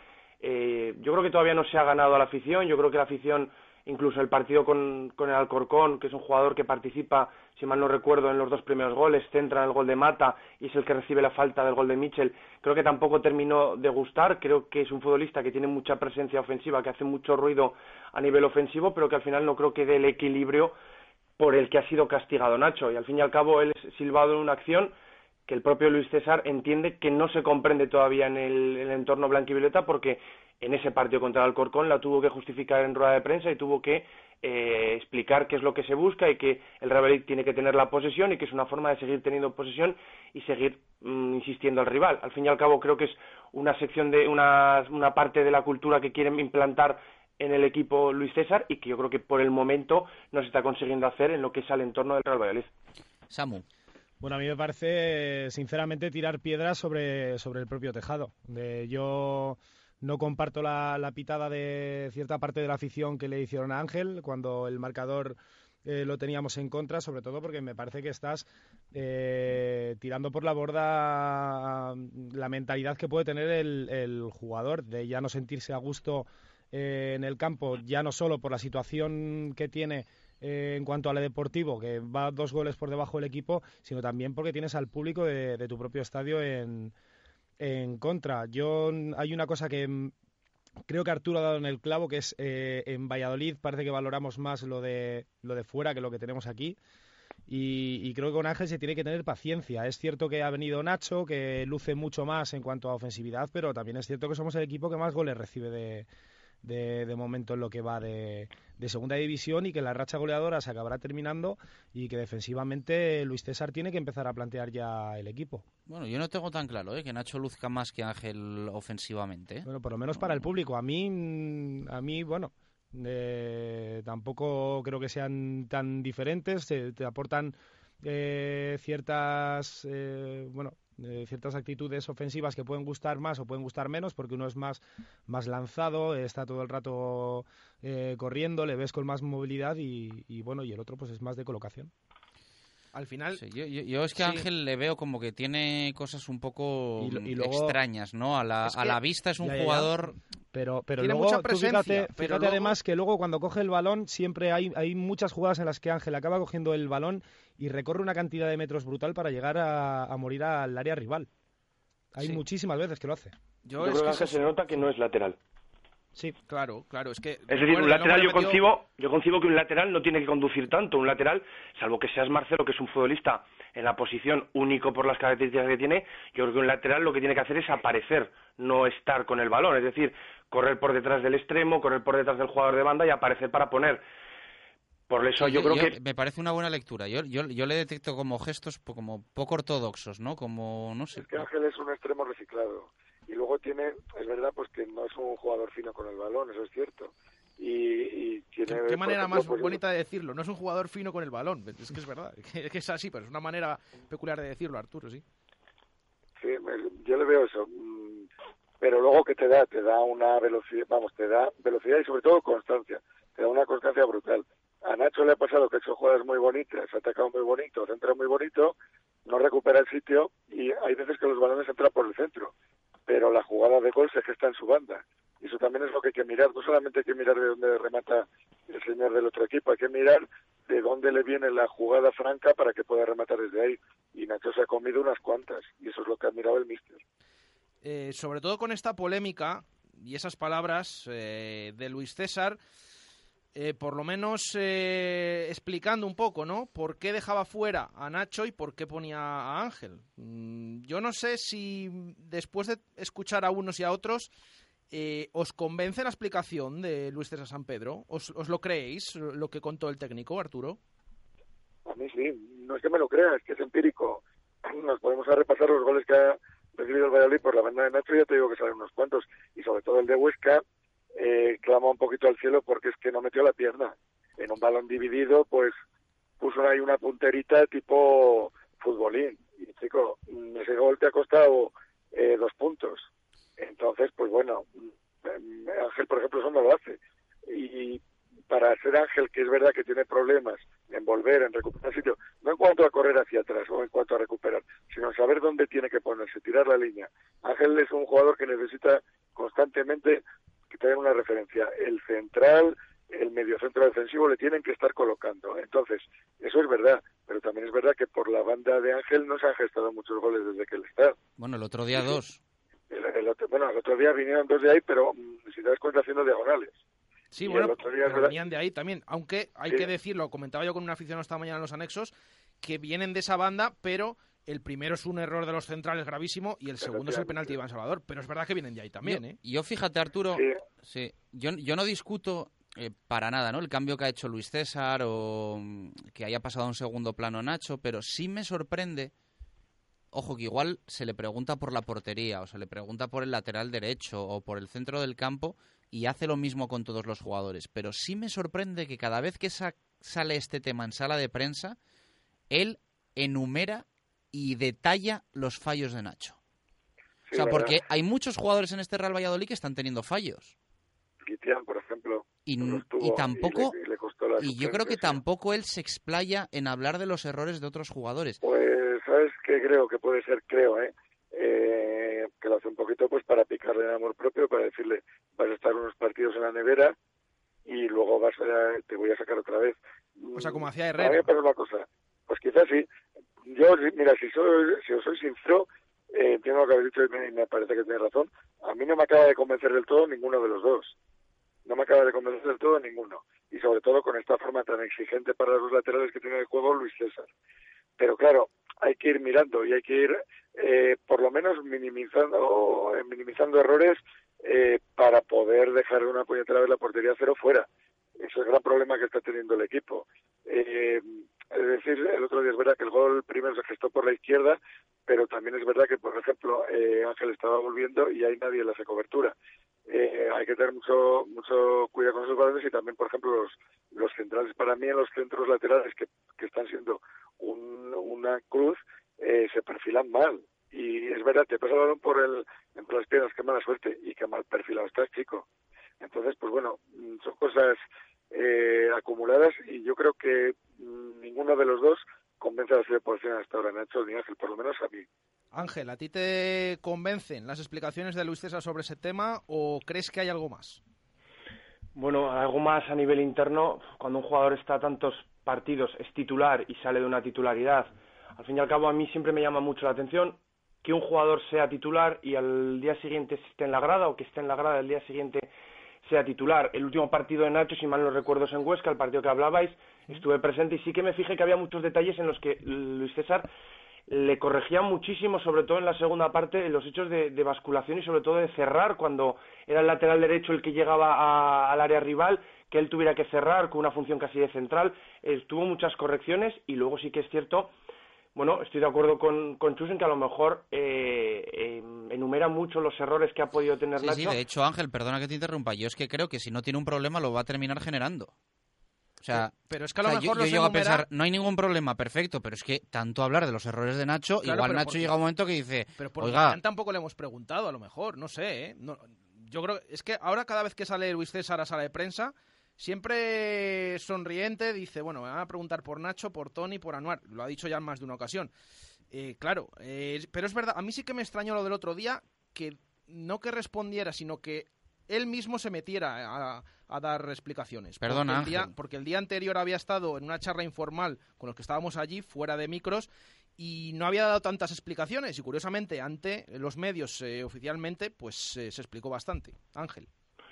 Speaker 37: eh, yo creo que todavía no se ha ganado a la afición, yo creo que la afición, incluso el partido con, con el Alcorcón, que es un jugador que participa, si mal no recuerdo, en los dos primeros goles, centra en el gol de Mata y es el que recibe la falta del gol de Mitchell, creo que tampoco terminó de gustar, creo que es un futbolista que tiene mucha presencia ofensiva, que hace mucho ruido a nivel ofensivo, pero que al final no creo que dé el equilibrio por el que ha sido castigado Nacho, y al fin y al cabo él es silbado en una acción que el propio Luis César entiende que no se comprende todavía en el, entorno blanquivioleta porque en ese partido contra el Alcorcón la tuvo que justificar en rueda de prensa y tuvo que eh, explicar qué es lo que se busca y que el Real tiene que tener la posesión y que es una forma de seguir teniendo posesión y seguir mm, insistiendo al rival. Al fin y al cabo creo que es una sección de una, una parte de la cultura que quieren implantar en el equipo Luis César y que yo creo que por el momento no se está consiguiendo hacer en lo que es al entorno del Real Valladolid.
Speaker 3: Samu.
Speaker 38: Bueno, a mí me parece, sinceramente, tirar piedras sobre, sobre el propio tejado. De, yo no comparto la, pitada de cierta parte de la afición que le hicieron a Ángel cuando el marcador eh, lo teníamos en contra, sobre todo porque me parece que estás eh, tirando por la borda la mentalidad que puede tener el, jugador de ya no sentirse a gusto eh, en el campo, ya no solo por la situación que tiene eh, en cuanto a lo deportivo, que va dos goles por debajo del equipo, sino también porque tienes al público de tu propio estadio en, en contra. Yo hay una cosa que mm, creo que Arturo ha dado en el clavo, que es eh, en Valladolid parece que valoramos más lo de, lo de fuera que lo que tenemos aquí. Y, y, creo que con Ángel se tiene que tener paciencia. Es cierto que ha venido Nacho, que luce mucho más en cuanto a ofensividad, pero también es cierto que somos el equipo que más goles recibe de, de, de, momento en lo que va de, de, segunda división y que la racha goleadora se acabará terminando y que defensivamente Luis César tiene que empezar a plantear ya el equipo.
Speaker 3: Bueno, yo no tengo tan claro ¿eh? que Nacho luzca más que Ángel ofensivamente. ¿eh?
Speaker 38: Bueno, por lo menos para el público. A mí, a mí bueno, eh, tampoco creo que sean tan diferentes. Te, te aportan eh, ciertas, eh, bueno, eh, ciertas actitudes ofensivas que pueden gustar más o pueden gustar menos, porque uno es más, más lanzado, está todo el rato eh, corriendo, le ves con más movilidad y, y, bueno, y el otro pues es más de colocación.
Speaker 5: Al final,
Speaker 3: sí, yo, yo, yo, es que a
Speaker 5: sí.
Speaker 3: Ángel le veo como que tiene cosas un poco
Speaker 38: Y lo- y luego-
Speaker 3: extrañas, ¿no? A la,
Speaker 38: Es
Speaker 3: a
Speaker 38: que-
Speaker 3: la vista es un
Speaker 38: Ya, ya, ya.
Speaker 3: jugador
Speaker 38: Pero, pero
Speaker 5: Tiene
Speaker 38: luego,
Speaker 5: mucha
Speaker 38: tú
Speaker 5: presencia,
Speaker 38: fíjate,
Speaker 5: pero luego-
Speaker 38: además que luego cuando coge el balón, siempre hay, hay muchas jugadas en las que Ángel acaba cogiendo el balón y recorre una cantidad de metros brutal para llegar a, a morir al área rival. Hay
Speaker 37: Sí.
Speaker 38: muchísimas veces que lo hace.
Speaker 37: Yo, creo que Ángel se nota que no es lateral.
Speaker 38: Sí,
Speaker 5: claro, claro. Es que
Speaker 37: Es decir, un lateral yo concibo, yo concibo que un lateral no tiene que conducir tanto. Un lateral, salvo que seas Marcelo, que es un futbolista en la posición único por las características que tiene, yo creo que un lateral lo que tiene que hacer es aparecer, no estar con el balón. Es decir, correr por detrás del extremo, correr por detrás del jugador de banda y aparecer para poner. Por eso yo, creo que
Speaker 3: me parece una buena lectura. Yo, yo, yo le detecto como gestos po- como poco ortodoxos, ¿no? Como, no sé.
Speaker 36: Es que Ángel es un extremo reciclado. Y luego tiene, es verdad, pues que no es un jugador fino con el balón, eso es cierto. Y, y tiene.
Speaker 5: ¿Qué, manera
Speaker 36: ejemplo,
Speaker 5: más
Speaker 36: pues,
Speaker 5: bonita de decirlo? No es un jugador fino con el balón. Es que es verdad. Es que es así, pero es una manera peculiar de decirlo, Arturo, sí.
Speaker 36: Sí, me- yo le veo eso. Mm, Pero luego que te da, te da una velocidad, vamos, te da velocidad y sobre todo constancia. Te da una constancia brutal. A Nacho le ha pasado que ha hecho jugadas muy bonitas, ha atacado muy bonito, centra muy bonito, no recupera el sitio y hay veces que los balones entran por el centro. Pero la jugada de gol se gesta en su banda. Y eso también es lo que hay que mirar. No solamente hay que mirar de dónde remata el señor del otro equipo, hay que mirar de dónde le viene la jugada franca para que pueda rematar desde ahí. Y Nacho se ha comido unas cuantas. Y eso es lo que ha mirado el míster.
Speaker 5: Eh, sobre todo con esta polémica y esas palabras eh, de Luis César, eh, por lo menos eh, explicando un poco, ¿no? ¿Por qué dejaba fuera a Nacho y por qué ponía a Ángel? Mm, yo no sé si después de escuchar a unos y a otros, eh, ¿os convence la explicación de Luis César San Pedro? ¿Os, ¿Os lo creéis, lo que contó el técnico, Arturo?
Speaker 36: A mí sí, no es que me lo crea, es que es empírico. Nos podemos repasar los goles que ha recibido el Valladolid por la banda de Nacho, ya te digo que salen unos cuantos, y sobre todo el de Huesca, eh, clama un poquito al cielo porque es que no metió la pierna. En un balón dividido, pues puso ahí una punterita tipo futbolín. Y chico, ese gol te ha costado eh, dos puntos. Entonces, pues bueno, mm, Ángel, por ejemplo, eso no lo hace. Y para ser Ángel, que es verdad que tiene problemas en volver, en recuperar sitio, no en cuanto a correr hacia atrás o en cuanto a recuperar, sino saber dónde tiene que ponerse, tirar la línea. Ángel es un jugador que necesita constantemente que tener una referencia. El central, el mediocentro defensivo le tienen que estar colocando. Entonces, eso es verdad, pero también es verdad que por la banda de Ángel no se han gestado muchos goles desde que él está.
Speaker 3: Bueno, el otro día dos.
Speaker 36: El, el otro, bueno, el otro día vinieron dos de ahí, pero mm, si te das cuenta haciendo diagonales.
Speaker 5: Sí,
Speaker 36: Y
Speaker 5: bueno, pero venían de ahí también. Aunque hay
Speaker 36: Sí.
Speaker 5: que decirlo, comentaba yo con un aficionado esta mañana en los anexos, que vienen de esa banda, pero el primero es un error de los centrales gravísimo y el segundo es el penalti de Iván Salvador. Pero es verdad que vienen de ahí también,
Speaker 3: yo,
Speaker 5: ¿eh?
Speaker 3: yo fíjate, Arturo, sí, yo, yo no discuto eh, para nada ¿no? el cambio que ha hecho Luis César o mm, que haya pasado a un segundo plano Nacho, pero sí me sorprende, ojo, que igual se le pregunta por la portería o se le pregunta por el lateral derecho o por el centro del campo y hace lo mismo con todos los jugadores, pero sí me sorprende que cada vez que sa- sale este tema en sala de prensa, él enumera y detalla los fallos de Nacho.
Speaker 36: Sí,
Speaker 3: o sea,
Speaker 36: ¿verdad?
Speaker 3: porque hay muchos jugadores en este Real Valladolid que están teniendo fallos.
Speaker 36: Guitián, por ejemplo.
Speaker 3: Y,
Speaker 36: no estuvo
Speaker 3: y tampoco,
Speaker 36: y le, y le costó la
Speaker 3: y yo creo que tampoco él se explaya en hablar de los errores de otros jugadores.
Speaker 36: Pues, ¿sabes qué creo que puede ser? Creo, ¿eh? Eh, que lo hace un poquito pues para picarle el amor propio, para decirle, vas a estar unos partidos en la nevera y luego vas a, te voy a sacar otra vez.
Speaker 5: O sea, como hacía
Speaker 36: A mí
Speaker 5: Herrera.
Speaker 36: parece una cosa, pues quizás sí. Yo, mira, si, soy, si os soy sincero, eh, lo que habéis dicho y me, parece que tenéis razón. A mí no me acaba de convencer del todo ninguno de los dos. No me acaba de convencer del todo ninguno. Y sobre todo con esta forma tan exigente para los laterales que tiene el juego Luis César. Pero claro, hay que ir mirando y hay que ir eh, por lo menos minimizando eh, minimizando errores eh, para poder dejar una puñetera vez la portería cero fuera. Ese es el gran problema que está teniendo el equipo. Eh, es decir, el otro día es verdad que el gol primero se gestó por la izquierda, pero también es verdad que, por ejemplo, eh, Ángel estaba volviendo y ahí nadie le hace cobertura. Eh, hay que tener mucho mucho cuidado con esos balones y también, por ejemplo, los, los centrales, para mí en los centros laterales que, que están siendo un- una cruz, eh, se perfilan mal. Y es verdad, te pasa el balón por el, entre las piernas, qué mala suerte y qué mal perfilado estás, chico. Entonces, pues bueno, mm, son cosas eh, acumuladas y yo creo que mm, ninguno de los dos convence a la selección hasta ahora, Nacho ni Ángel, por lo menos a mí.
Speaker 5: Ángel, ¿a ti te convencen las explicaciones de Luis César sobre ese tema o crees que hay algo más?
Speaker 37: Bueno, algo más a nivel interno, cuando un jugador está tantos partidos, es titular y sale de una titularidad, al fin y al cabo a mí siempre me llama mucho la atención que un jugador sea titular y al día siguiente esté en la grada o que esté en la grada el día siguiente sea titular. El último partido de Nacho, si mal no recuerdo, es en Huesca, el partido que hablabais, estuve presente y sí que me fijé que había muchos detalles en los que Luis César le corregía muchísimo, sobre todo en la segunda parte, en los hechos de, de basculación y sobre todo de cerrar cuando era el lateral derecho el que llegaba a- al área rival, que él tuviera que cerrar con una función casi de central. Eh, tuvo muchas correcciones y luego sí que es cierto, bueno, estoy de acuerdo con, con Chus en que a lo mejor eh, eh, enumera mucho los errores que ha podido tener
Speaker 3: Sí,
Speaker 37: Nacho.
Speaker 3: sí, de hecho, Ángel, perdona que te interrumpa, yo es que creo que si no tiene un problema lo va a terminar generando. O sea,
Speaker 5: Pero es que a lo
Speaker 3: o sea,
Speaker 5: mejor
Speaker 3: yo, yo llego a pensar, no hay ningún problema, perfecto, pero es que tanto hablar de los errores de Nacho,
Speaker 5: Claro,
Speaker 3: igual Nacho
Speaker 5: porque-
Speaker 3: llega un momento que dice,
Speaker 5: Pero por
Speaker 3: oiga,
Speaker 5: tampoco le hemos preguntado, a lo mejor, no sé, ¿eh? No- yo creo, es que ahora cada vez que sale Luis César a sala de prensa, siempre sonriente, dice, bueno, me van a preguntar por Nacho, por Tony, por Anuar, lo ha dicho ya en más de una ocasión. Eh, claro, eh, pero es verdad, a mí sí que me extrañó lo del otro día, que no que respondiera, sino que él mismo se metiera a, a dar explicaciones.
Speaker 3: Perdona,
Speaker 5: porque el, día, porque el día anterior había estado en una charla informal con los que estábamos allí, fuera de micros, y no había dado tantas explicaciones. Y curiosamente, ante los medios eh, oficialmente, pues eh, se explicó bastante. Ángel.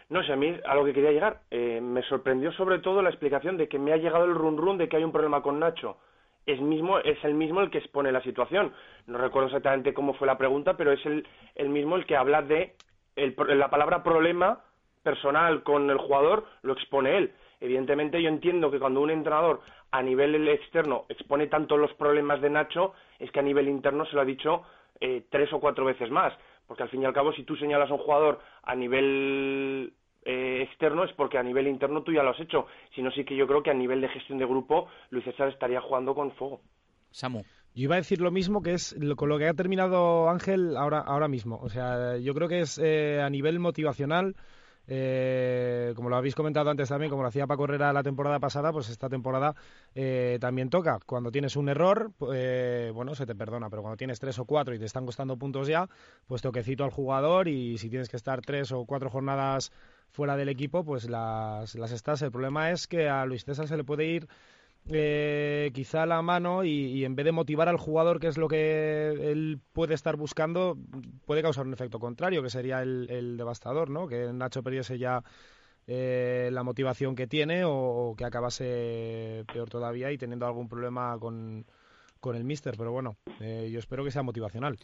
Speaker 37: No sé, a mí a lo que quería llegar, eh, me sorprendió sobre todo la explicación de que me ha llegado el run run de que hay un problema con Nacho. Es, mismo, es el mismo el que expone la situación. No recuerdo exactamente cómo fue la pregunta, pero es el, el mismo el que habla de el la palabra problema personal con el jugador, lo expone él. Evidentemente yo entiendo que cuando un entrenador a nivel externo expone tanto los problemas de Nacho, es que a nivel interno se lo ha dicho eh, tres o cuatro veces más. Porque al fin y al cabo, si tú señalas a un jugador a nivel eh, externo, es porque a nivel interno tú ya lo has hecho. Si no, sí que yo creo que a nivel de gestión de grupo, Luis César estaría jugando con fuego.
Speaker 3: Samu.
Speaker 38: Yo iba a decir lo mismo que es lo- con lo que ha terminado Ángel ahora, ahora mismo. O sea, yo creo que es eh, a nivel motivacional, eh, como lo habéis comentado antes también, como lo hacía Paco Herrera la temporada pasada, pues esta temporada eh, también toca. Cuando tienes un error, eh, bueno, se te perdona, pero cuando tienes tres o cuatro y te están costando puntos ya, pues toquecito al jugador y si tienes que estar tres o cuatro jornadas fuera del equipo, pues las, las estás. El problema es que a Luis César se le puede ir eh, quizá la mano y, en vez de motivar al jugador, que es lo que él puede estar buscando, puede causar un efecto contrario, que sería el, devastador, ¿no? Que Nacho perdiese ya eh, la motivación que tiene o, que acabase peor todavía y teniendo algún problema con, con el míster. Pero bueno, eh, yo espero que sea motivacional.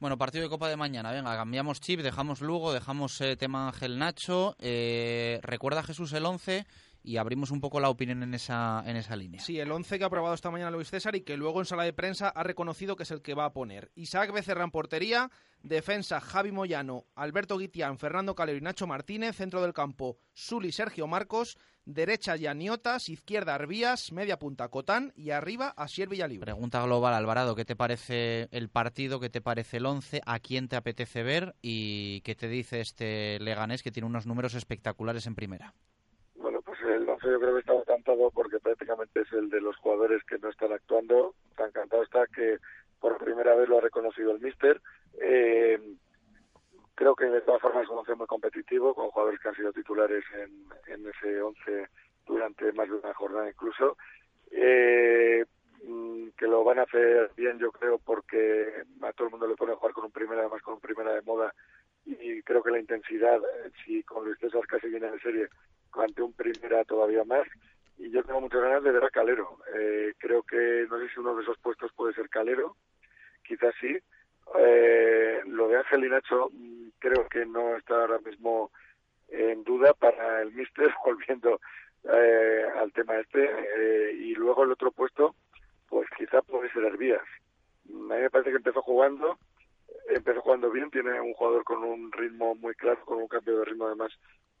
Speaker 3: Bueno, partido de Copa de mañana. Venga, cambiamos chip, dejamos Lugo, dejamos eh, tema Ángel Nacho. Eh, recuerda Jesús el 11 y abrimos un poco la opinión en esa, en esa línea.
Speaker 5: Sí, el 11 que ha aprobado esta mañana Luis César y que luego en sala de prensa ha reconocido que es el que va a poner. Isaac Becerra en portería, defensa Javi Moyano, Alberto Guitián, Fernando Calero y Nacho Martínez, centro del campo Suli Sergio Marcos, derecha Yaniotas, izquierda Arbías, media punta Cotán y arriba Asier Villalibre.
Speaker 3: Pregunta global, Alvarado, ¿qué te parece el partido? ¿Qué te parece el 11? ¿A quién te apetece ver? ¿Y qué te dice este Leganés que tiene unos números espectaculares en primera?
Speaker 36: El 11 yo creo que está encantado porque prácticamente es el de los jugadores que no están actuando. Tan encantado está que por primera vez lo ha reconocido el míster. Eh, creo que de todas formas es un once muy competitivo, con jugadores que han sido titulares en, en ese once durante más de una jornada incluso. Eh, mm, que lo van a hacer bien, yo creo, porque a todo el mundo le pone a jugar con un primera, además con un primera de moda, y creo que la intensidad, eh, si con Luis César casi viene de serie, ante un primera todavía más, y yo tengo muchas ganas de ver a Calero. Eh, creo que, no sé si uno de esos puestos puede ser Calero, quizás sí. Eh, lo de Ángel y Nacho mm, creo que no está ahora mismo en duda para el míster, volviendo eh, al tema este. Eh, y luego el otro puesto, pues quizá puede ser Herbías. A mí me parece que empezó jugando, empezó jugando bien, tiene un jugador con un ritmo muy claro, con un cambio de ritmo además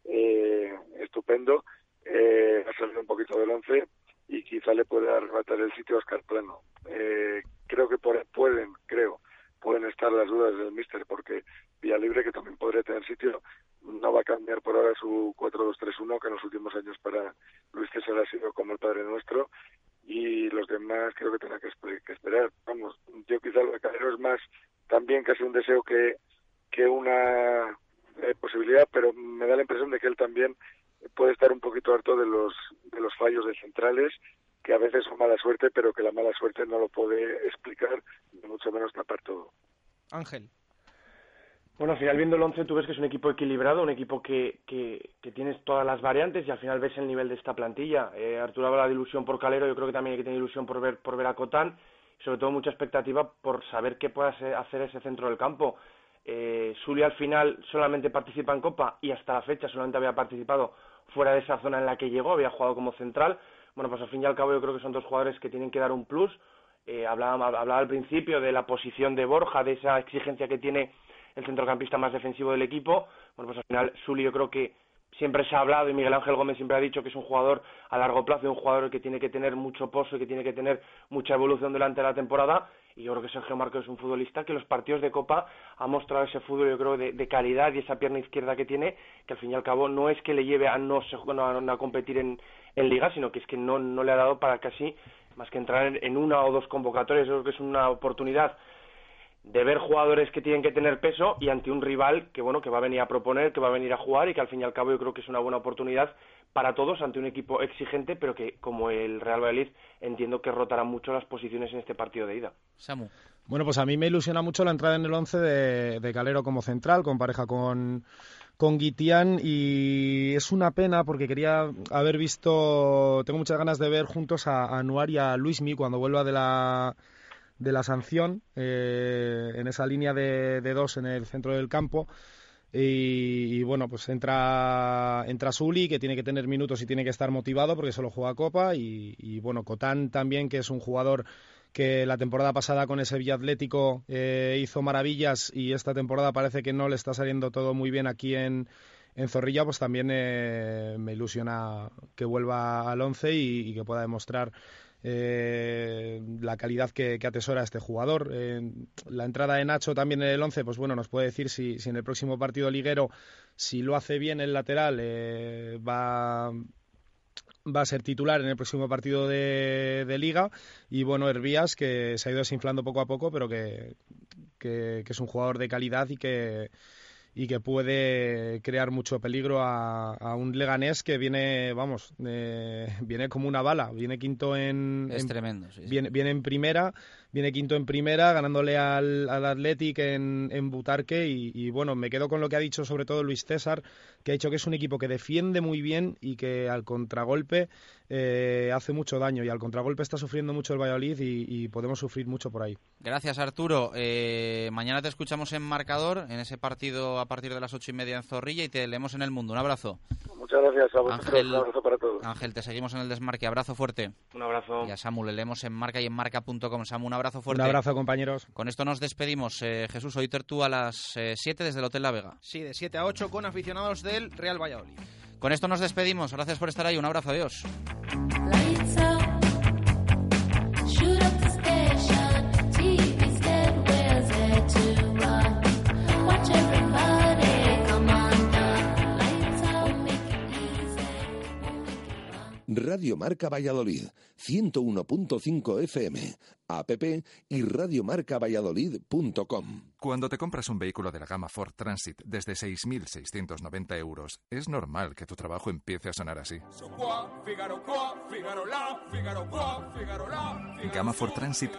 Speaker 36: eh, estupendo. Eh, ha salido un poquito del once y quizá le puede arrebatar el sitio a Oscar Plano. Eh, creo que por, pueden, creo, pueden estar las dudas del míster porque Vía Libre, que también podría tener sitio, no va a cambiar por ahora su 4-2-3-1, que en los últimos años para Luis César ha sido como el Padre Nuestro, y los demás creo que tendrán que, que esperar. Vamos, yo quizá lo de Calero es más también casi un deseo que, que una eh, posibilidad, pero me da la impresión de que él también puede estar un poquito harto de los, de los fallos de centrales, que a veces son mala suerte, pero que la mala suerte no lo puede explicar, ni mucho menos tapar todo.
Speaker 5: Ángel.
Speaker 37: Bueno, al final viendo el 11 tú ves que es un equipo equilibrado, un equipo que, que, que tienes todas las variantes y al final ves el nivel de esta plantilla. Eh, Arturo habla de ilusión por Calero, yo creo que también hay que tener ilusión por ver, por ver a Cotán sobre todo mucha expectativa por saber qué puede hacer ese centro del campo. Eh, Suli al final solamente participa en Copa y hasta la fecha solamente había participado fuera de esa zona en la que llegó, había jugado como central. Bueno, pues al fin y al cabo yo creo que son dos jugadores que tienen que dar un plus. Eh, hablaba, hablaba al principio de la posición de Borja, de esa exigencia que tiene el centrocampista más defensivo del equipo. Bueno, pues al final Suli yo creo que siempre se ha hablado y Miguel Ángel Gómez siempre ha dicho que es un jugador a largo plazo, un jugador que tiene que tener mucho pozo y que tiene que tener mucha evolución durante la temporada. Y yo creo que Sergio Marcos es un futbolista que los partidos de Copa ha mostrado ese fútbol, yo creo, de, calidad y esa pierna izquierda que tiene, que al fin y al cabo no es que le lleve a no, no, no a competir en, en Liga, sino que es que no, no le ha dado para casi más que entrar en, en una o dos convocatorias. Yo creo que es una oportunidad de ver jugadores que tienen que tener peso y ante un rival que bueno que va a venir a proponer, que va a venir a jugar y que al fin y al cabo yo creo que es una buena oportunidad para todos ante un equipo exigente, pero que como el Real Valladolid entiendo que rotará mucho las posiciones en este partido de ida.
Speaker 3: Samu.
Speaker 38: Bueno, pues a mí me ilusiona mucho la entrada en el 11 de, de Calero como central, con pareja con, con Guitián y es una pena porque quería haber visto, tengo muchas ganas de ver juntos a, a Anuar y a Luismi cuando vuelva de la de la sanción eh, en esa línea de, de, dos en el centro del campo. Y, y, bueno, pues entra, entra Suli, que tiene que tener minutos y tiene que estar motivado porque solo juega Copa. Y, y bueno, Cotán también, que es un jugador que la temporada pasada con ese Villa eh, hizo maravillas y esta temporada parece que no le está saliendo todo muy bien aquí en, en Zorrilla, pues también eh, me ilusiona que vuelva al once y, y que pueda demostrar eh, la calidad que, atesora este jugador. Eh, la entrada de Nacho también en el 11, pues bueno, nos puede decir si, en el próximo partido liguero, si lo hace bien el lateral, eh, va va a ser titular en el próximo partido de, Liga y bueno, Hervías que se ha ido desinflando poco a poco pero que, que es un jugador de calidad y que y que puede crear mucho peligro a, a un Leganés que viene, vamos, eh, viene como una bala, viene quinto en...
Speaker 3: Es
Speaker 38: en,
Speaker 3: tremendo, sí,
Speaker 38: viene, viene, en primera, viene quinto en primera, ganándole al, al Athletic en, en Butarque y, y, bueno, me quedo con lo que ha dicho sobre todo Luis César, que ha dicho que es un equipo que defiende muy bien y que al contragolpe eh, hace mucho daño y al contragolpe está sufriendo mucho el Valladolid y, y podemos sufrir mucho por ahí.
Speaker 3: Gracias Arturo. Eh, mañana te escuchamos en marcador, en ese partido a partir de las ocho y media en Zorrilla y te leemos en el mundo. Un abrazo.
Speaker 36: Muchas gracias a vosotros.
Speaker 3: Ángel,
Speaker 36: Un abrazo para todos.
Speaker 3: Ángel, te seguimos en el desmarque. Abrazo fuerte.
Speaker 37: Un abrazo.
Speaker 3: Y a Samu le leemos en marca y en marca.com. Samu, un abrazo fuerte.
Speaker 38: Un abrazo, compañeros.
Speaker 3: Con esto nos despedimos. Eh, Jesús, hoy tú a las 7 desde el Hotel La Vega.
Speaker 5: Sí, de 7 a 8 con aficionados del Real Valladolid.
Speaker 3: Con esto nos despedimos. Gracias por estar ahí. Un abrazo. Adiós.
Speaker 2: Radio Marca Valladolid, 101.5 FM, app y radiomarcavalladolid.com.
Speaker 39: Cuando te compras un vehículo de la gama Ford Transit desde 6.690 euros, es normal que tu trabajo empiece a sonar así. Gama Ford Transit